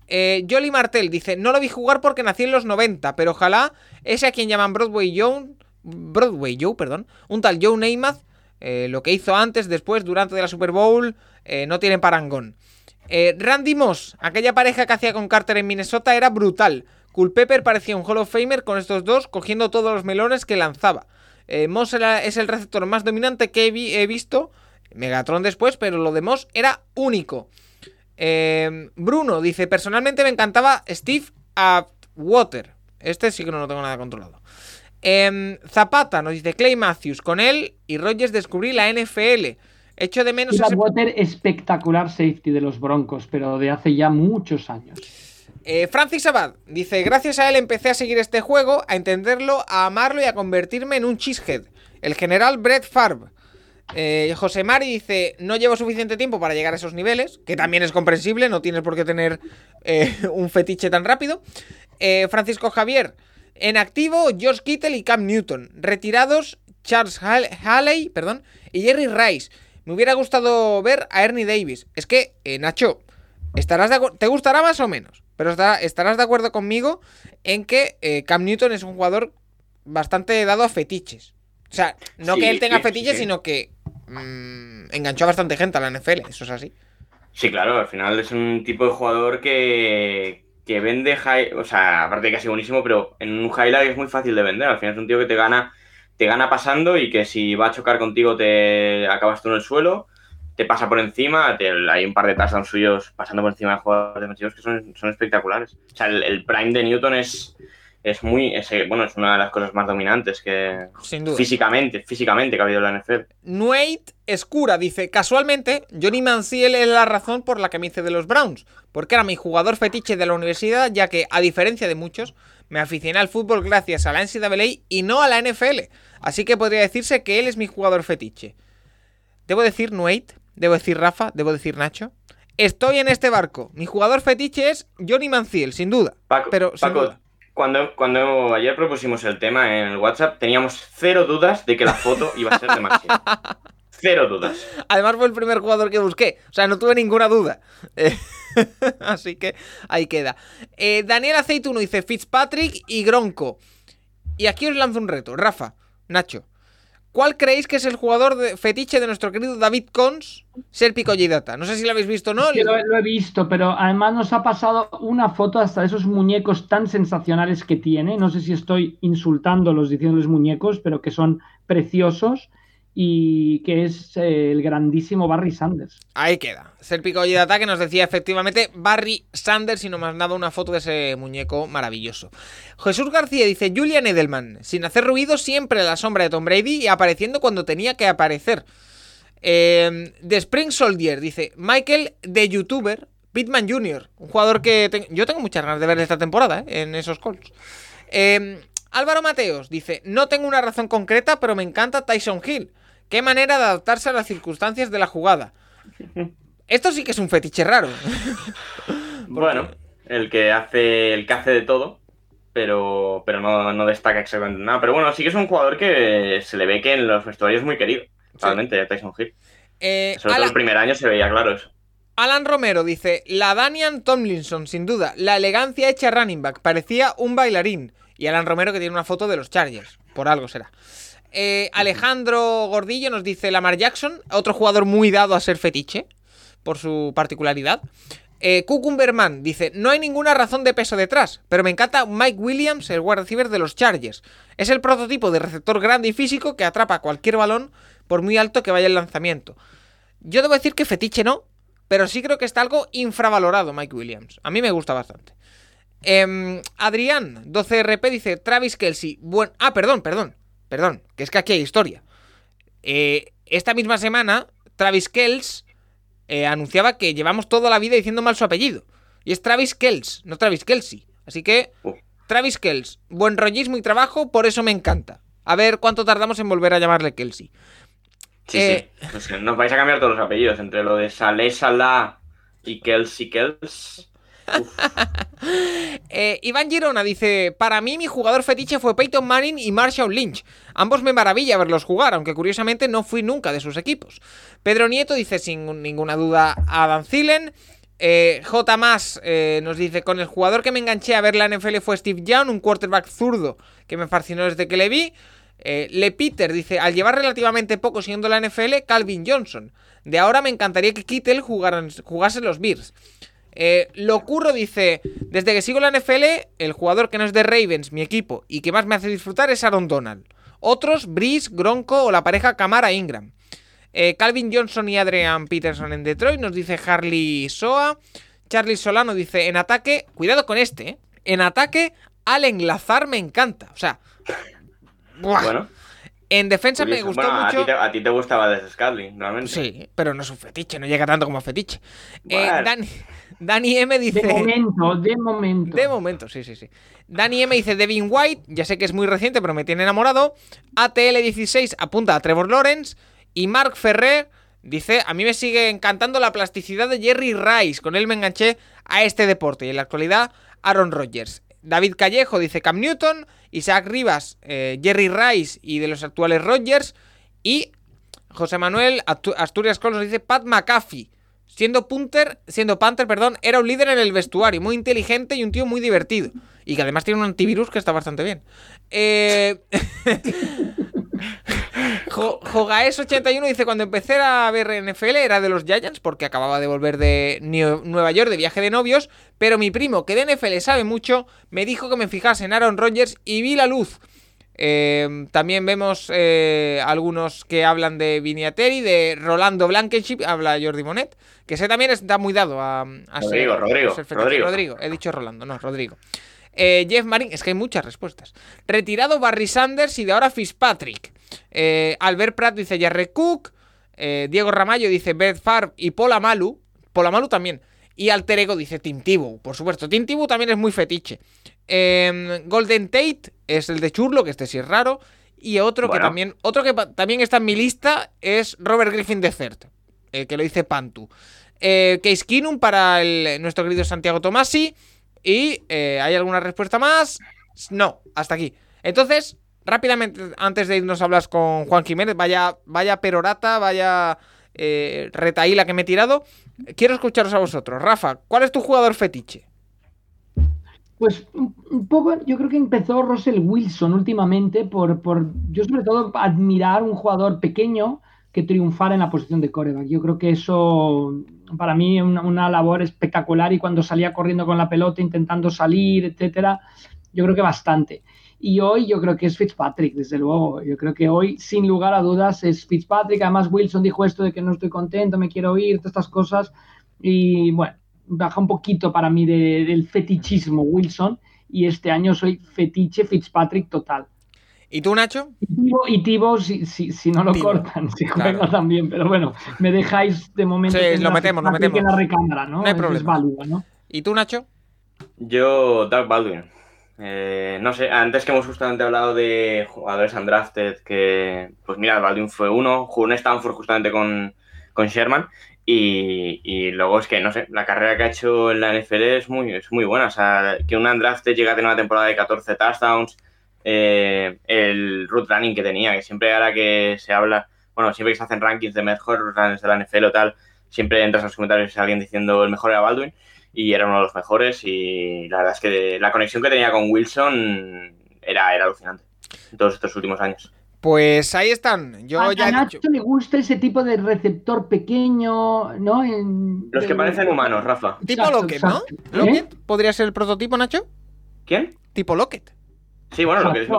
Eh, Jolly Martel dice: No lo vi jugar porque nací en los 90, pero ojalá ese a quien llaman Broadway Joe, Broadway Joe, perdón, un tal Joe Namath, eh, lo que hizo antes, después, durante de la Super Bowl, no tiene parangón. Randy Moss, aquella pareja que hacía con Carter en Minnesota era brutal. Culpepper parecía un Hall of Famer con estos dos cogiendo todos los melones que lanzaba. Eh, Moss era- es el receptor más dominante que he, vi- he visto. Megatron después, pero lo de Moss era único. Eh, Bruno dice: Personalmente me encantaba Steve Atwater. Este sí que no lo tengo nada controlado. Em, Zapata nos dice Clay Matthews. Con él y Rogers descubrí la NFL. Echo de menos ese- Water, espectacular safety de los Broncos, pero de hace ya muchos años. Eh, Francis Abad dice: Gracias a él empecé a seguir este juego, a entenderlo, a amarlo y a convertirme en un cheesehead. El general Brett Favre. Eh, José Mari dice: No llevo suficiente tiempo para llegar a esos niveles, que también es comprensible, no tienes por qué tener eh, un fetiche tan rápido. Francisco Javier: En activo, Josh Kittle y Cam Newton. Retirados, Charles Hall- Haley perdón, y Jerry Rice. Me hubiera gustado ver a Ernie Davis. Es que, Nacho, estarás de te gustará más o menos, pero estará- estarás de acuerdo conmigo en que eh, Cam Newton es un jugador bastante dado a fetiches. O sea, no Sí, que él tenga sí, fetiches, sí. sino que mm, enganchó a bastante gente a la NFL, eso es así. Sí, claro, al final es un tipo de jugador que, que vende, high- o sea, aparte de que ha sido buenísimo, pero en un highlight es muy fácil de vender. Al final es un tío que te gana, te gana pasando y que si va a chocar contigo te acabas tú en el suelo, te pasa por encima, te- hay un par de touchdowns suyos pasando por encima de jugadores defensivos que son, son espectaculares. O sea, el, el prime de Newton es, es muy, es, bueno, es una de las cosas más dominantes que Sin duda. físicamente, físicamente que ha habido en la NFL. Nuate Escura dice, casualmente, Johnny Manziel es la razón por la que me hice de los Browns, porque era mi jugador fetiche de la universidad, ya que, a diferencia de muchos, me aficioné al fútbol gracias a la NCAA y no a la NFL. Así que podría decirse que él es mi jugador fetiche. Debo decir Nuate, debo decir Rafa, debo decir Nacho. Estoy en este barco. Mi jugador fetiche es Johnny Manziel, sin duda. Paco, pero sin Paco, duda. Cuando, cuando ayer propusimos el tema en el WhatsApp, teníamos cero dudas de que la foto iba a ser de Maxi. Cero dudas. Además fue el primer jugador que busqué. O sea, no tuve ninguna duda. Eh, Así que ahí queda. Eh, Daniel Aceituno dice Fitzpatrick y Gronco. Y aquí os lanzo un reto. Rafa, Nacho. ¿Cuál creéis que es el jugador de- fetiche de nuestro querido David Cons, Serpico Data? No sé si lo habéis visto o no. Sí, lo, lo he visto, pero además nos ha pasado una foto hasta de esos muñecos tan sensacionales que tiene. No sé si estoy insultándolos diciéndoles muñecos, pero que son preciosos y que es eh, el grandísimo Barry Sanders. Ahí queda. Serpico Data que nos decía efectivamente Barry Sanders y nos mandaba una foto de ese muñeco maravilloso. Jesús García dice Julian Edelman, sin hacer ruido siempre a la sombra de Tom Brady y apareciendo cuando tenía que aparecer. Eh, The Spring Soldier dice Michael de youtuber Pittman Jr., un jugador que yo tengo muchas ganas de ver esta temporada ¿eh? en esos Colts. Eh, Álvaro Mateos dice no tengo una razón concreta, pero me encanta Tyson Hill. Qué manera de adaptarse a las circunstancias de la jugada. Esto sí que es un fetiche raro. Bueno, el que hace, el que hace de todo, pero, pero no, no destaca exactamente nada. Pero bueno, sí que es un jugador que se le ve que en los vestuarios es muy querido. Realmente, Tyson Hill. Eh, Sobre todo Alan, el primer año se veía claro eso. Alan Romero dice, la Danian Tomlinson, sin duda, la elegancia hecha running back, parecía un bailarín. Y Alan Romero que tiene una foto de los Chargers, por algo será. Eh, Alejandro Gordillo nos dice Lamar Jackson, otro jugador muy dado a ser fetiche, por su particularidad. Eh, Cucumberman dice, no hay ninguna razón de peso detrás, pero me encanta Mike Williams, el wide receiver de los Chargers. Es el prototipo de receptor grande y físico que atrapa cualquier balón por muy alto que vaya el lanzamiento. Yo debo decir que fetiche no, pero sí creo que está algo infravalorado Mike Williams. A mí me gusta bastante. Em, Adrián, 12RP, dice Travis Kelsey. Buen... Ah, perdón, perdón. Perdón, que es que aquí hay historia. Eh, esta misma semana, Travis Kells eh, anunciaba que llevamos toda la vida diciendo mal su apellido. Y es Travis Kells, no Travis Kelsey. Así que, Uh. Travis Kells, buen rollismo y trabajo, por eso me encanta. A ver cuánto tardamos en volver a llamarle Kelsey. Sí, Eh, sí. Pues que nos vais a cambiar todos los apellidos. Entre lo de Saleh Salah y Kelsey Kels. Eh, Iván Girona dice: Para mí, mi jugador fetiche fue Peyton Manning y Marshall Lynch. Ambos me maravilla verlos jugar, aunque curiosamente no fui nunca de sus equipos. Pedro Nieto dice: Sin ninguna duda, Adam Thielen. Eh, J. Más eh, nos dice: Con el jugador que me enganché a ver la NFL fue Steve Young, un quarterback zurdo que me fascinó desde que le vi. Eh, Le Peter dice: Al llevar relativamente poco siguiendo la NFL, Calvin Johnson. De ahora me encantaría que Kittel jugaran, jugase los Bears. Eh, Locurro dice: Desde que sigo la NFL, el jugador que no es de Ravens, mi equipo, y que más me hace disfrutar es Aaron Donald. Otros, Breeze, Gronco o la pareja Camara Ingram. Eh, Calvin Johnson y Adrian Peterson en Detroit, nos dice Harley Soa. Charlie Solano dice: En ataque, cuidado con este, ¿eh? En ataque, al enlazar me encanta. O sea. Bueno, en defensa me gustó Bueno, a mucho. ti, te, a ti te gustaba desde Scadling, realmente. Sí, pero no es un fetiche, no llega tanto como fetiche. Eh. Dani, Dani M dice. De momento, de momento. De momento, sí, sí, sí. Dani M dice Devin White, ya sé que es muy reciente, pero me tiene enamorado. ATL16 apunta a Trevor Lawrence. Y Mark Ferrer dice, a mí me sigue encantando la plasticidad de Jerry Rice. Con él me enganché a este deporte. Y en la actualidad, Aaron Rodgers. David Callejo dice Cam Newton. Isaac Rivas, eh, Jerry Rice y de los actuales Rodgers. Y José Manuel Asturias Colos dice Pat McAfee. Siendo punter, siendo Panther, perdón, era un líder en el vestuario, muy inteligente y un tío muy divertido. Y que además tiene un antivirus que está bastante bien. Eh... Jo- Jogaes81 dice: Cuando empecé a ver NFL era de los Giants porque acababa de volver de Nue- Nueva York de viaje de novios. Pero mi primo, que de NFL sabe mucho, me dijo que me fijase en Aaron Rodgers y vi la luz. Eh, también vemos eh, algunos que hablan de Viniateri, de Rolando Blankenship, habla Jordi Monet, que ese también está muy dado a, a Rodrigo, Rodrigo, fetiche. Rodrigo. Rodrigo, he dicho Rolando, no, Rodrigo. Eh, Jeff Marin, es que hay muchas respuestas. Retirado Barry Sanders y de ahora Fitzpatrick. Eh, Albert Pratt dice Jarre Cook. Eh, Diego Ramallo dice Beth Favre y Pola Malu. Pola Malu también. Y Alter Ego dice Tim Tebow, por supuesto. Tim Tebow también es muy fetiche. Em, Golden Tate es el de Churlo, que este sí es raro. Y otro que también otro que también está en mi lista es Robert Griffin III, eh, que lo dice Pantu. Eh, Case Keenum para el- nuestro querido Santiago Tomasi. Y ¿hay alguna respuesta más? No, hasta aquí. Entonces, rápidamente, antes de irnos a hablar con Juan Jiménez, vaya, vaya perorata, vaya eh, retaíla que me he tirado. Quiero escucharos a vosotros. Rafa, ¿cuál es tu jugador fetiche? Pues un poco, yo creo que empezó Russell Wilson últimamente por, por yo sobre todo admirar un jugador pequeño que triunfara en la posición de coreback. Yo creo que eso para mí es una labor espectacular y cuando salía corriendo con la pelota, intentando salir, etcétera, yo creo que bastante. Y hoy yo creo que es Fitzpatrick, desde luego. Yo creo que hoy, sin lugar a dudas, es Fitzpatrick. Además, Wilson dijo esto de que no estoy contento, me quiero ir, todas estas cosas. Y bueno, baja un poquito para mí de- del fetichismo Wilson. Y este año soy fetiche Fitzpatrick total. ¿Y tú, Nacho? Y Tibo, si, si, si no lo cortan, si claro. juega también. Pero bueno, me dejáis de momento. Sí, lo metemos, lo metemos. en la recámara, ¿no? No hay problema. Es válido, ¿no? ¿Y tú, Nacho? Yo, Doug Baldwin. Eh, no sé, antes que hemos justamente hablado de jugadores undrafted, que, pues mira, Baldwin fue uno, jugó en Stanford justamente con, con Sherman, y, y luego es que, no sé, la carrera que ha hecho en la NFL es muy, es muy buena. O sea, que un undrafted llega a tener una temporada de 14 touchdowns, eh, el root running que tenía, que siempre ahora que se habla, bueno, siempre que se hacen rankings de mejor runners de la NFL o tal, siempre entras en los comentarios alguien diciendo el mejor era Baldwin y era uno de los mejores y la verdad es que la conexión que tenía con Wilson era, era alucinante en todos estos últimos años. Pues ahí están. Yo a, ya a he Nacho dicho. le gusta ese tipo de receptor pequeño, ¿no? En- Los que parecen humanos, Rafa. Tipo Exacto, Lockett, ¿no? exacto. ¿Eh? ¿Lockett? ¿Podría ser el prototipo, Nacho? ¿Quién? Tipo Lockett. Sí, bueno, lo que es mi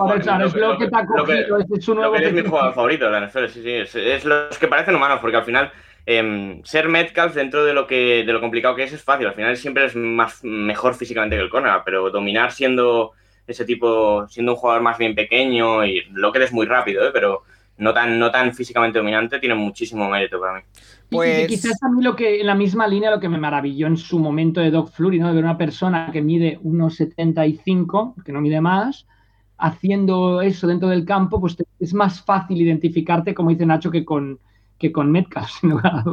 jugador- favorito de la NFL, sí, sí. Es, es los que parecen humanos, porque al final em, ser Metcalf dentro de lo que de lo complicado que es es fácil. Al final siempre es más mejor físicamente que el corner, pero dominar siendo ese tipo, siendo un jugador más bien pequeño y lo que es muy rápido, ¿eh? pero no tan, no tan físicamente dominante, tiene muchísimo mérito para mí. Y- Pues- Y quizás a mí lo que, en la misma línea, lo que me maravilló en su momento de Doc Flurry, ¿no? De ver una persona que mide 1,75, que no mide más, haciendo eso dentro del campo, pues te- es más fácil identificarte, como dice Nacho, que con, que con Metcalf, sin lugar.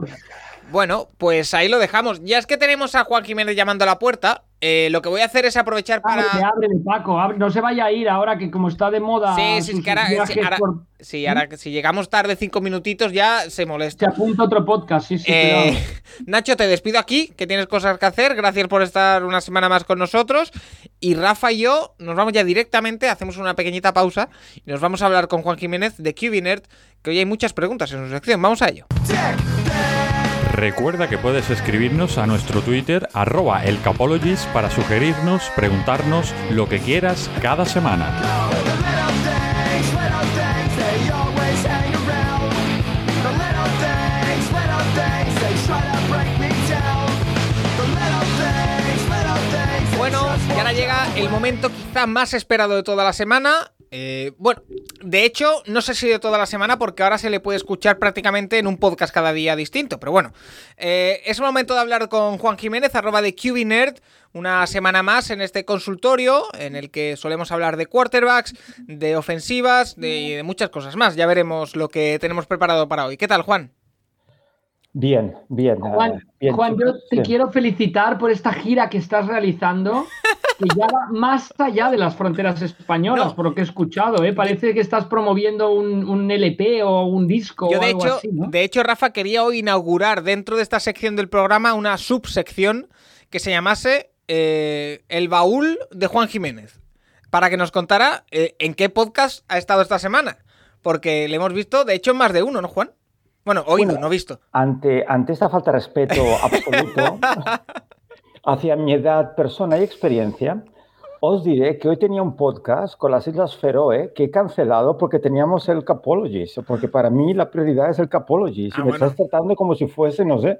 Bueno, pues ahí lo dejamos. Ya es que tenemos a Juan Jiménez llamando a la puerta. eh, lo que voy a hacer es aprovechar para. Ábrele, ábrele, Paco, abre- no se vaya a ir ahora que como está de moda Sí, sí, es que ahora- viajes sí, ahora- por- Sí, ahora que si llegamos tarde cinco minutitos ya se se molesta. apunta otro podcast, sí, sí, Eh. Nacho, te despido aquí, que tienes cosas que hacer. Gracias por estar una semana más con nosotros. Y Rafa y yo nos vamos ya directamente, hacemos una pequeñita pausa y nos vamos a hablar con Juan Jiménez de QBNerd, que hoy hay muchas preguntas en su sección. Vamos a ello. Recuerda que puedes escribirnos a nuestro Twitter, arroba elcapologist, para sugerirnos, preguntarnos lo que quieras cada semana. Bueno, y ahora llega el momento quizá más esperado de toda la semana. Eh, bueno, de hecho, no sé si de toda la semana porque ahora se le puede escuchar prácticamente en un podcast cada día distinto. Pero bueno, eh, es momento de hablar con Juan Jiménez, arroba de QBNerd, una semana más en este consultorio en el que solemos hablar de quarterbacks, de ofensivas y de muchas cosas más. Ya veremos lo que tenemos preparado para hoy. ¿Qué tal, Juan? Bien, bien. Juan, eh, bien, Juan, yo te bien. quiero felicitar por esta gira que estás realizando, que ya va más allá de las fronteras españolas, No. por lo que he escuchado. ¿eh? Parece que estás promoviendo un, un LP o un disco Yo o de algo hecho, así, ¿no? de hecho, Rafa, quería hoy inaugurar dentro de esta sección del programa una subsección que se llamase eh, El baúl de Juan Jiménez. Para que nos contara eh, en qué podcast ha estado esta semana. Porque le hemos visto, de hecho, en más de uno, ¿no, Juan? Bueno, oído, Bueno. no visto. Ante, ante esta falta de respeto absoluto hacia mi edad, persona y experiencia, os diré que hoy tenía un podcast con las Islas Feroe que he cancelado porque teníamos el Capologist, porque para mí la prioridad es el Capologist. Ah, y me bueno. estás tratando como si fuese, no sé,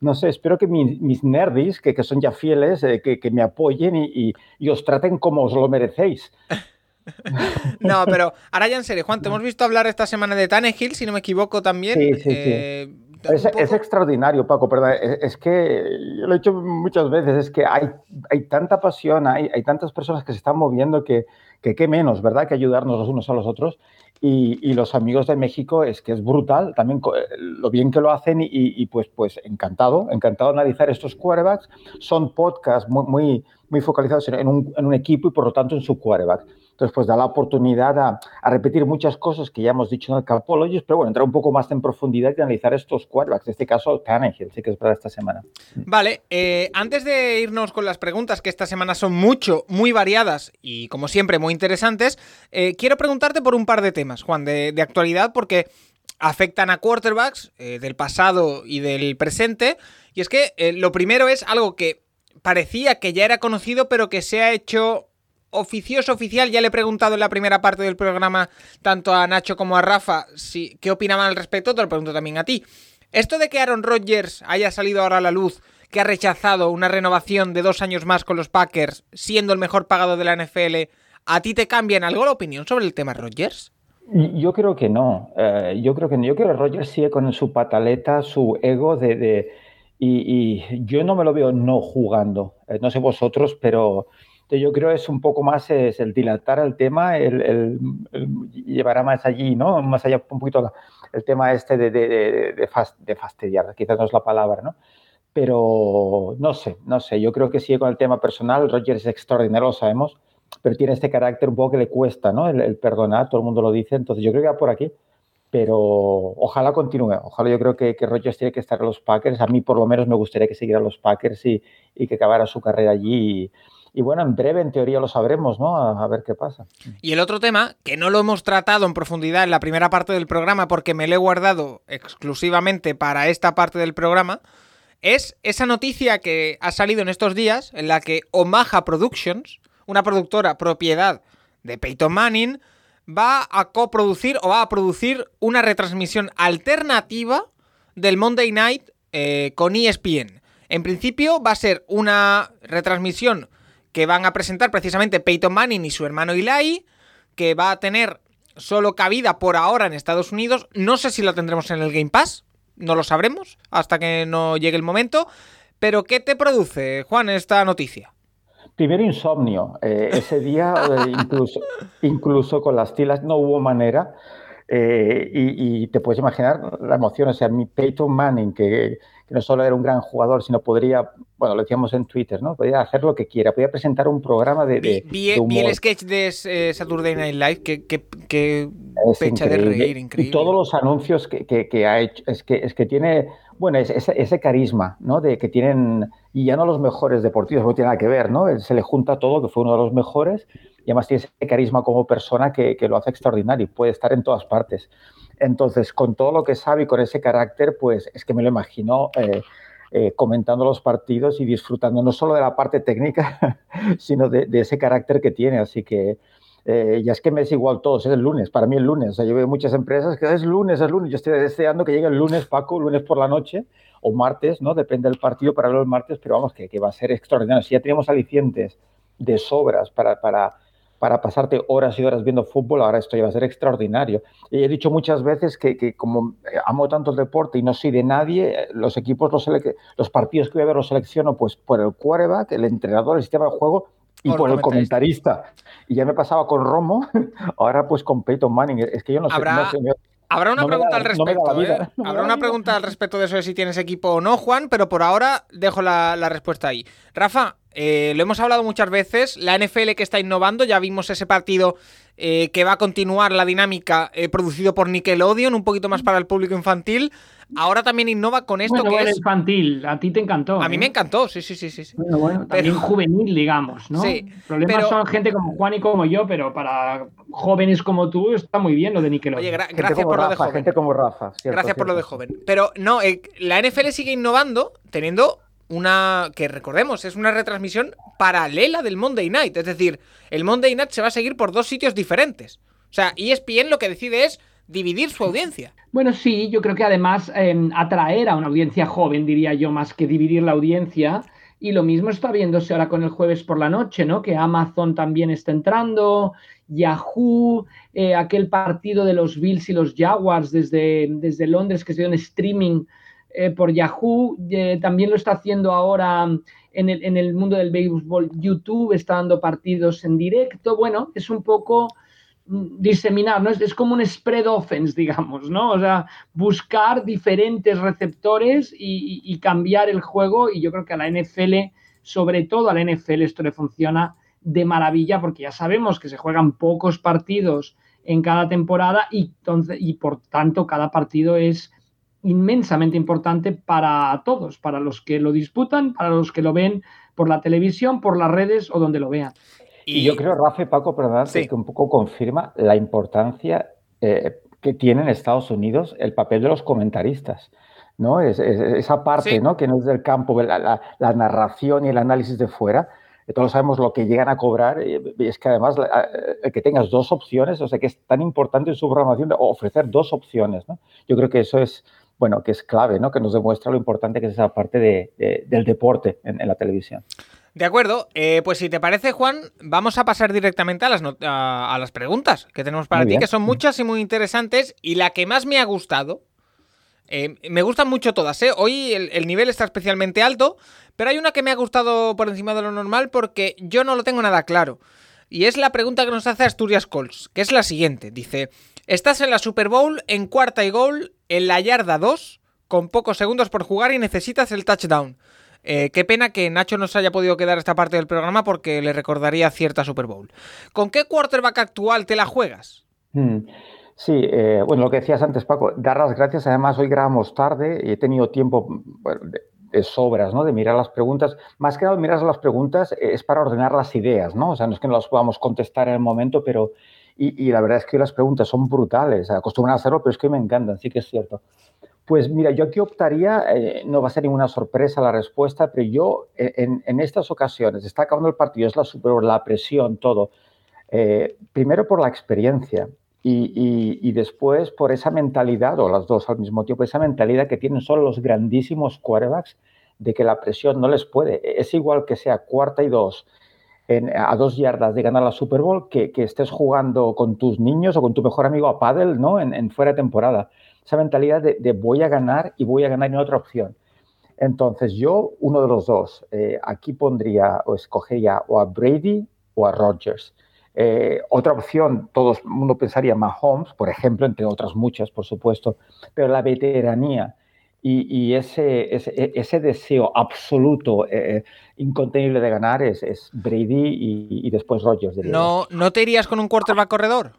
no sé, espero que mis nerdis, que, que, son ya fieles, eh, que, que, me apoyen y, y, os traten como os lo merecéis. no, pero ahora ya en serio, Juan, te hemos visto hablar esta semana de Tannehill, si no me equivoco también. Sí, sí, sí. Es, es, extraordinario, Paco, perdón. Es, que, yo lo he dicho muchas veces, es que hay, hay tanta pasión, hay, hay tantas personas que se están moviendo que, que qué menos, ¿verdad?, que ayudarnos los unos a los otros. Y, y, los amigos de México es que es brutal también lo bien que lo hacen y, y, pues, pues encantado, encantado de analizar estos quarterbacks. Son podcasts muy, muy, muy focalizados en un, en un, equipo y por lo tanto en su quarterback. Entonces, pues da la oportunidad a, repetir muchas cosas que ya hemos dicho en el Capologist, pero bueno, entrar un poco más en profundidad y analizar estos quarterbacks. En este caso, Tannehill, sí que es para esta semana. Vale, eh, antes de irnos con las preguntas, que esta semana son mucho, muy variadas y como siempre muy interesantes, eh, quiero preguntarte por un par de temas, Juan, de, actualidad, porque afectan a quarterbacks eh, del pasado y del presente. Y es que lo primero es algo que parecía que ya era conocido, pero que se ha hecho oficioso oficial. Ya le he preguntado en la primera parte del programa tanto a Nacho como a Rafa si, qué opinaban al respecto. Te lo pregunto también a ti. Esto de que Aaron Rodgers haya salido ahora a la luz, que ha rechazado una renovación de dos años más con los Packers, siendo el mejor pagado de la NFL, ¿a ti te cambia en algo la opinión sobre el tema Rodgers? Yo creo que no. Uh, yo creo que no. Yo creo que Rodgers sigue con su pataleta, su ego de... y, yo no me lo veo no jugando. Eh, no sé vosotros, pero yo creo es un poco más es el dilatar el tema, el, el, el, llevará más allí, ¿no? Más allá un poquito el tema este de, de, de, de, fast, de fastidiar, quizás no es la palabra, ¿no? Pero no sé, no sé, yo creo que sigue con el tema personal, Rogers es extraordinario, lo sabemos, pero tiene este carácter un poco que le cuesta, ¿no? El, el, perdonar, todo el mundo lo dice, entonces yo creo que va por aquí, pero ojalá continúe, ojalá yo creo que, que tiene que estar en los Packers, a mí por lo menos me gustaría que siguiera los Packers y, y que acabara su carrera allí. Y, y bueno, en breve, en teoría, lo sabremos, ¿no? A, ver qué pasa. Y el otro tema, que no lo hemos tratado en profundidad en la primera parte del programa porque me lo he guardado exclusivamente para esta parte del programa, es esa noticia que ha salido en estos días en la que Omaha Productions, una productora propiedad de Peyton Manning, va a coproducir o va a producir una retransmisión alternativa del Monday Night eh, con ESPN. En principio va a ser una retransmisión que van a presentar precisamente Peyton Manning y su hermano Eli, que va a tener solo cabida por ahora en Estados Unidos. No sé si lo tendremos en el Game Pass, no lo sabremos hasta que no llegue el momento. Pero ¿qué te produce, Juan, esta noticia? Primero insomnio. Eh, ese día, eh, incluso, incluso con las tilas no hubo manera. Eh, y, y, te puedes imaginar la emoción, o sea, mi Peyton Manning, que, que, no solo era un gran jugador, sino podría, bueno, lo decíamos en Twitter, ¿no? Podría hacer lo que quiera, podía presentar un programa de, de, vi, vi el sketch de eh, Saturday Night Live, que, que, que fecha de reír, increíble. Y todos los anuncios que, que, ha hecho, es que, es que tiene, bueno, ese, ese, carisma, ¿no? De que tienen, y ya no los mejores deportivos, no tiene nada que ver, ¿no? Se le junta todo, que fue uno de los mejores, y además tiene ese carisma como persona que, que, lo hace extraordinario, puede estar en todas partes. Entonces, con todo lo que sabe y con ese carácter, pues es que me lo imagino eh, eh, comentando los partidos y disfrutando no solo de la parte técnica, sino de, de ese carácter que tiene. Así que eh, ya es que me es igual todo, es el lunes, para mí el lunes. O sea, yo veo muchas empresas que es lunes, es lunes. Yo estoy deseando que llegue el lunes, Paco, lunes por la noche o martes, ¿no? Depende del partido para verlo el martes, pero vamos, que, que va a ser extraordinario. Si ya tenemos alicientes de sobras para, para para pasarte horas y horas viendo fútbol, ahora esto ya va a ser extraordinario. Y he dicho muchas veces que, que como amo tanto el deporte y no soy de nadie, los equipos, los, los partidos que voy a ver los selecciono pues por el quarterback, el entrenador, el sistema de juego y por, por el comentarista. Y ya me pasaba con Romo, ahora pues con Peyton Manning. Es que yo no sé. ¿Habrá, no sé Habrá una no pregunta da, al respecto. No ¿eh? Habrá una pregunta al respecto de eso de si tienes equipo o no, Juan, pero por ahora dejo la, la respuesta ahí. Rafa, eh, lo hemos hablado muchas veces. La NFL que está innovando, ya vimos ese partido eh, que va a continuar la dinámica eh, producido por Nickelodeon, un poquito más para el público infantil. Ahora también innova con esto bueno, que bueno, es. infantil, a ti te encantó. A mí me encantó, sí, sí, sí. sí. Bueno, bueno, también pero... juvenil, digamos, ¿no? Sí. El problema pero... son gente como Juan y como yo, pero para jóvenes como tú está muy bien lo de Nickelodeon. Oye, gra gracias por Rafa, lo de joven. Gente como Rafa. Cierto, gracias cierto. por lo de joven. Pero no, eh, la NFL sigue innovando teniendo una que recordemos es una retransmisión paralela del Monday Night, es decir, el Monday Night se va a seguir por dos sitios diferentes. O sea, ESPN lo que decide es dividir su audiencia. Bueno, sí, yo creo que además em, atraer a una audiencia joven, diría yo, más que dividir la audiencia. Y lo mismo está viéndose ahora con el jueves por la noche, ¿no? Que Amazon también está entrando, Yahoo, eh, aquel partido de los Bills y los Jaguars desde, desde Londres que se dio en streaming eh, por Yahoo, eh, también lo está haciendo ahora en el, en el mundo del béisbol. YouTube está dando partidos en directo. Bueno, es un poco diseminar, ¿no? Es, como un spread offense, digamos, ¿no? O sea, buscar diferentes receptores y, cambiar el juego y yo creo que a la NFL, sobre todo a la NFL, esto le funciona de maravilla porque ya sabemos que se juegan pocos partidos en cada temporada y, entonces, y por tanto cada partido es inmensamente importante para todos, para los que lo disputan, para los que lo ven por la televisión, por las redes o donde lo vean. Y, yo creo, Rafa Paco, perdón, que un poco confirma la importancia eh, que tiene en Estados Unidos el papel de los comentaristas. ¿no? Es, esa parte ¿no? que no es del campo, la, narración y el análisis de fuera, todos sabemos lo que llegan a cobrar y es que además que tengas dos opciones, o sea que es tan importante en su programación ofrecer dos opciones. ¿no? Yo creo que eso es, bueno, que es clave, ¿no? que nos demuestra lo importante que es esa parte de, del deporte en la televisión. De acuerdo, eh, pues si te parece, Juan, vamos a pasar directamente a las, a, las preguntas que tenemos para ti, que son muchas y muy interesantes. Y la que más me ha gustado, eh, me gustan mucho todas, ¿eh? Hoy el, nivel está especialmente alto, pero hay una que me ha gustado por encima de lo normal porque yo no lo tengo nada claro. Y es la pregunta que nos hace Asturias Colts, que es la siguiente. Dice, estás en la Super Bowl en cuarta y gol en la yarda 2, con pocos segundos por jugar y necesitas el touchdown. Eh, qué pena que Nacho no se haya podido quedar esta parte del programa porque le recordaría cierta Super Bowl. ¿Con qué quarterback actual te la juegas? Hmm. Sí, eh, bueno, lo que decías antes, Paco, dar las gracias. Además, hoy grabamos tarde y he tenido tiempo de, sobras, ¿no? De mirar las preguntas. Más que nada, mirar las preguntas es para ordenar las ideas, ¿no? O sea, no es que no las podamos contestar en el momento, pero. Y, la verdad es que las preguntas son brutales. Acostumbran a hacerlo, pero es que me encantan, sí que es cierto. Pues mira, yo aquí optaría, eh, no va a ser ninguna sorpresa la respuesta, pero yo eh, en, estas ocasiones, está acabando el partido, es la, super, la presión, todo. Eh, primero por la experiencia y, después por esa mentalidad, o las dos al mismo tiempo, esa mentalidad que tienen solo los grandísimos quarterbacks de que la presión no les puede. Es igual que sea cuarta y dos a dos yardas de ganar la Super Bowl que, estés jugando con tus niños o con tu mejor amigo a paddle ¿no? en, en fuera de temporada esa mentalidad de, voy a ganar y voy a ganar en otra opción. Entonces yo, uno de los dos, eh, aquí pondría o escogería o a Brady o a Rodgers. Eh, otra opción, todo el mundo pensaría Mahomes, por ejemplo, entre otras muchas, por supuesto, pero la veteranía y, ese, ese, deseo absoluto, eh, incontenible de ganar es, Brady y, después Rodgers. ¿No, ¿No te irías con un quarterback corredor?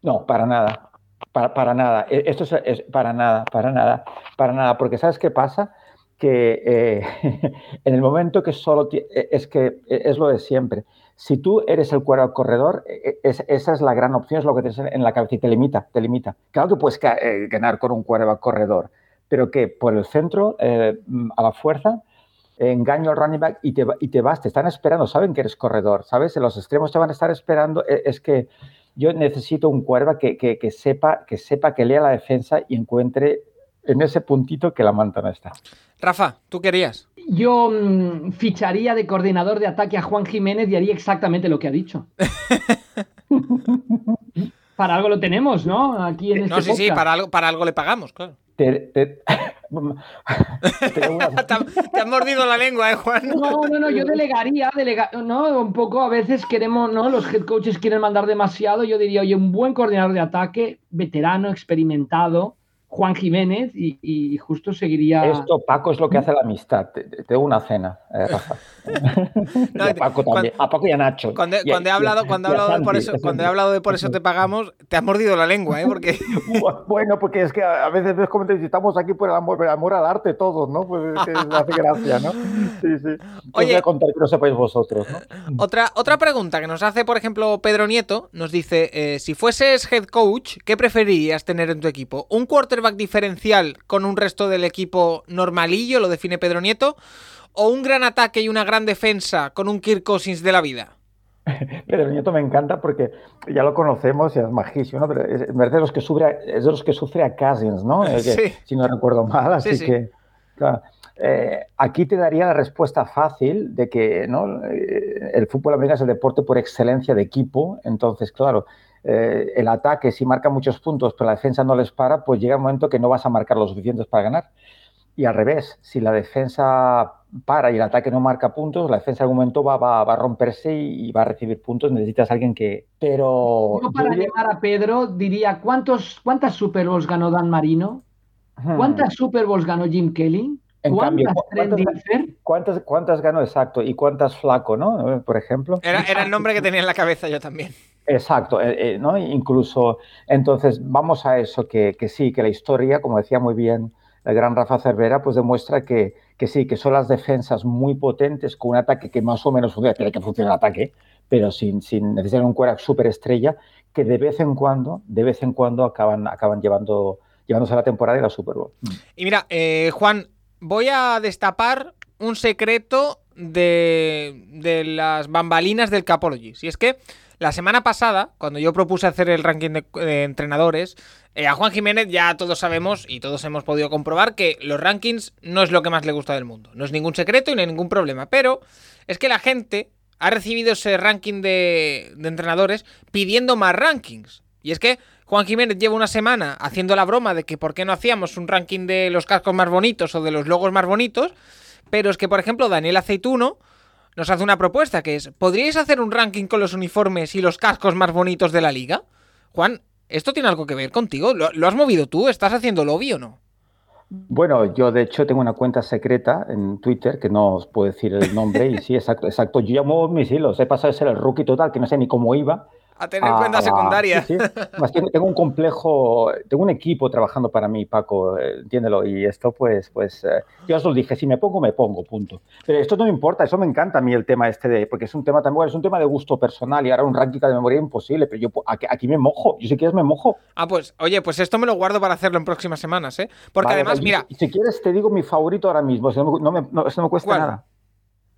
No, para nada. Para, nada, e, esto es, para nada, para nada, para nada, porque ¿sabes qué pasa? Que eh, en el momento que solo e, es que e, es lo de siempre. Si tú eres el cuero corredor, esa es la gran opción, es lo que tienes en la cabeza y te limita, te limita. Claro que puedes eh, ganar con un cuero corredor, pero que por el centro, eh, a la fuerza, engaño al running back y te, y te vas, te están esperando, saben que eres corredor, ¿sabes? En los extremos te van a estar esperando, es que yo necesito un cuerva que, sepa, que sepa que lea la defensa y encuentre en ese puntito que la manta no está. Rafa, ¿tú querías? Yo mm, ficharía de coordinador de ataque a Juan Jiménez y haría exactamente lo que ha dicho. para algo lo tenemos, ¿no? Aquí en este No, sí, sí, para algo, para algo le pagamos, claro. Te, has mordido la lengua, ¿eh, Juan? No, no, no, yo delegaría, ¿no? Un poco a veces queremos, ¿no? Los head coaches quieren mandar demasiado. Yo diría, oye, un buen coordinador de ataque, veterano, experimentado, Juan Jiménez y, justo seguiría. Esto, Paco, es lo que hace la amistad. Te, una cena, eh, Rafa. a Paco también. a Paco y a Nacho. Cuando, he hablado, cuando he hablado de por eso, cuando he hablado de por eso te pagamos, te has mordido la lengua, ¿eh? Porque... bueno, porque es que a veces ves como te estamos aquí por el amor, amor al arte todos, ¿no? Pues es que hace gracia, ¿no? Sí, sí. Oye, voy a contar que no sepáis vosotros, ¿no? Otra, otra pregunta que nos hace, por ejemplo, Pedro Nieto, nos dice, eh, si fueses head coach, ¿qué preferirías tener en tu equipo? ¿Un quarterback diferencial con un resto del equipo normalillo, lo define Pedro Nieto, o un gran ataque y una gran defensa con un Kirk Cousins de la vida? Pedro Nieto me encanta porque ya lo conocemos y es majísimo, ¿no? Pero es, es de los que sufre, es de los que sufre a Cousins, ¿no? Que, Sí. Si no recuerdo mal, así sí. que... claro, eh, aquí te daría la respuesta fácil de que ¿no? Eh, el fútbol americano es el deporte por excelencia de equipo, entonces, claro, eh, el ataque, si marca muchos puntos, pero la defensa no les para, pues llega un momento que no vas a marcar los suficientes para ganar. Y al revés, si la defensa para y el ataque no marca puntos, la defensa en algún momento va, va- va a romperse y, y va a recibir puntos. Necesitas a alguien que. Pero. Yo para diría- animar a Pedro diría, ¿cuántos, ¿cuántas Super Bowls ganó Dan Marino? Hmm. ¿Cuántas Super Bowls ganó Jim Kelly? En cambio, ¿Cuántas Trent ¿cuántas-? ¿Cuántas, ¿Cuántas ganó exacto? ¿Y cuántas flaco, no? Por ejemplo. Era, era el nombre que tenía en la cabeza yo también. Exacto, eh, eh, ¿no? Incluso, entonces, vamos a eso, que, que sí, que la historia, como decía muy bien el gran Rafa Cervera, pues demuestra que, que sí, que son las defensas muy potentes con un ataque que más o menos funciona, tiene que funcionar el ataque, pero sin, sin necesitar un quarterback superestrella, que de vez en cuando, de vez en cuando acaban, acaban llevando, llevándose a la temporada y la Super Bowl. Y mira, eh, Juan, voy a destapar un secreto de, de las bambalinas del Capology. Si es que la semana pasada, cuando yo propuse hacer el ranking de, entrenadores, eh, a Juan Jiménez ya todos sabemos y todos hemos podido comprobar que los rankings no es lo que más le gusta del mundo. No es ningún secreto y no hay ningún problema. Pero es que la gente ha recibido ese ranking de, de entrenadores pidiendo más rankings. Y es que Juan Jiménez lleva una semana haciendo la broma de que por qué no hacíamos un ranking de los cascos más bonitos o de los logos más bonitos. Pero es que, por ejemplo, Daniel Aceituno nos hace una propuesta que es, ¿podríais hacer un ranking con los uniformes y los cascos más bonitos de la liga? Juan, ¿esto tiene algo que ver contigo? ¿Lo, has movido tú? ¿Estás haciendo lobby o no? Bueno, yo de hecho tengo una cuenta secreta en Twitter, que no os puedo decir el nombre, y sí, exacto, exacto. Yo ya muevo mis hilos, he pasado de ser el rookie total, que no sé ni cómo iba, A tener a- cuenta a- secundaria. sí, sí. Más que tengo un complejo, tengo un equipo trabajando para mí, Paco, eh, entiéndelo. Y esto, pues, pues, eh, yo os lo dije, si me pongo, me pongo, punto. Pero esto no me importa, eso me encanta a mí el tema este de, porque es un tema también, bueno, es un tema de gusto personal y ahora un ranking de memoria imposible, pero yo aquí, aquí me mojo, yo si quieres me mojo. Ah, pues, oye, pues esto me lo guardo para hacerlo en próximas semanas, ¿eh? Porque Vale, además, mira, Si quieres, te digo mi favorito ahora mismo, no me, no me- no- eso no me cuesta ¿Cuál? nada.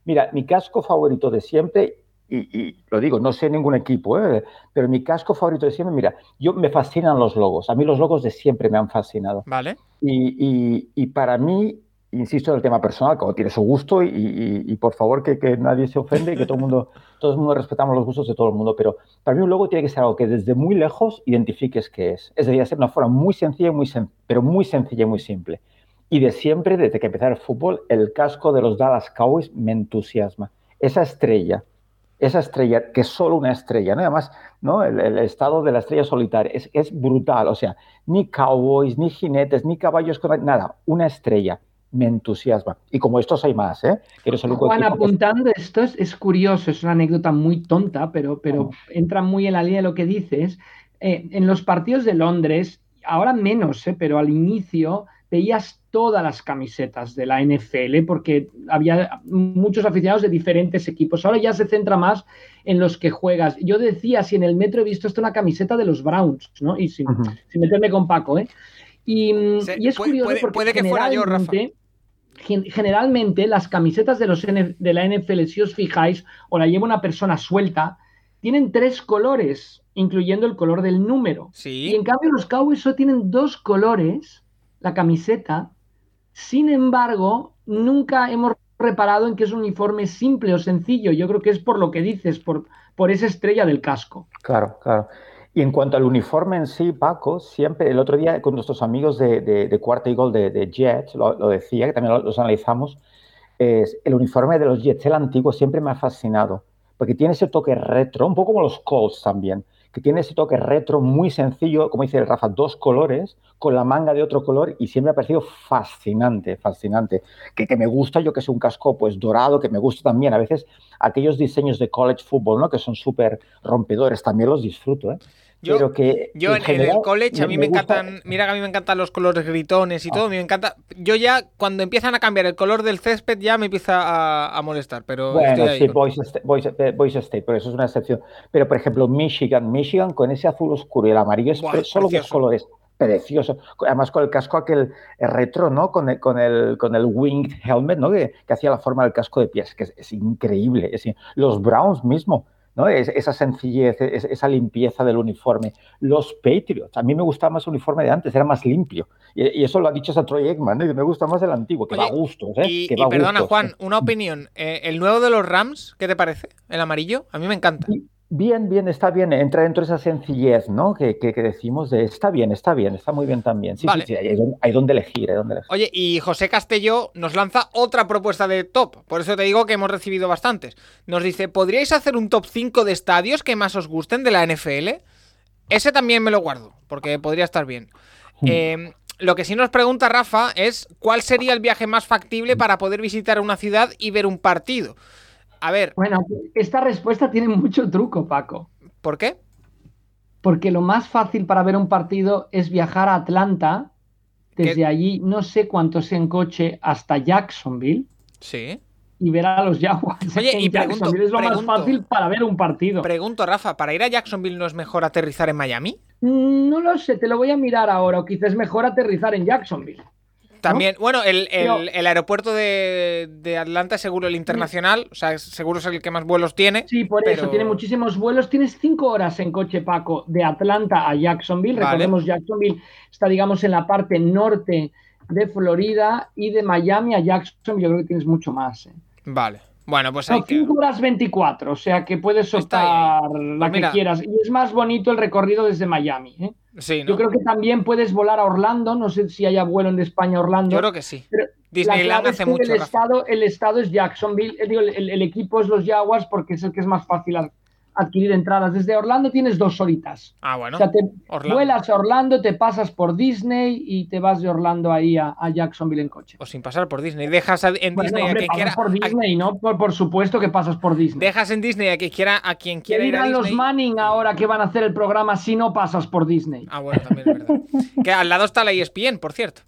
Mira, mi casco favorito de siempre, y, y lo digo, no sé ningún equipo, ¿eh? pero mi casco favorito de siempre, mira, yo me fascinan los logos. A mí los logos de siempre me han fascinado. vale. Y, y- para mí, insisto en el tema personal, como tiene su gusto, y, por favor que, que nadie se ofende y que todo el mundo, todo el mundo respetamos los gustos de todo el mundo, pero para mí un logo tiene que ser algo que desde muy lejos identifiques qué es. Es decir, ser una forma muy sencilla, muy sen- pero muy sencilla y muy simple. Y de siempre, desde que empecé el fútbol, el casco de los Dallas Cowboys me entusiasma. Esa estrella, esa estrella, que es solo una estrella, ¿no? Además, ¿no? El, el estado de la estrella solitaria es, es brutal. O sea, ni cowboys, ni jinetes, ni caballos, nada, una estrella. Me entusiasma. Y como estos hay más, ¿eh? Eres el único Juan, equipo que- apuntando esto, es, es curioso, es una anécdota muy tonta, pero, pero entra muy en la línea de lo que dices. Eh, en los partidos de Londres, ahora menos, eh, pero al inicio veías todas las camisetas de la NFL porque había muchos aficionados de diferentes equipos. Ahora ya se centra más en los que juegas. Yo decía, si en el metro he visto esto una camiseta de los Browns, ¿no? Y sin, meterme con Paco, ¿eh? Y, Se- y es puede- curioso puede- porque puede que fuera yo, Rafa. generalmente- gen- generalmente las camisetas de, los de la NFL, si os fijáis, o la lleva una persona suelta, tienen tres colores, incluyendo el color del número. Sí. Y en cambio los Cowboys solo tienen dos colores, la camiseta. Sin embargo, nunca hemos reparado en que es un uniforme simple o sencillo. Yo creo que es por lo que dices, por, por esa estrella del casco. Claro, claro. Y en cuanto al uniforme en sí, Paco, siempre, el otro día con nuestros amigos de, de, de Cuarta y Gol de, de Jets, lo, decía, que también lo- los analizamos, es el uniforme de los Jets, el antiguo, siempre me ha fascinado, porque tiene ese toque retro, un poco como los Colts también, que tiene ese toque retro muy sencillo, como dice Rafa, dos colores, con la manga de otro color, y siempre me ha parecido fascinante, fascinante. Que, que me gusta, yo que sé, un casco pues dorado, que me gusta también. A veces aquellos diseños de college football, ¿no? Que son súper rompedores, también los disfruto, ¿eh? Yo- Pero que Yo en, en general el college a mí me, encantan, mira que a mí me encantan los colores gritones y todo, a mí me encanta. Yo ya cuando empiezan a cambiar el color del césped ya me empieza a, a molestar, pero Bueno, sí, Boise State, Boise- Boise State, pero eso es una excepción. Pero, por ejemplo, Michigan, Michigan con ese azul oscuro y el amarillo es Buah, solo dos colores. Precioso. Además, con el casco aquel retro, ¿no? Con el, con el, con el winged helmet, ¿no? Que, que hacía la forma del casco de pies, que es, es increíble. es los Browns mismo ¿no? esa sencillez, esa limpieza del uniforme. Los Patriots, a mí me gustaba más el uniforme de antes, era más limpio. Y, eso lo ha dicho Troy Eggman, me gusta más el antiguo, que va a gustos. ¿eh? Y, perdona, Juan, una opinión. Eh, ¿El nuevo de los Rams, qué te parece? ¿El amarillo? A mí me encanta. Bien, bien, está bien. Entra dentro de esa sencillez, ¿no? Que, que, decimos de está bien, está bien, está muy bien también. Sí, sí, sí, hay, donde elegir, hay donde elegir. Oye, y José Castelló nos lanza otra propuesta de top. Por eso te digo que hemos recibido bastantes. Nos dice: ¿podríais hacer un top 5 de estadios que más os gusten de la NFL? Ese también me lo guardo, porque podría estar bien. Hmm. Em, lo que sí nos pregunta Rafa es: ¿cuál sería el viaje más factible para poder visitar una ciudad y ver un partido? A ver. Bueno, esta respuesta tiene mucho truco, Paco. ¿Por qué? Porque lo más fácil para ver un partido es viajar a Atlanta, desde allí no sé cuánto sea en coche hasta Jacksonville. Sí. Y ver a los Jaguars. Oye, y Jacksonville es lo más fácil para ver un partido. Pregunto, Rafa, ¿para ir a Jacksonville no es mejor aterrizar en Miami? Mm, no lo sé, te lo voy a mirar ahora, o quizás es mejor aterrizar en Jacksonville. También, bueno, el, aeropuerto de, Atlanta es seguro el internacional, o sea, seguro es el que más vuelos tiene. Sí, por eso, tiene muchísimos vuelos. Tienes cinco horas en coche, Paco, de Atlanta a Jacksonville. Recordemos, Jacksonville está, digamos, en la parte norte de Florida y de Miami a Jacksonville, yo creo que tienes mucho más. ¿eh? Vale. Bueno, pues hay 5 horas 24, o sea que puedes optar la pues que quieras. Y es más bonito el recorrido desde Miami. ¿eh? Yo creo que también puedes volar a Orlando, no sé si haya vuelo en España a Orlando. Yo creo que sí. Disneyland hace mucho. El estado, el estado es Jacksonville, eh, el, el, equipo es los Jaguars porque es el que es más fácil adquirir entradas. Desde Orlando tienes dos horitas. Ah, bueno. O sea, te vuelas a Orlando, te pasas por Disney y te vas de Orlando ahí a, Jacksonville en coche. O sin pasar por Disney. Dejas en Disney a quien quiera. por Disney, ¿no? Por, supuesto que pasas por Disney. Dejas en Disney a quien quiera, a quien quiera ir a los Manning ahora que van a hacer el programa si no pasas por Disney. Ah, bueno, también es verdad. que al lado está la ESPN, por cierto.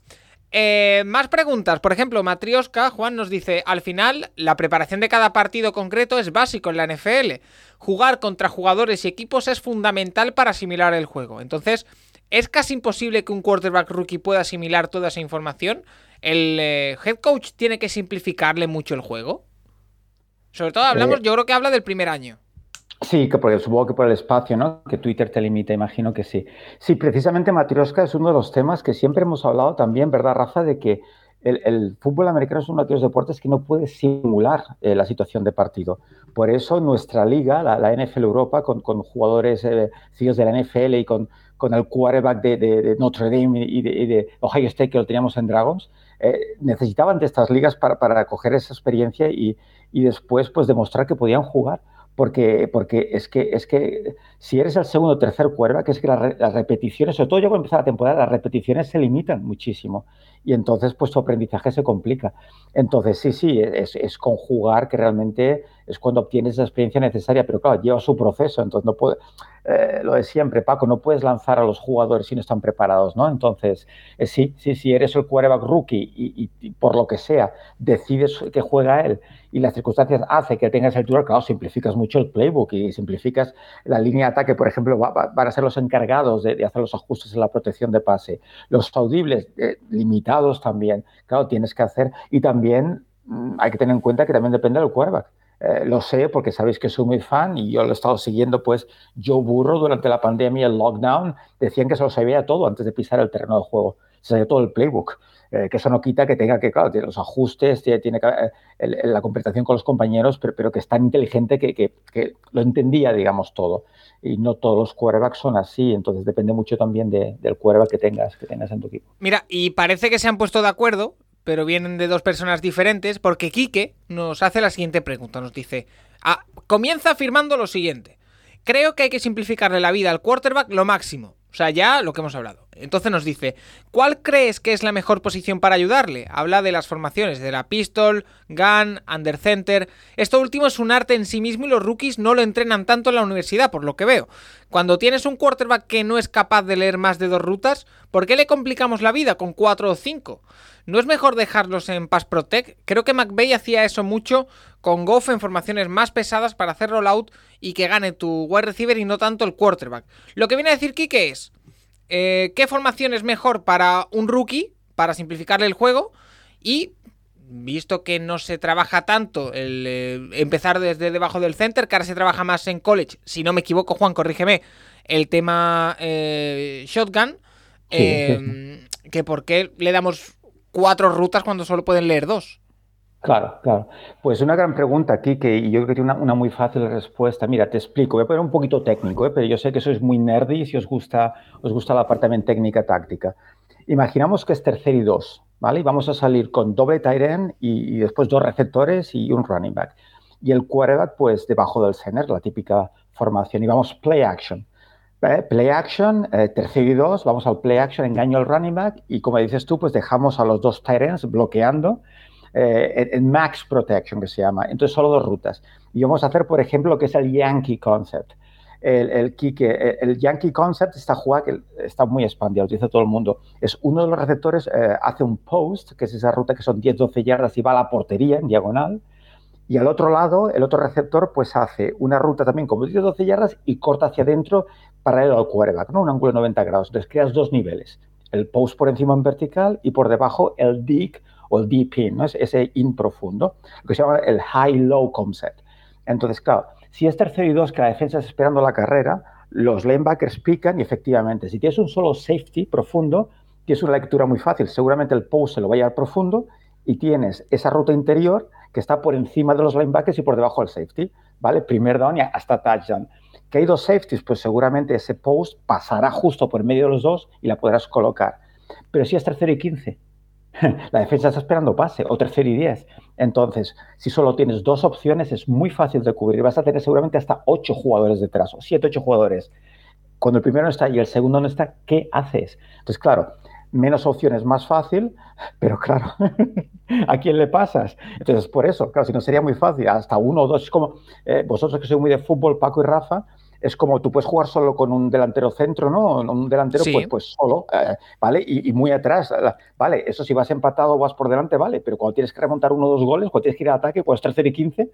Eh, más preguntas. Por ejemplo, Matrioska, Juan nos dice, al final, la preparación de cada partido concreto es básico en la NFL. Jugar contra jugadores y equipos es fundamental para asimilar el juego. Entonces, ¿es casi imposible que un quarterback rookie pueda asimilar toda esa información? ¿El eh, head coach tiene que simplificarle mucho el juego? Sobre todo hablamos, eh, yo creo que habla del primer año. Sí, que porque supongo que por el espacio, ¿no? Que Twitter te limita, imagino que sí. Sí, precisamente Matrioska es uno de los temas que siempre hemos hablado también, ¿verdad, Rafa? De que el, fútbol americano es uno de aquellos deportes que no puede simular eh, la situación de partido. Por eso nuestra liga, la, NFL Europa, con, jugadores eh, de la NFL y con, con el quarterback de, Notre Dame y de, Ohio State que lo teníamos en Dragons, eh, necesitaban de estas ligas para, para coger esa experiencia y, y después pues demostrar que podían jugar porque, porque es, que, es que si eres el segundo o tercer cuerva, que es que las, repeticiones, sobre todo yo cuando empezar la temporada, las repeticiones se limitan muchísimo y entonces pues tu aprendizaje se complica. Entonces sí, sí, es, es conjugar que realmente es cuando obtienes la experiencia necesaria, pero claro, lleva su proceso, entonces no puede, eh, lo de siempre, Paco, no puedes lanzar a los jugadores si no están preparados, ¿no? Entonces, eh, sí, sí, si eres el quarterback rookie y, por lo que sea decides que juega él y las circunstancias hacen que tengas el titular, claro, simplificas mucho el playbook y simplificas la línea ataque, por ejemplo, van a ser los encargados de, hacer los ajustes en la protección de pase. Los audibles eh, limitados también, claro, tienes que hacer y también mm, hay que tener en cuenta que también depende del quarterback. Eh, lo sé porque sabéis que soy muy fan y yo lo he estado siguiendo, pues yo burro durante la pandemia, el lockdown, decían que se lo sabía todo antes de pisar el terreno de juego, se sabía todo el playbook, eh, que eso no quita que tenga que, claro, tiene los ajustes, tiene, que, eh, la conversación con los compañeros, pero, que es tan inteligente que, lo entendía, digamos, todo. Y no todos los quarterbacks son así, entonces depende mucho también de, del quarterback que tengas, que tengas en tu equipo. Mira, y parece que se han puesto de acuerdo pero vienen de dos personas diferentes, porque Quique nos hace la siguiente pregunta. Nos dice, ah, comienza afirmando lo siguiente. Creo que hay que simplificarle la vida al quarterback lo máximo. O sea, ya lo que hemos hablado. Entonces nos dice, ¿cuál crees que es la mejor posición para ayudarle? Habla de las formaciones de la pistol, gun, under center. Esto último es un arte en sí mismo y los rookies no lo entrenan tanto en la universidad, por lo que veo. Cuando tienes un quarterback que no es capaz de leer más de dos rutas, ¿por qué le complicamos la vida con cuatro o cinco? ¿No es mejor dejarlos en Pass Protect? Creo que McVeigh hacía eso mucho con Goff en formaciones más pesadas para hacer rollout y que gane tu wide receiver y no tanto el quarterback. Lo que viene a decir Kike es, eh, ¿qué formación es mejor para un rookie, para simplificarle el juego? Y visto que no se trabaja tanto el eh, empezar desde debajo del center, que ahora se trabaja más en college, si no me equivoco, Juan, corrígeme, el tema eh, shotgun, em, que por qué le damos cuatro rutas cuando solo pueden leer dos. Claro, claro. Pues una gran pregunta aquí que yo creo que tiene una, muy fácil respuesta. Mira, te explico. Voy a poner un poquito técnico, ¿eh? pero yo sé que sois muy nerdy si os gusta, os gusta la parte también técnica táctica. Imaginamos que es tercer y dos, ¿vale? Y vamos a salir con doble tight end y, después dos receptores y un running back. Y el quarterback, pues debajo del center, la típica formación. Y vamos play action. Play action, eh, tercer y dos, vamos al play action, engaño al running back y como dices tú, pues dejamos a los dos tight ends bloqueando eh, en max protection que se llama. Entonces solo dos rutas. Y vamos a hacer, por ejemplo, lo que es el Yankee concept. El, el, el Yankee Concept, esta jugada que está muy expandida, lo utiliza todo el mundo. Es uno de los receptores, eh, hace un post, que es esa ruta que son 10-12 yardas y va a la portería en diagonal. Y al otro lado, el otro receptor, pues hace una ruta también como 10-12 yardas y corta hacia adentro paralelo al quarterback, ¿no? Un ángulo de 90 grados. Entonces creas dos niveles. El post por encima en vertical y por debajo el dig o el deep in, ¿no? Es ese in profundo, lo que se llama el high-low concept. Entonces, claro, si es tercero y dos que la defensa está esperando la carrera, los lanebackers pican y efectivamente, si tienes un solo safety profundo, tienes una lectura muy fácil. Seguramente el post se lo va a llevar profundo y tienes esa ruta interior que está por encima de los linebackers y por debajo del safety, ¿vale? Primer down y hasta touchdown. ¿Que hay dos safeties? Pues seguramente ese post pasará justo por medio de los dos y la podrás colocar. Pero si es tercero y quince, la defensa está esperando pase, o tercero y diez. Entonces, si solo tienes dos opciones, es muy fácil de cubrir. Vas a tener seguramente hasta ocho jugadores detrás, o siete, ocho jugadores. Cuando el primero no está y el segundo no está, ¿qué haces? Entonces, claro, menos opciones, más fácil, pero claro, ¿a quién le pasas? Entonces, por eso, claro, si no sería muy fácil, hasta uno o dos, es como eh, vosotros que sois muy de fútbol, Paco y Rafa, es como tú puedes jugar solo con un delantero centro, ¿no? Un delantero, pues, pues solo, eh, ¿vale? Y, muy atrás, ¿vale? Eso si vas empatado o vas por delante, ¿vale? Pero cuando tienes que remontar uno o dos goles, cuando tienes que ir al ataque, pues tercero y quince,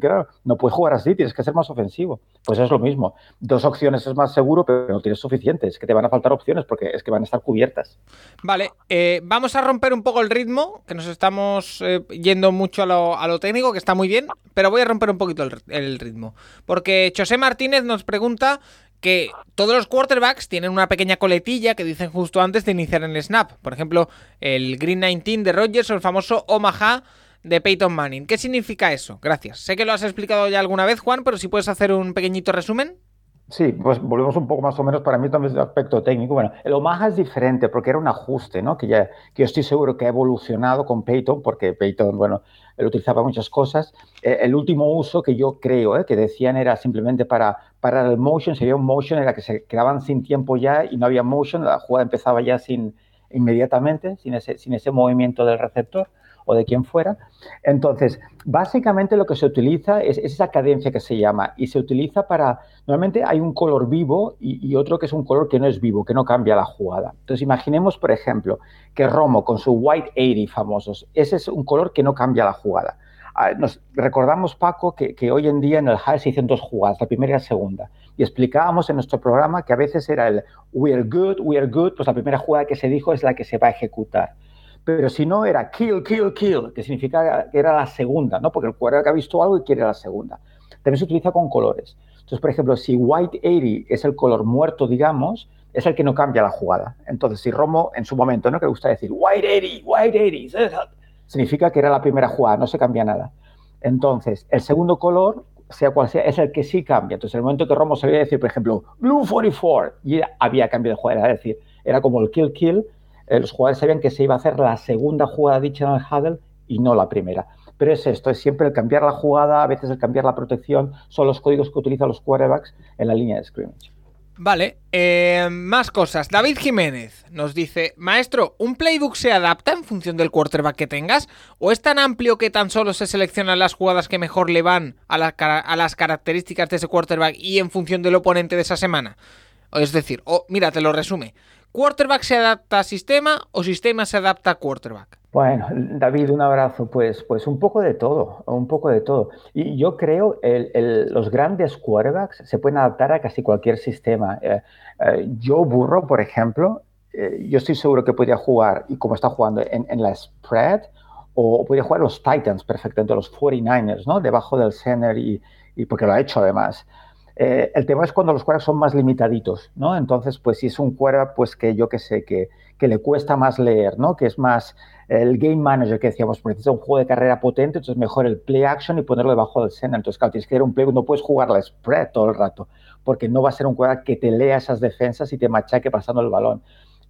claro, no puedes jugar así, tienes que ser más ofensivo. Pues es lo mismo. Dos opciones es más seguro, pero no tienes suficientes, que te van a faltar opciones porque es que van a estar cubiertas. Vale, eh, vamos a romper un poco el ritmo, que nos estamos eh, yendo mucho a lo, técnico, que está muy bien, pero voy a romper un poquito el, el ritmo. Porque José Martínez nos pregunta que todos los quarterbacks tienen una pequeña coletilla que dicen justo antes de iniciar el snap. Por ejemplo, el Green 19 de Rodgers o el famoso Omaha de Peyton Manning. ¿Qué significa eso? Gracias. Sé que lo has explicado ya alguna vez, Juan, pero si puedes hacer un pequeñito resumen. Sí, pues volvemos un poco más o menos para mí también el aspecto técnico. Bueno, el Omaha es diferente porque era un ajuste, ¿no? Que, ya, yo estoy seguro que ha evolucionado con Peyton, porque Peyton, bueno, él utilizaba muchas cosas. Eh, el último uso que yo creo ¿eh? que decían era simplemente para parar el motion, sería un motion, era que se quedaban sin tiempo ya y no había motion, la jugada empezaba ya sin inmediatamente, sin ese movimiento del receptor o de quien fuera. Entonces, básicamente lo que se utiliza es, esa cadencia que se llama y se utiliza para, normalmente hay un color vivo y, otro que es un color que no es vivo, que no cambia la jugada. Entonces, imaginemos, por ejemplo, que Romo con su White 80 famosos, ese es un color que no cambia la jugada. Ah, nos recordamos, Paco, que, hoy en día en el high se hicieron dos jugadas, la primera y la segunda. Y explicábamos en nuestro programa que a veces era el we are good, we are good, pues la primera jugada que se dijo es la que se va a ejecutar pero si no era kill, kill, kill, que significa que era la segunda, ¿no? Porque el que ha visto algo y quiere la segunda. También se utiliza con colores. Entonces, por ejemplo, si white 80 es el color muerto, digamos, es el que no cambia la jugada. Entonces, si Romo en su momento, ¿no? Que le gusta decir white 80, white 80, significa que era la primera jugada, no se cambia nada. Entonces, el segundo color, sea cual sea, es el que sí cambia. Entonces, en el momento que Romo se a decir, por ejemplo, blue 44, y había cambio de jugada, es decir, era como el kill, kill, eh, los jugadores sabían que se iba a hacer la segunda jugada dicha en el huddle y no la primera. Pero es esto, es siempre el cambiar la jugada, a veces el cambiar la protección, son los códigos que utilizan los quarterbacks en la línea de scrimmage. Vale, eh, más cosas. David Jiménez nos dice, maestro, ¿un playbook se adapta en función del quarterback que tengas? ¿O es tan amplio que tan solo se seleccionan las jugadas que mejor le van a, a las características de ese quarterback y en función del oponente de esa semana? Es decir, o mira, te lo resume. ¿Quarterback se adapta a sistema o sistema se adapta a quarterback? Bueno, David, un abrazo. Pues, pues un poco de todo, un poco de todo. Y yo creo que los grandes quarterbacks se pueden adaptar a casi cualquier sistema. Eh, eh, Joe Burro, por ejemplo, eh, yo estoy seguro que podría jugar, y como está jugando, en, la spread o podría jugar los Titans perfectamente, los 49ers, ¿no? Debajo del center y, y porque lo ha hecho además. Eh, el tema es cuando los quarterbacks son más limitaditos, ¿no? Entonces, pues si es un quarterback, pues que yo que sé, que, le cuesta más leer, ¿no? Que es más el game manager que decíamos, pues necesita un juego de carrera potente, entonces mejor el play action y ponerlo debajo del center. Entonces, claro, tienes que un play, no puedes jugar la spread todo el rato, porque no va a ser un quarterback que te lea esas defensas y te machaque pasando el balón.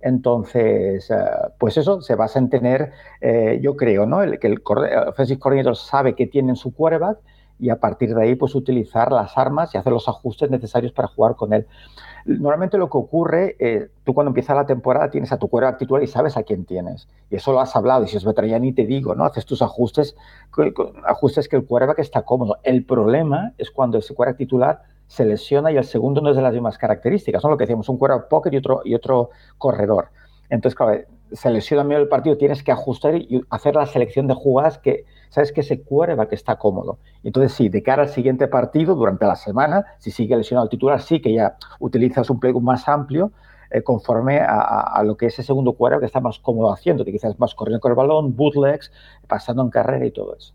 Entonces, uh, pues eso se basa en tener, eh, yo creo, ¿no? El, que el offensive coordinator sabe que tiene en su quarterback y a partir de ahí, pues utilizar las armas y hacer los ajustes necesarios para jugar con él. Normalmente lo que ocurre, eh, tú cuando empieza la temporada tienes a tu quarterback titular y sabes a quién tienes. Y eso lo has hablado, y si os ya ni te digo, ¿no? Haces tus ajustes, ajustes que el quarterback está cómodo. El problema es cuando ese quarterback titular se lesiona y el segundo no es de las mismas características, ¿no? Lo que decíamos, un quarterback pocket y otro, y otro corredor. Entonces, claro, se lesiona medio del partido, tienes que ajustar y hacer la selección de jugadas que sabes que ese que está cómodo. Entonces, sí, de cara al siguiente partido, durante la semana, si sigue lesionado el titular, sí que ya utilizas un playbook más amplio eh, conforme a, lo que ese segundo que está más cómodo haciendo, que quizás más corriendo con el balón, bootlegs, pasando en carrera y todo eso.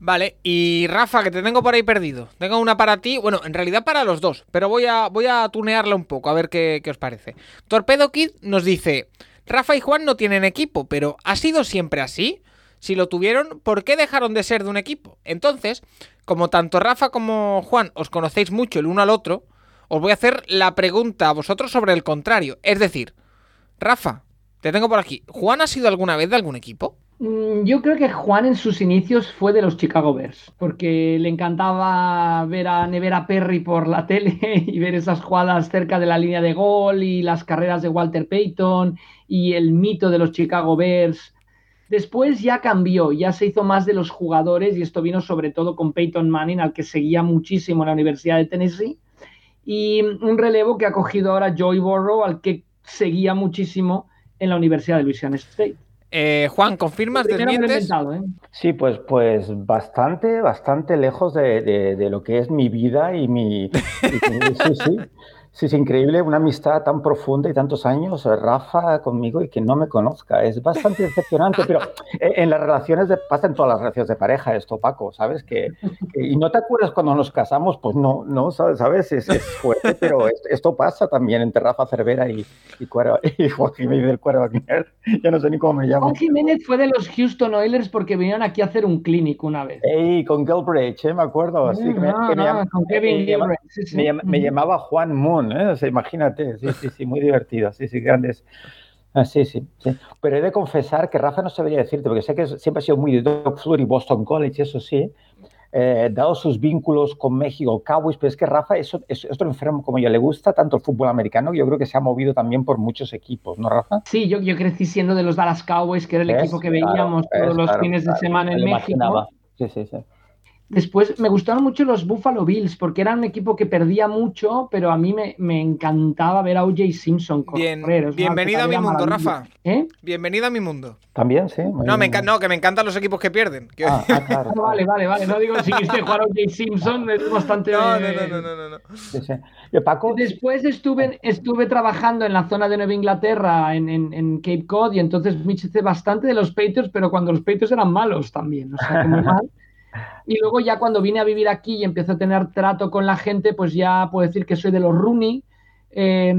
Vale, y Rafa, que te tengo por ahí perdido. Tengo una para ti, bueno, en realidad para los dos, pero voy a, voy a tunearla un poco, a ver qué, qué os parece. Torpedo Kid nos dice, Rafa y Juan no tienen equipo, pero ¿ha sido siempre así? Si lo tuvieron, ¿por qué dejaron de ser de un equipo? Entonces, como tanto Rafa como Juan os conocéis mucho el uno al otro, os voy a hacer la pregunta a vosotros sobre el contrario. Es decir, Rafa, te tengo por aquí. ¿Juan ha sido alguna vez de algún equipo? Mm, yo creo que Juan en sus inicios fue de los Chicago Bears, porque le encantaba ver a Nevera Perry por la tele y ver esas jugadas cerca de la línea de gol y las carreras de Walter Payton y el mito de los Chicago Bears Después ya cambió, ya se hizo más de los jugadores y esto vino sobre todo con Peyton Manning, al que seguía muchísimo en la Universidad de Tennessee, y un relevo que ha cogido ahora Joey Burrow, al que seguía muchísimo en la Universidad de Louisiana State. Eh, Juan, ¿confirmas? ¿Desmientes? ¿eh? Sí, pues, pues bastante, bastante lejos de, de, de, lo que es mi vida y mi... Y, sí, sí. Sí, es increíble, una amistad tan profunda y tantos años, eh, Rafa conmigo y que no me conozca. Es bastante decepcionante, pero en las relaciones, de, pasa en todas las relaciones de pareja esto, Paco, ¿sabes? Que, y no te acuerdas cuando nos casamos, pues no, no, ¿sabes? Es, es fuerte, pero esto, pasa también entre Rafa Cervera y, y, Cuero, y Juan Jiménez del Cuero Wagner. Ya no sé ni cómo me llamo. Juan Jiménez fue de los Houston Oilers porque vinieron aquí a hacer un clínico una vez. Ey, con Gilbridge, ¿eh? me acuerdo. Sí, no, me, no, me, con Kevin me, Gilbridge. Sí, sí. me, llamaba Juan Moon. ¿Eh? O sea, imagínate, sí, sí, sí, muy divertido, sí, sí, grandes. Ah, sí, sí, sí, Pero he de confesar que Rafa no sabría decirte, porque sé que siempre ha sido muy de Doug Fleur y Boston College, eso sí, eh, dado sus vínculos con México, Cowboys, pero es que Rafa es, es, otro enfermo como yo, le gusta tanto el fútbol americano, yo creo que se ha movido también por muchos equipos, ¿no, Rafa? Sí, yo, yo crecí siendo de los Dallas Cowboys, que era el ¿Es? equipo que veíamos claro, todos los claro, fines claro, de semana en México. Imaginaba. Sí, sí, sí. Después me gustaron mucho los Buffalo Bills porque eran un equipo que perdía mucho, pero a mí me, me encantaba ver a O.J. Simpson Bien, correr. bienvenido a mi mundo, Rafa. ¿Eh? Bienvenido a mi mundo. También, sí. No, me no, que me encantan los equipos que pierden. Ah, ah, claro. vale, vale, vale. No digo si quisiste jugar a O.J. Simpson, es bastante. No, no, no, no, no. no. Sí, sí. Yo, Paco... Después estuve, estuve trabajando en la zona de Nueva Inglaterra, en, en, en Cape Cod, y entonces me hice bastante de los Patriots, pero cuando los Patriots eran malos también. O sea, que muy mal. Y luego ya cuando vine a vivir aquí y empiezo a tener trato con la gente, pues ya puedo decir que soy de los Rooney, eh,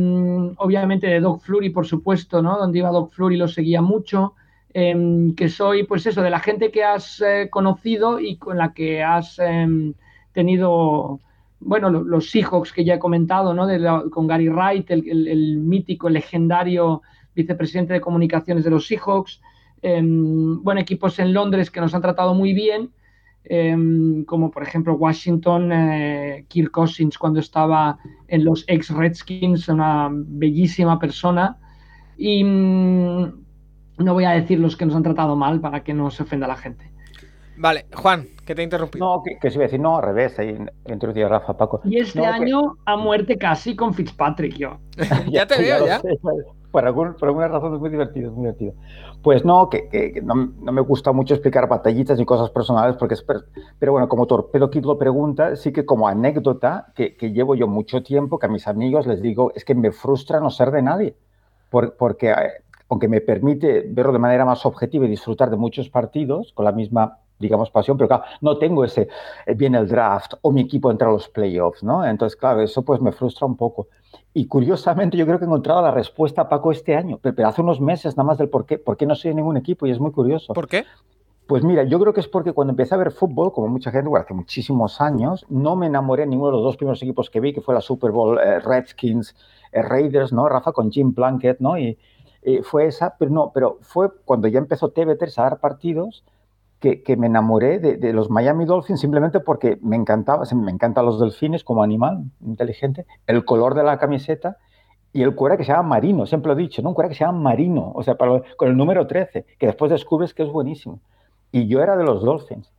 obviamente de Doc Flurry, por supuesto, ¿no? Donde iba Doc Flurry lo seguía mucho, eh, que soy, pues eso, de la gente que has eh, conocido y con la que has em, tenido, bueno, los, Seahawks que ya he comentado, ¿no? De la, con Gary Wright, el, el, el, mítico, legendario vicepresidente de comunicaciones de los Seahawks, em, bueno, equipos en Londres que nos han tratado muy bien, eh, como por ejemplo Washington, eh, Kirk Cousins cuando estaba en los ex Redskins, una bellísima persona. Y mmm, no voy a decir los que nos han tratado mal para que no se ofenda la gente. Vale, Juan, que te he interrumpido. No, que, que se iba a decir, no, al revés, ahí introducido Rafa, Paco. Y este no, año que... a muerte casi con Fitzpatrick yo. ya te veo, ya. Sé, por, algún, por alguna razón es muy divertido, es muy divertido. Pues no, que, que, no, no, me gusta mucho explicar batallitas ni cosas personales, porque es, pero bueno, como Torpedo Kid lo pregunta, sí que como anécdota, que, que, llevo yo mucho tiempo, que a mis amigos les digo, es que me frustra no ser de nadie, por, porque aunque me permite verlo de manera más objetiva y disfrutar de muchos partidos con la misma digamos, pasión, pero claro, no tengo ese, eh, viene el draft o mi equipo entra a los playoffs, ¿no? Entonces, claro, eso pues me frustra un poco. Y curiosamente yo creo que he encontrado la respuesta Paco este año, pero, hace unos meses nada más del por qué, por qué no soy en ningún equipo y es muy curioso. ¿Por qué? Pues mira, yo creo que es porque cuando empecé a ver fútbol, como mucha gente, bueno, hace muchísimos años, no me enamoré de ninguno de los dos primeros equipos que vi, que fue la Super Bowl eh, Redskins, eh, Raiders, ¿no? Rafa con Jim Plunkett, ¿no? Y, fue esa, pero no, pero fue cuando ya empezó TV3 a dar partidos que, me enamoré de, los Miami Dolphins simplemente porque me encantaba, me encantan los delfines como animal inteligente, el color de la camiseta y el cuera que se llama Marino, siempre lo he dicho, ¿no? Un cuera que se llama Marino, o sea, para, con el número 13, que después descubres que es buenísimo. Y yo era de los Dolphins.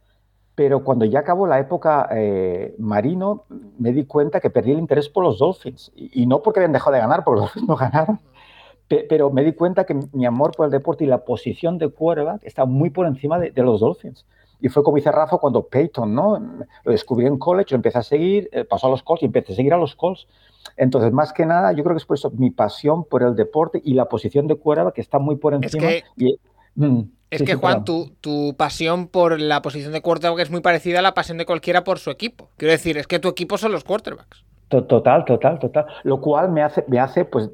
Pero cuando ya acabó la época eh, Marino, me di cuenta que perdí el interés por los Dolphins. Y, y, no porque habían dejado de ganar, porque los Dolphins no ganaron, pero me di cuenta que mi amor por el deporte y la posición de quarterback está muy por encima de, de, los Dolphins. Y fue como dice Rafa cuando Peyton, ¿no? Lo descubrí en college, lo empecé a seguir, eh, pasó a los Colts y empecé a seguir a los Colts. Entonces, más que nada, yo creo que es por eso mi pasión por el deporte y la posición de quarterback que está muy por encima. Es que, y, mm, es sí, que sí, Juan, tu, tu, pasión por la posición de quarterback es muy parecida a la pasión de cualquiera por su equipo. Quiero decir, es que tu equipo son los quarterbacks. Total, total, total. Lo cual me hace, me hace pues,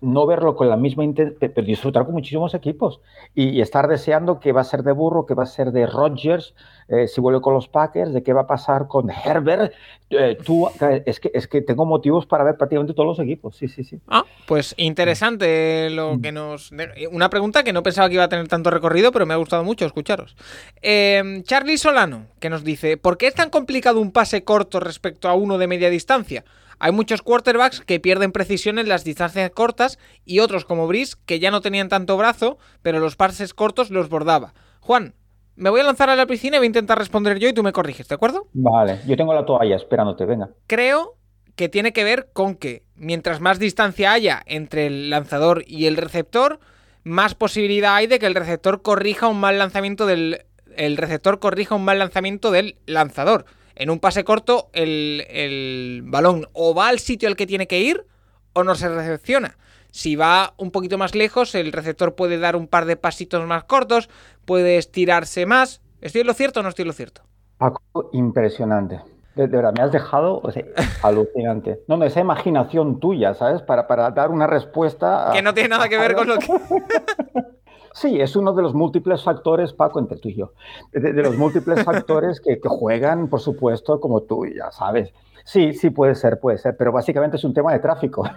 no verlo con la misma intensidad, pero disfrutar con muchísimos equipos y, y, estar deseando qué va a ser de Burro, qué va a ser de Rodgers, eh, si vuelve con los Packers, de qué va a pasar con Herbert. Eh, tú, es, que, es que tengo motivos para ver prácticamente todos los equipos. Sí, sí, sí. Ah, pues interesante lo que nos. Una pregunta que no pensaba que iba a tener tanto recorrido, pero me ha gustado mucho escucharos. Eh, Charlie Solano, que nos dice: ¿Por qué es tan complicado un pase corto respecto a uno de media distancia? Hay muchos quarterbacks que pierden precisión en las distancias cortas y otros como Brice que ya no tenían tanto brazo, pero los pases cortos los bordaba. Juan, me voy a lanzar a la piscina y voy a intentar responder yo y tú me corriges, ¿de acuerdo? Vale, yo tengo la toalla esperándote, venga. Creo que tiene que ver con que mientras más distancia haya entre el lanzador y el receptor, más posibilidad hay de que el receptor corrija un mal lanzamiento del el receptor corrija un mal lanzamiento del lanzador. En un pase corto, el, el, balón o va al sitio al que tiene que ir o no se recepciona. Si va un poquito más lejos, el receptor puede dar un par de pasitos más cortos, puede estirarse más. ¿Estoy en lo cierto o no estoy en lo cierto? Paco, impresionante. De, de verdad, me has dejado o sea, alucinante. No, no, esa imaginación tuya, ¿sabes? Para, para dar una respuesta. A, que no tiene nada que ver con lo que. Sí, es uno de los múltiples factores, Paco, entre tú y yo, de, de los múltiples factores que, que, juegan, por supuesto, como tú, ya sabes. Sí, sí, puede ser, puede ser, pero básicamente es un tema de tráfico.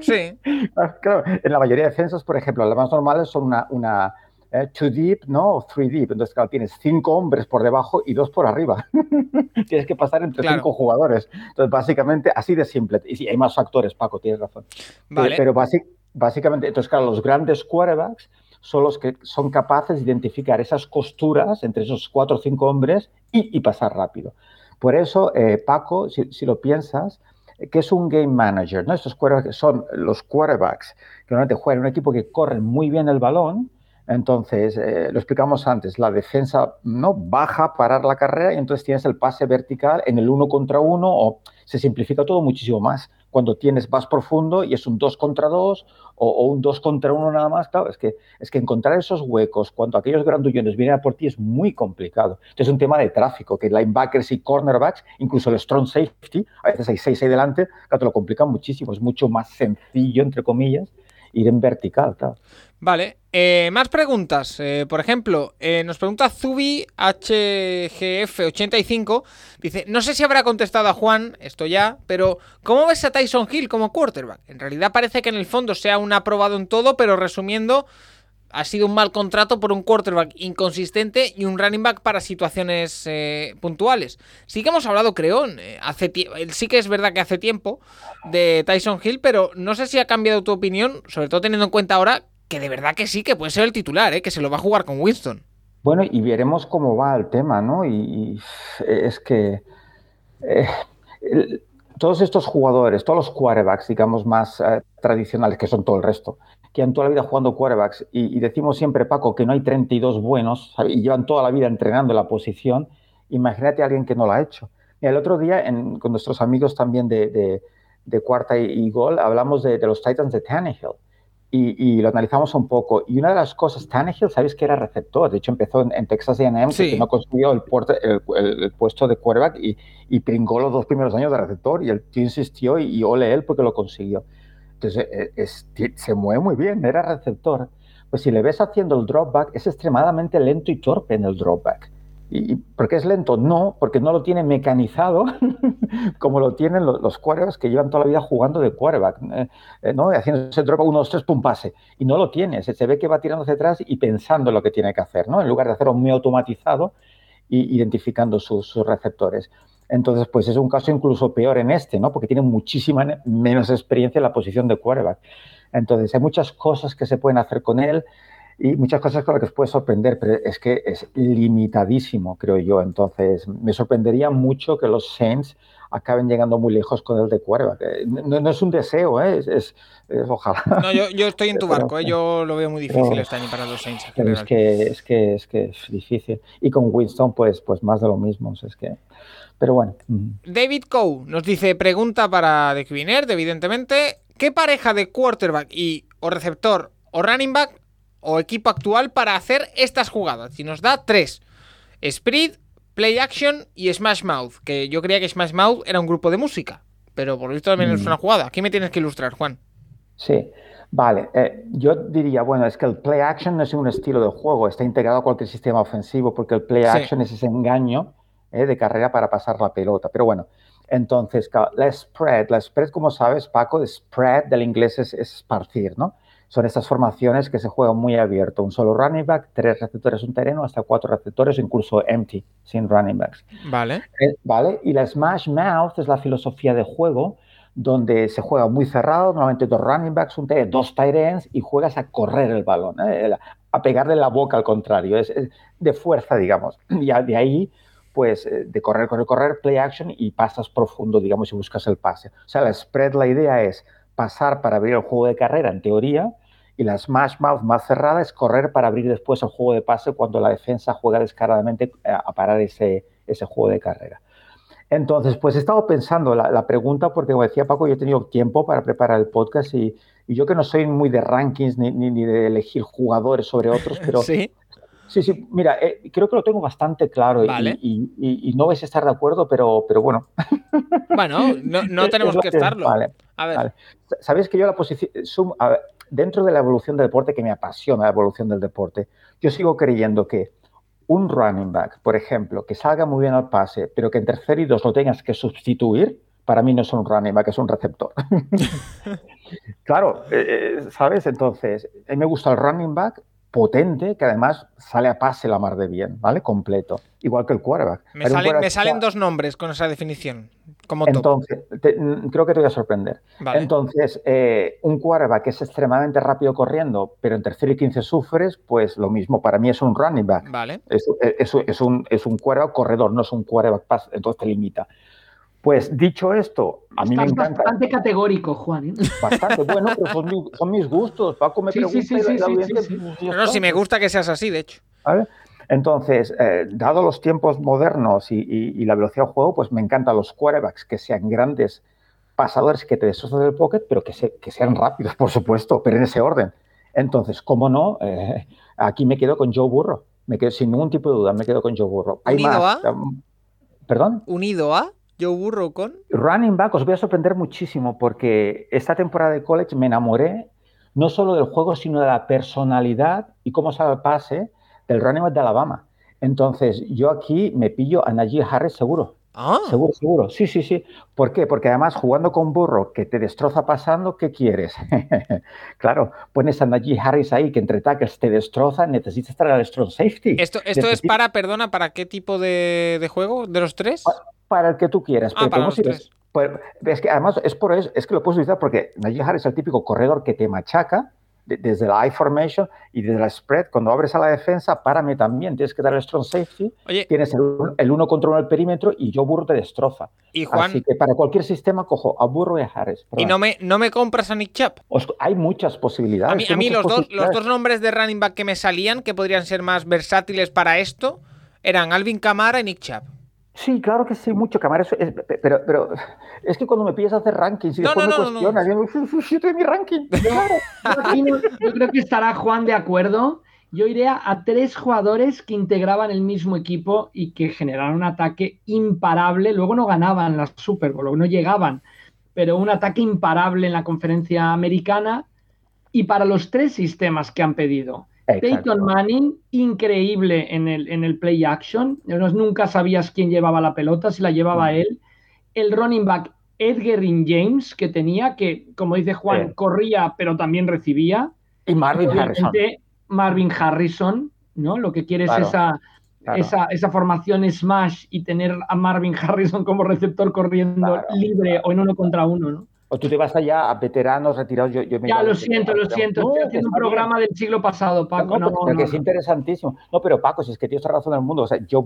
Sí. claro, en la mayoría de defensas, por ejemplo, las más normales son una, una eh, two deep, ¿no? O three deep. Entonces, claro, tienes cinco hombres por debajo y dos por arriba. tienes que pasar entre claro. cinco jugadores. Entonces, básicamente, así de simple. Y sí, hay más factores, Paco, tienes razón. Vale. Pero, pero básicamente, entonces, claro, los grandes quarterbacks son los que son capaces de identificar esas costuras entre esos cuatro o cinco hombres y, y pasar rápido. Por eso, eh, Paco, si, si, lo piensas, que es un game manager, ¿no? Estos quarterbacks son los quarterbacks que normalmente juegan un equipo que corren muy bien el balón. Entonces, eh, lo explicamos antes, la defensa no baja, parar la carrera y entonces tienes el pase vertical en el uno contra uno o se simplifica todo muchísimo más cuando tienes vas profundo y es un 2 contra 2 o, un 2 contra 1 nada más, claro, es que, es que encontrar esos huecos cuando aquellos grandullones vienen a por ti es muy complicado. Entonces es un tema de tráfico, que linebackers y cornerbacks, incluso el strong safety, a veces hay 6 ahí delante, claro, te lo complican muchísimo, es mucho más sencillo, entre comillas, ir en vertical, claro. Vale, eh, más preguntas. Eh, por ejemplo, eh, nos pregunta Zubi HGF85. Dice: No sé si habrá contestado a Juan, esto ya, pero ¿cómo ves a Tyson Hill como quarterback? En realidad parece que en el fondo sea un aprobado en todo, pero resumiendo, ha sido un mal contrato por un quarterback inconsistente y un running back para situaciones eh, puntuales. Sí que hemos hablado, creo, hace sí que es verdad que hace tiempo de Tyson Hill, pero no sé si ha cambiado tu opinión, sobre todo teniendo en cuenta ahora que de verdad que sí, que puede ser el titular, ¿eh? que se lo va a jugar con Winston. Bueno, y veremos cómo va el tema, ¿no? Y, es que eh, todos estos jugadores, todos los quarterbacks, digamos, más eh, tradicionales, que son todo el resto, que han toda la vida jugando quarterbacks, y, y, decimos siempre, Paco, que no hay 32 buenos, y llevan toda la vida entrenando la posición, imagínate a alguien que no lo ha hecho. Y el otro día, con nuestros amigos también de, de, de cuarta y, y, gol, hablamos de, de los Titans de Tannehill, y, y lo analizamos un poco. Y una de las cosas, Tannehill, sabéis que era receptor. De hecho, empezó en, en Texas A&M, Sí. que no consiguió el, el- el- el puesto de quarterback y, y pringó los dos primeros años de receptor. Y el tío insistió y, y ole él porque lo consiguió. Entonces, eh, es- ti- se mueve muy bien, era receptor. Pues si le ves haciendo el dropback, es extremadamente lento y torpe en el dropback. ¿Y por qué es lento? No, porque no lo tiene mecanizado como lo tienen los, quarterbacks que llevan toda la vida jugando de quarterback, eh, eh, ¿no? Haciendo ese drop, uno, dos, tres, pum, pase. Y no lo tiene, se, ve que va tirando hacia atrás y pensando en lo que tiene que hacer, ¿no? En lugar de hacerlo muy automatizado y identificando sus, sus receptores. Entonces, pues es un caso incluso peor en este, ¿no? Porque tiene muchísima menos experiencia en la posición de quarterback. Entonces, hay muchas cosas que se pueden hacer con él y muchas cosas con las que os puede sorprender, pero es que es limitadísimo, creo yo. Entonces, me sorprendería mucho que los Saints acaben llegando muy lejos con el de quarterback. Eh, No, no es un deseo, ¿eh? es, es- es ojalá. No, yo, yo estoy en tu barco, ¿eh? yo lo veo muy difícil pero- este año para los Saints. Pero es que, es que es que es difícil. Y con Winston, pues, pues más de lo mismo. o sea, es que, pero bueno. David Coe nos dice, pregunta para The Quinert, evidentemente, ¿qué pareja de quarterback y o receptor o running back o equipo actual para hacer estas jugadas? Y nos da tres. Speed, Play Action y Smash Mouth, que yo creía que Smash Mouth era un grupo de música, pero por lo visto también es Mm. una jugada. Aquí me tienes que ilustrar, Juan. Sí, vale. eh, yo diría, bueno, es que el play action no es un estilo de juego, está integrado a cualquier sistema ofensivo porque el play Sí. action es ese engaño eh, de carrera para pasar la pelota. Pero bueno, entonces, la spread, la spread, como sabes, Paco, spread del inglés es, es esparcir, ¿no? Son estas formaciones que se juegan muy abierto. Un solo running back, tres receptores un terreno, hasta cuatro receptores, incluso empty, sin running backs. Vale. Eh, ¿Vale? Y la Smash Mouth es la filosofía de juego donde se juega muy cerrado, normalmente dos running backs, un dos tight ends y juegas a correr el balón, ¿eh? A pegarle la boca al contrario, es, es de fuerza, digamos. Y de ahí, pues, eh, de correr, correr, correr, play action y pasas profundo, digamos, y buscas el pase. O sea, la spread, la idea es pasar para abrir el juego de carrera, en teoría, y la Smash Mouth más cerrada es correr para abrir después el juego de pase cuando la defensa juega descaradamente eh, a parar ese, ese juego de carrera. Entonces, pues he estado pensando la, la pregunta porque, como decía Paco, yo he tenido tiempo para preparar el podcast y, y yo que no soy muy de rankings ni, ni- ni de elegir jugadores sobre otros, pero sí, Sí. sí, mira, eh, creo que lo tengo bastante claro y- Vale. y, y- y no vais a estar de acuerdo, pero, pero bueno. Bueno, no, no tenemos que estarlo. Vale. A ver. Vale. Sabéis que yo la posición, dentro de la evolución del deporte, que me apasiona la evolución del deporte, yo sigo creyendo que un running back, por ejemplo, que salga muy bien al pase, pero que en tercer y dos lo tengas que sustituir, para mí no es un running back, es un receptor. claro, eh, eh, ¿sabes? Entonces, a mí me gusta el running back potente, que además sale a pase la mar de bien, ¿vale? Completo. Igual que el quarterback. Me salen, me quarterback- salen dos nombres con esa definición. Como. Entonces, te- mm, creo que te voy a sorprender. Vale. Entonces, eh, un quarterback que es extremadamente rápido corriendo, pero en tercero y 15 sufres, pues lo mismo, para mí es un running back. Vale. Es, es- es un, es un quarterback corredor, no es un quarterback pass, entonces te limita. Pues dicho esto, a mí me Estás encanta bastante categórico, Juan. ¿eh? bastante. Bueno, pero son, mi- son mis gustos. Paco me Sí, sí, pregunta sí, la- sí, la sí, audiencia, sí, sí. pues, No, si me gusta que seas así, de hecho. ¿vale? Entonces, eh, dado los tiempos modernos y, y- y la velocidad del juego, pues me encantan los quarterbacks que sean grandes pasadores que te destrozan el pocket, pero que, se- que sean rápidos, por supuesto, pero en ese orden. Entonces, ¿cómo no? Eh, aquí me quedo con Joe Burrow. Me quedo sin ningún tipo de duda, me quedo con Joe Burrow. Hay ¿Unido más. a? ¿Perdón? Unido a Joe Burrow con. Running back, os voy a sorprender muchísimo porque esta temporada de college me enamoré no solo del juego, sino de la personalidad y cómo sale el pase del running back de Alabama. Entonces, yo aquí me pillo a Najee Harris seguro. Ah, Seguro, seguro. Sí, sí, sí. ¿Por qué? Porque además jugando con burro que te destroza pasando, ¿qué quieres? claro, pones a Najee Harris ahí que entre tackles te destroza, necesitas estar al strong safety. esto, esto es para, perdona, ¿para qué tipo de, de juego? ¿De los tres? Para el que tú quieras. Ah, para los si tres. pues, es que además es por eso, es que lo puedes utilizar porque Najee Harris es el típico corredor que te machaca de- desde la I formation y desde la spread. Cuando abres a la defensa, párame también. Tienes que dar el strong safety. Oye, Tienes el, el uno contra uno al perímetro y yo burro te destroza. y Juan, Así que para cualquier sistema cojo a burro y a Harris. ¿y no me, no me compras a Nick Chubb? Hay muchas posibilidades. A mí, a mí los, dos, los dos nombres de running back que me salían, que podrían ser más versátiles para esto, eran Alvin Kamara y Nick Chubb. Sí, claro que sí, mucho cámara. pero, pero es que cuando me pides hacer rankings y después me cuestionas, yo, yo tengo mi ranking. yo creo que estará Juan de acuerdo. Yo iría a tres jugadores que integraban el mismo equipo y que generaron un ataque imparable. Luego no ganaban la Super Bowl, no llegaban, pero un ataque imparable en la conferencia americana y para los tres sistemas que han pedido. Peyton Manning, increíble en el, en el play action. Nunca sabías quién llevaba la pelota, si la llevaba él. El running back Edgar James, que tenía, que como dice Juan, corría pero también recibía. Y Marvin Harrison. Marvin Harrison, ¿no? Lo que quiere es esa, Esa, esa, formación smash y tener a Marvin Harrison como receptor corriendo libre o en uno contra uno, ¿no? O tú te vas allá a veteranos retirados. Yo, ya, lo siento, lo siento. Estoy haciendo un programa del siglo pasado, Paco. No, no, que es interesantísimo. No, pero Paco, si es que tienes razón del mundo. O sea, yo,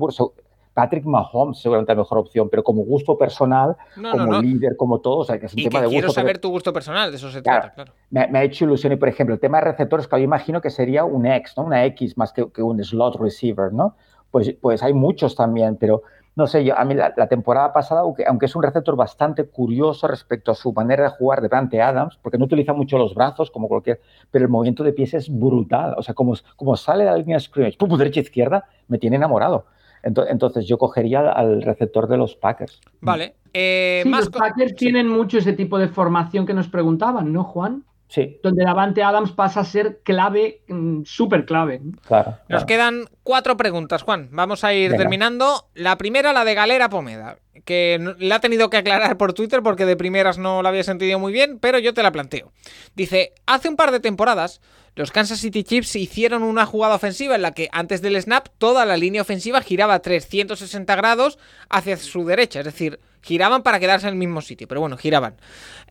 Patrick Mahomes seguramente la mejor opción, pero como gusto personal, como líder, como todo, o sea, que es un tema de gusto. Quiero saber tu gusto personal, de eso se trata, claro. Me, ha hecho ilusión y, por ejemplo, el tema de receptores, que yo imagino que sería un X, ¿no? Una X más que, que un slot receiver, ¿no? Pues, pues hay muchos también, pero no sé, yo, a mí la, temporada pasada, aunque, aunque, es un receptor bastante curioso respecto a su manera de jugar de Dante Adams, porque no utiliza mucho los brazos como cualquier, pero el movimiento de pies es brutal. O sea, como, como sale de la línea de scrimmage, pum, derecha izquierda, me tiene enamorado. Entonces, yo cogería al receptor de los Packers. Vale. Eh, los Packers tienen mucho ese tipo de formación que nos preguntaban, ¿no, Juan? Sí. Donde Davante Adams pasa a ser clave, mm, súper clave. Claro, Nos quedan cuatro preguntas, Juan. Vamos a ir terminando. La primera, la de Galera Pomeda, que la ha tenido que aclarar por Twitter porque de primeras no la había sentido muy bien, pero yo te la planteo. Dice, hace un par de temporadas, los Kansas City Chiefs hicieron una jugada ofensiva en la que antes del snap toda la línea ofensiva giraba 360 grados hacia su derecha, es decir, giraban para quedarse en el mismo sitio, pero bueno, giraban.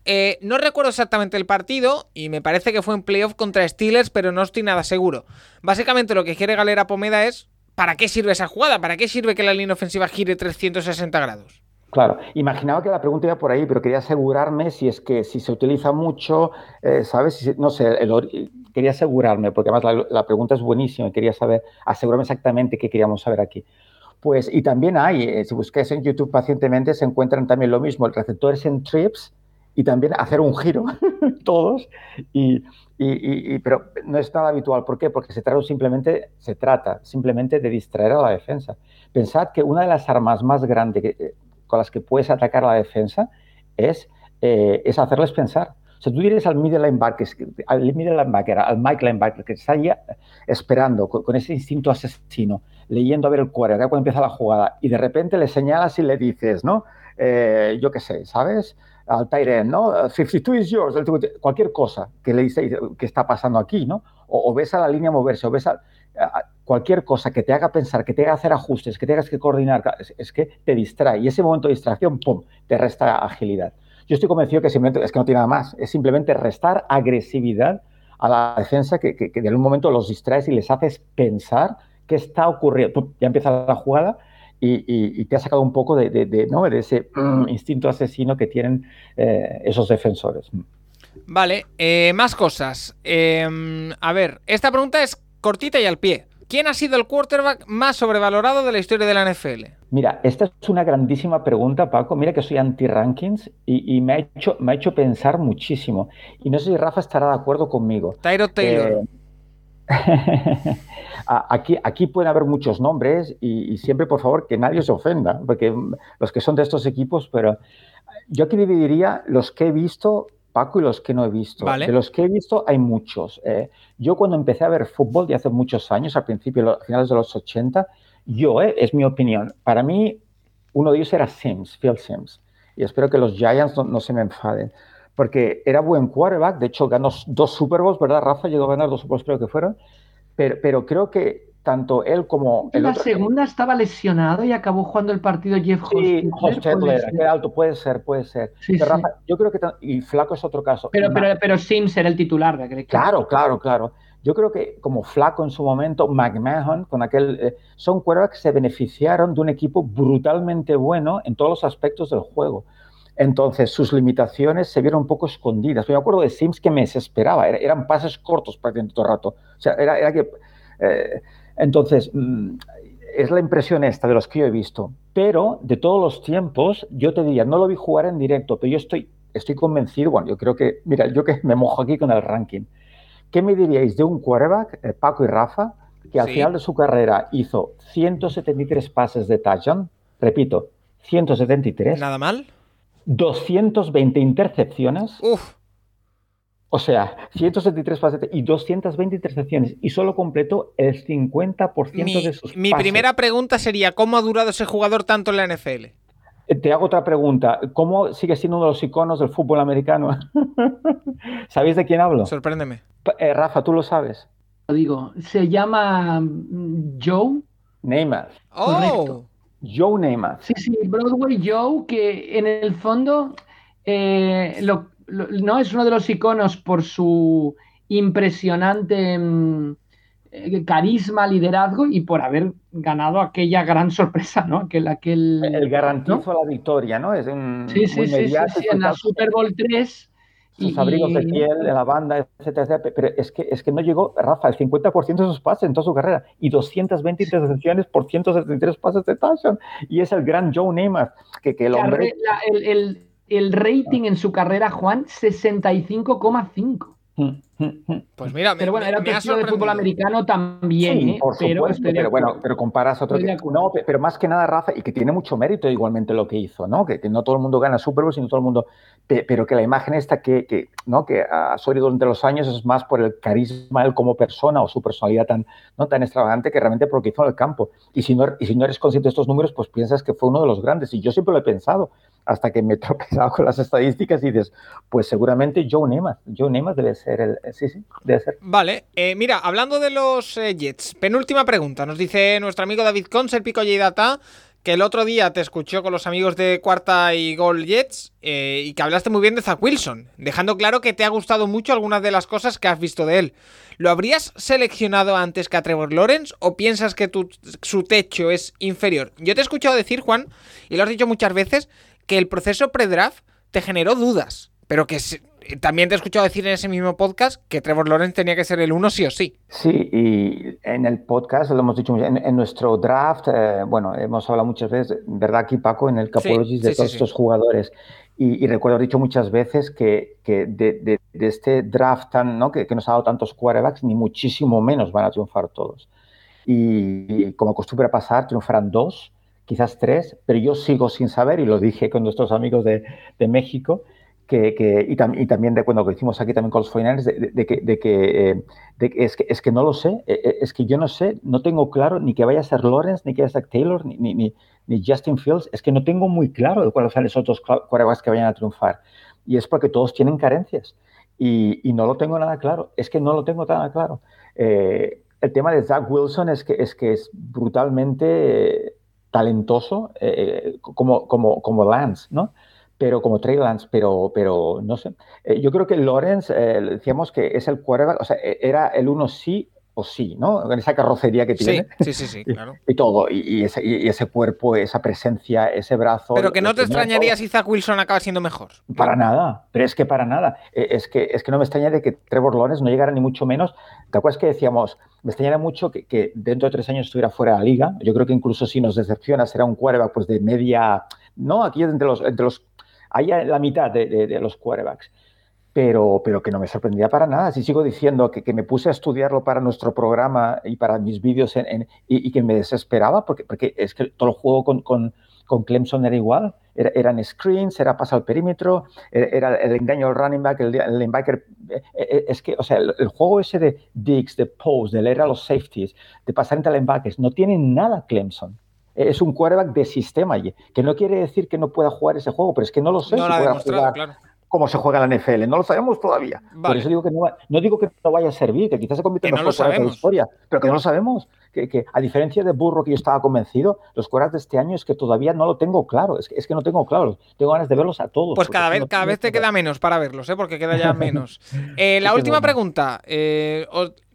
Eh, no recuerdo exactamente el partido y me parece que fue en playoff contra Steelers, pero no estoy nada seguro. Básicamente lo que quiere Galera Pomeda es ¿para qué sirve esa jugada? ¿Para qué sirve que la línea ofensiva gire 360 grados? Claro, imaginaba que la pregunta iba por ahí, pero quería asegurarme si es que si se utiliza mucho, eh, ¿sabes? no sé, quería asegurarme, porque además la, pregunta es buenísima, quería saber, asegurarme exactamente qué queríamos saber aquí. Pues, y también hay, eh, si buscáis en YouTube pacientemente, se encuentran también lo mismo, el receptor en trips y también hacer un giro, todos, y, pero no es nada habitual. ¿Por qué? Porque se trata, simplemente, se trata simplemente de distraer a la defensa. Pensad que una de las armas más grandes eh, con las que puedes atacar a la defensa es, eh, es hacerles pensar. Sea, tú dices al middle linebacker, al middle linebacker, al Mike linebacker, que está ahí esperando con ese instinto asesino, leyendo a ver el cuadro, cuando empieza la jugada, y de repente le señalas y le dices, ¿no? Eh, yo qué sé, ¿sabes? Al Tyren, ¿no? 52 is yours, cualquier cosa que le dice que está pasando aquí, ¿no? O, ves a la línea moverse, o ves a, cualquier cosa que te haga pensar, que te haga hacer ajustes, que tengas que coordinar, es, que te distrae. Y ese momento de distracción, ¡pum!, te resta agilidad. Yo estoy convencido que simplemente, es que no tiene nada más, es simplemente restar agresividad a la defensa que, que, en un momento los distraes y les haces pensar qué está ocurriendo. ya empieza la jugada y, te ha sacado un poco de, de ese mm, instinto asesino que tienen eh, esos defensores. Vale, eh, más cosas. Em, a ver, esta pregunta es cortita y al pie. ¿Quién ha sido el quarterback más sobrevalorado de la historia de la NFL? Mira, esta es una grandísima pregunta, Paco. Mira que soy anti-rankings y, me, ha hecho, me ha hecho pensar muchísimo. Y no sé si Rafa estará de acuerdo conmigo. Tyro Taylor. Eh, aquí, aquí pueden haber muchos nombres y, siempre, por favor, que nadie se ofenda, porque los que son de estos equipos, pero yo aquí dividiría los que he visto, Paco, y los que no he visto. De los que he visto hay muchos. Eh. yo cuando empecé a ver fútbol, de hace muchos años, al principio, a finales de los 80, yo, eh, es mi opinión, para mí uno de ellos era Sims, Phil Sims. Y espero que los Giants no se me enfaden porque era buen quarterback, de hecho ganó dos Super Bowls, ¿verdad, Rafa? Llegó a ganar dos Super Bowls, creo que fueron, pero, pero creo que tanto él como el la segunda estaba lesionado y acabó jugando el partido Jeff Sí, Hostetler, qué alto, puede ser, puede ser. Rafa, yo creo que, y Flaco es otro caso. Pero, pero, pero Sims era el titular de Claro, claro, claro. Yo creo que como Flaco en su momento, McMahon, con aquel, eh, son quarterbacks que se beneficiaron de un equipo brutalmente bueno en todos los aspectos del juego. Entonces, sus limitaciones se vieron un poco escondidas. me acuerdo de Sims que me desesperaba, eran pases cortos prácticamente todo el rato. O sea, era, que... Eh, entonces, mm, es la impresión esta de los que yo he visto. Pero de todos los tiempos, yo te diría, no lo vi jugar en directo, pero yo estoy, estoy convencido, bueno, yo creo que, mira, yo que me mojo aquí con el ranking. ¿Qué me diríais de un quarterback, eh, Paco y Rafa, que al Sí. final de su carrera hizo 173 pases de touchdown? Repito, 173, Nada mal. 220 intercepciones, Uf. O sea, 173 pases y 220 intercepciones, y solo completó el 50% Mi, de sus mi pases. primera pregunta sería: ¿cómo ha durado ese jugador tanto en la NFL? Te hago otra pregunta. ¿Cómo sigue siendo uno de los iconos del fútbol americano? ¿Sabéis de quién hablo? Sorpréndeme. Eh, Rafa, tú lo sabes. Lo digo, se llama mm, Joe. Neymar. ¡Oh! Correcto. Joe Neymar. Sí, sí, Broadway Joe, que en el fondo eh, lo- no es uno de los iconos por su impresionante mm, eh, carisma, liderazgo y por haber ganado aquella gran sorpresa, ¿no? Aquel, aquel, El ¿no? garantizo a la victoria, ¿no? Es un Sí, sí, sí, en la. Super Bowl 3. Sus abrigos de piel, en la banda, etcétera. Pero es que, es que no llegó, Rafa, el 50% de sus pases en toda su carrera y 220 intercepciones por 173 pases de touchdown. Y es el gran Joe Neymar, que, que el hombre... la- el, el- el rating en su carrera, Juan, 65,5. Pues mira, Pero bueno, me- era otro estilo de fútbol americano también, Sí, ¿eh? por pero supuesto, pero bueno, pero comparas a otro acuerdo. No, pe- pero más que nada, Rafa, y que tiene mucho mérito igualmente lo que hizo, ¿no? Que, que no todo el mundo gana Super Bowl, sino todo el mundo. pe- Pero que la imagen esta que, que, ¿no? que ha sólido durante los años es más por el carisma él como persona o su personalidad tan, ¿no? tan extravagante que realmente por lo que hizo en el campo. Y si, no, y si no eres consciente de estos números, pues piensas que fue uno de los grandes. Y yo siempre lo he pensado, hasta que me he tropezado con las estadísticas y dices, pues seguramente Joe Neymar. Joe Neymar debe ser el. Sí, sí, debe ser. Vale, eh, mira, hablando de los eh, Jets, penúltima pregunta. Nos dice nuestro amigo David Cons, el pico que el otro día te escuchó con los amigos de Cuarta y Gol Jets eh, y que hablaste muy bien de Zach Wilson, dejando claro que te ha gustado mucho algunas de las cosas que has visto de él. ¿Lo habrías seleccionado antes que a Trevor Lawrence o piensas que su techo es inferior? Yo te he escuchado decir, Juan, y lo has dicho muchas veces, que el proceso pre-draft te generó dudas, pero que eh, también te he escuchado decir en ese mismo podcast que Trevor Lawrence tenía que ser el uno sí o sí. Sí, y en el podcast lo hemos dicho, mucho, en, en nuestro draft, eh, bueno, hemos hablado muchas veces, ¿verdad? Aquí, Paco, en el Capologist sí, de sí, todos sí. estos jugadores. Y, y recuerdo, he dicho muchas veces que, que de, de- de este draft tan, ¿no? que, que nos ha dado tantos quarterbacks, ni muchísimo menos van a triunfar todos. Y, y como acostumbra pasar, triunfarán dos, quizás tres, pero yo sigo sin saber, y lo dije con nuestros amigos de, de México, que, que- y, tam- y también de cuando lo hicimos aquí también con los 49ers, de, de- que, de que, eh, de que es, que es que no lo sé, eh, eh, es que yo no sé, no tengo claro ni que vaya a ser Lawrence, ni que vaya a ser Taylor, ni, ni, ni, ni Justin Fields, es que no tengo muy claro de cuáles son esos otros quarterbacks que vayan a triunfar. Y es porque todos tienen carencias. Y, y no lo tengo nada claro, es que no lo tengo nada claro. Eh, el tema de Zach Wilson es que es, que es brutalmente eh, talentoso eh, como, como, como Lance, ¿no? Pero como Trey Lance, pero, pero no sé. Eh, yo creo que Lawrence, eh, decíamos que es el quarterback, o sea, e- era el uno sí o sí, ¿no? En esa carrocería que tiene. sí, sí, sí, claro. Y todo, y, y ese, y ese cuerpo, esa presencia, ese brazo. Pero que no te extrañaría si Zach Wilson acaba siendo mejor. Para nada, pero es que para nada. Eh, Es que, es que no me extraña de que Trevor Lawrence no llegara ni mucho menos. ¿Te acuerdas que decíamos, me extrañaría mucho que, que dentro de tres años estuviera fuera de la liga? Yo creo que incluso si nos decepciona será un quarterback pues de media, no, aquí es entre los, entre los en la mitad de, de- de los quarterbacks. Pero, pero que no me sorprendía para nada. Si sigo diciendo que, que me puse a estudiarlo para nuestro programa y para mis vídeos en- en- y, y que me desesperaba, porque, porque es que todo el juego con, con, con Clemson era igual. Era- eran screens, era pasar al perímetro, era, el engaño al running back, el, el linebacker. Eh, eh, Es que, o sea, el, el juego ese de digs, de post, de leer a los safeties, de pasar entre linebackers, no tiene nada Clemson. Es un quarterback de sistema, que no quiere decir que no pueda jugar ese juego, pero es que no lo sé No si pueda jugar claro. cómo se juega la NFL. No lo sabemos todavía. Por eso digo que no, no digo que no vaya a servir, que quizás se convierta en mejor quarterback de la historia, pero que no lo sabemos. Que, que a diferencia de Burro, que yo estaba convencido, los quarterbacks de este año es que todavía no lo tengo claro. Es que, es que no tengo claro. Tengo ganas de verlos a todos. Pues cada vez, no cada vez te queda menos para verlos, ¿eh? porque queda ya menos. Eh, la última pregunta, eh,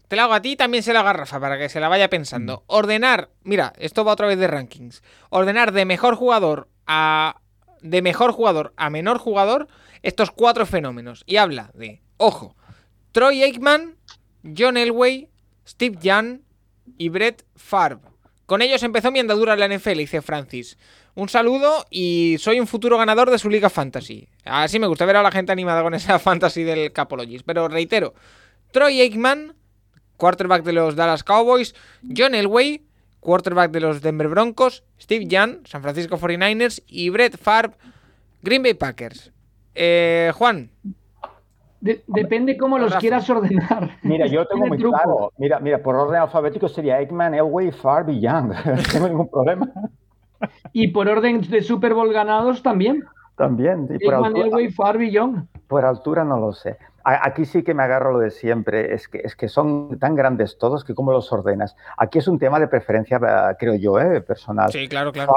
te la hago a ti y también se la haga a Rafa para que se la vaya Mm. pensando. Ordenar, mira, esto va otra vez de rankings. Ordenar de mejor jugador a de mejor jugador a menor jugador estos cuatro fenómenos. Y habla de, ojo, Troy Aikman, John Elway, Steve Young y Brett Favre. Con ellos empezó mi andadura en la NFL, dice Francis. Un saludo y soy un futuro ganador de su Liga Fantasy. Así me gusta ver a la gente animada con esa fantasy del Capologist. Pero reitero, Troy Aikman, quarterback de los Dallas Cowboys, John Elway, quarterback de los Denver Broncos, Steve Young, San Francisco 49ers y Brett Favre, Green Bay Packers. Eh, Juan. De- depende cómo los Rafa. quieras ordenar. Mira, yo tengo muy truco. claro. Mira, mira, por orden alfabético sería Eggman, Elway, Farb y Young. no tengo ningún problema. Y por orden de Super Bowl ganados también. También. Y por, Eggman, altura, Elway, Favre y Young. Por altura no lo sé. Aquí sí que me agarro lo de siempre. Es que, es que son tan grandes todos que cómo los ordenas. Aquí es un tema de preferencia, eh, creo yo, eh, personal. Sí, claro, claro.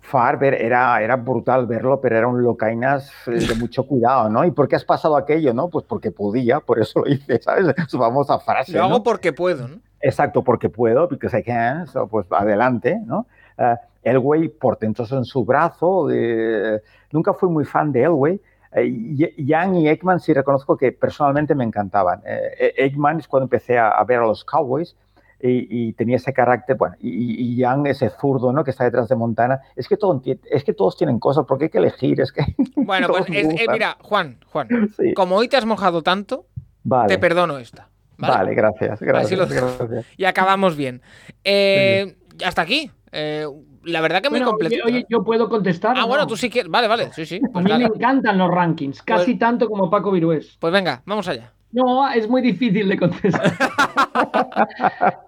Farber era, era brutal verlo, pero era un locainas eh, de mucho cuidado, ¿no? ¿Y por qué has pasado aquello, no? Pues porque podía, por eso lo hice, ¿sabes? Su famosa frase. Lo hago ¿no? porque puedo, ¿no? Exacto, porque puedo, because I can, so, pues adelante, ¿no? Eh, Elway, portentoso en su brazo, eh, nunca fui muy fan de Elway. Eh, y- Young y Ekman sí reconozco que personalmente me encantaban. Eh, Ekman es cuando empecé a, a ver a los Cowboys y, y tenía ese carácter, bueno, y, y Young ese zurdo, ¿no? Que está detrás de Montana. Es que, todo, es que todos tienen cosas, porque hay que elegir, es que... Bueno, pues es- eh, mira, Juan, Juan, Sí, como hoy te has mojado tanto, vale, te perdono esta. ¿vale? vale, gracias, gracias, lo gracias. Y acabamos bien. Eh, Hasta aquí. La verdad que muy Bueno, completo. oye, oye, yo puedo contestar. ah, ¿o bueno, no? tú sí quieres. Vale, vale, sí, sí. A Pues, mí me nada. encantan los rankings, casi Pues- tanto como Paco Virués. Pues venga, vamos allá. No, es muy difícil de contestar.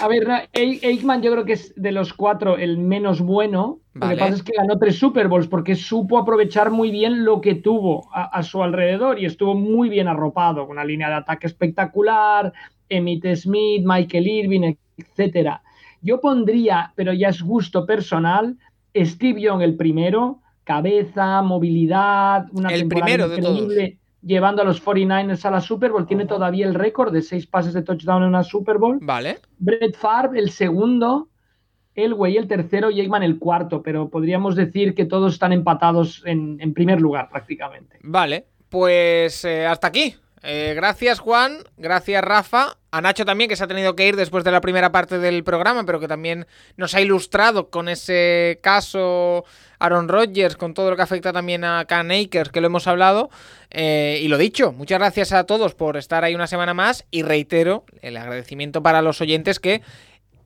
A ver, Eichmann yo creo que es de los cuatro el menos bueno. Lo que pasa es que ganó tres Super Bowls porque supo aprovechar muy bien lo que tuvo a, a su alrededor y estuvo muy bien arropado, con una línea de ataque espectacular, Emmitt Smith, Michael Irving, etcétera. Yo pondría, pero ya es gusto personal, Steve Young el primero, cabeza, movilidad, una El temporada primero de todos. increíble, llevando a los 49ers a la Super Bowl. Tiene todavía el récord de seis pases de touchdown en una Super Bowl. Vale. Brett Favre el segundo, Elway el tercero y Eggman el cuarto, pero podríamos decir que todos están empatados en, en primer lugar prácticamente. Vale. Pues eh, hasta aquí. Eh, gracias, Juan. Gracias, Rafa. A Nacho también, que se ha tenido que ir después de la primera parte del programa, pero que también nos ha ilustrado con ese caso Aaron Rodgers, con todo lo que afecta también a Can Akers, que lo hemos hablado. Eh, y lo dicho, muchas gracias a todos por estar ahí una semana más. Y reitero el agradecimiento para los oyentes que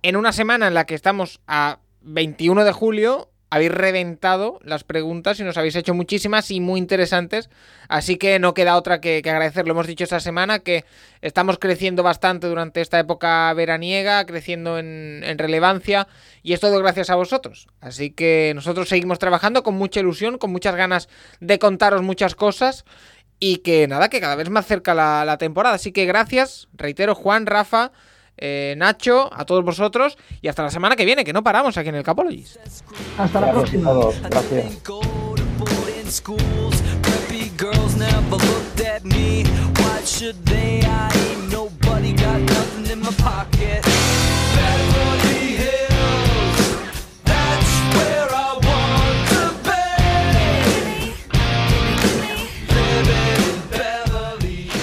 en una semana en la que estamos a 21 de julio habéis reventado las preguntas y nos habéis hecho muchísimas y muy interesantes. Así que no queda otra que, agradecer. Lo hemos dicho esta semana que estamos creciendo bastante durante esta época veraniega, creciendo en, en relevancia y es todo gracias a vosotros. Así que nosotros seguimos trabajando con mucha ilusión, con muchas ganas de contaros muchas cosas. Y que nada, que cada vez más cerca la temporada. Así que gracias, reitero, Juan, Rafa, eh, Nacho, a todos vosotros. Y hasta la semana que viene, que no paramos aquí en el Capologist. Hasta la próxima. gracias.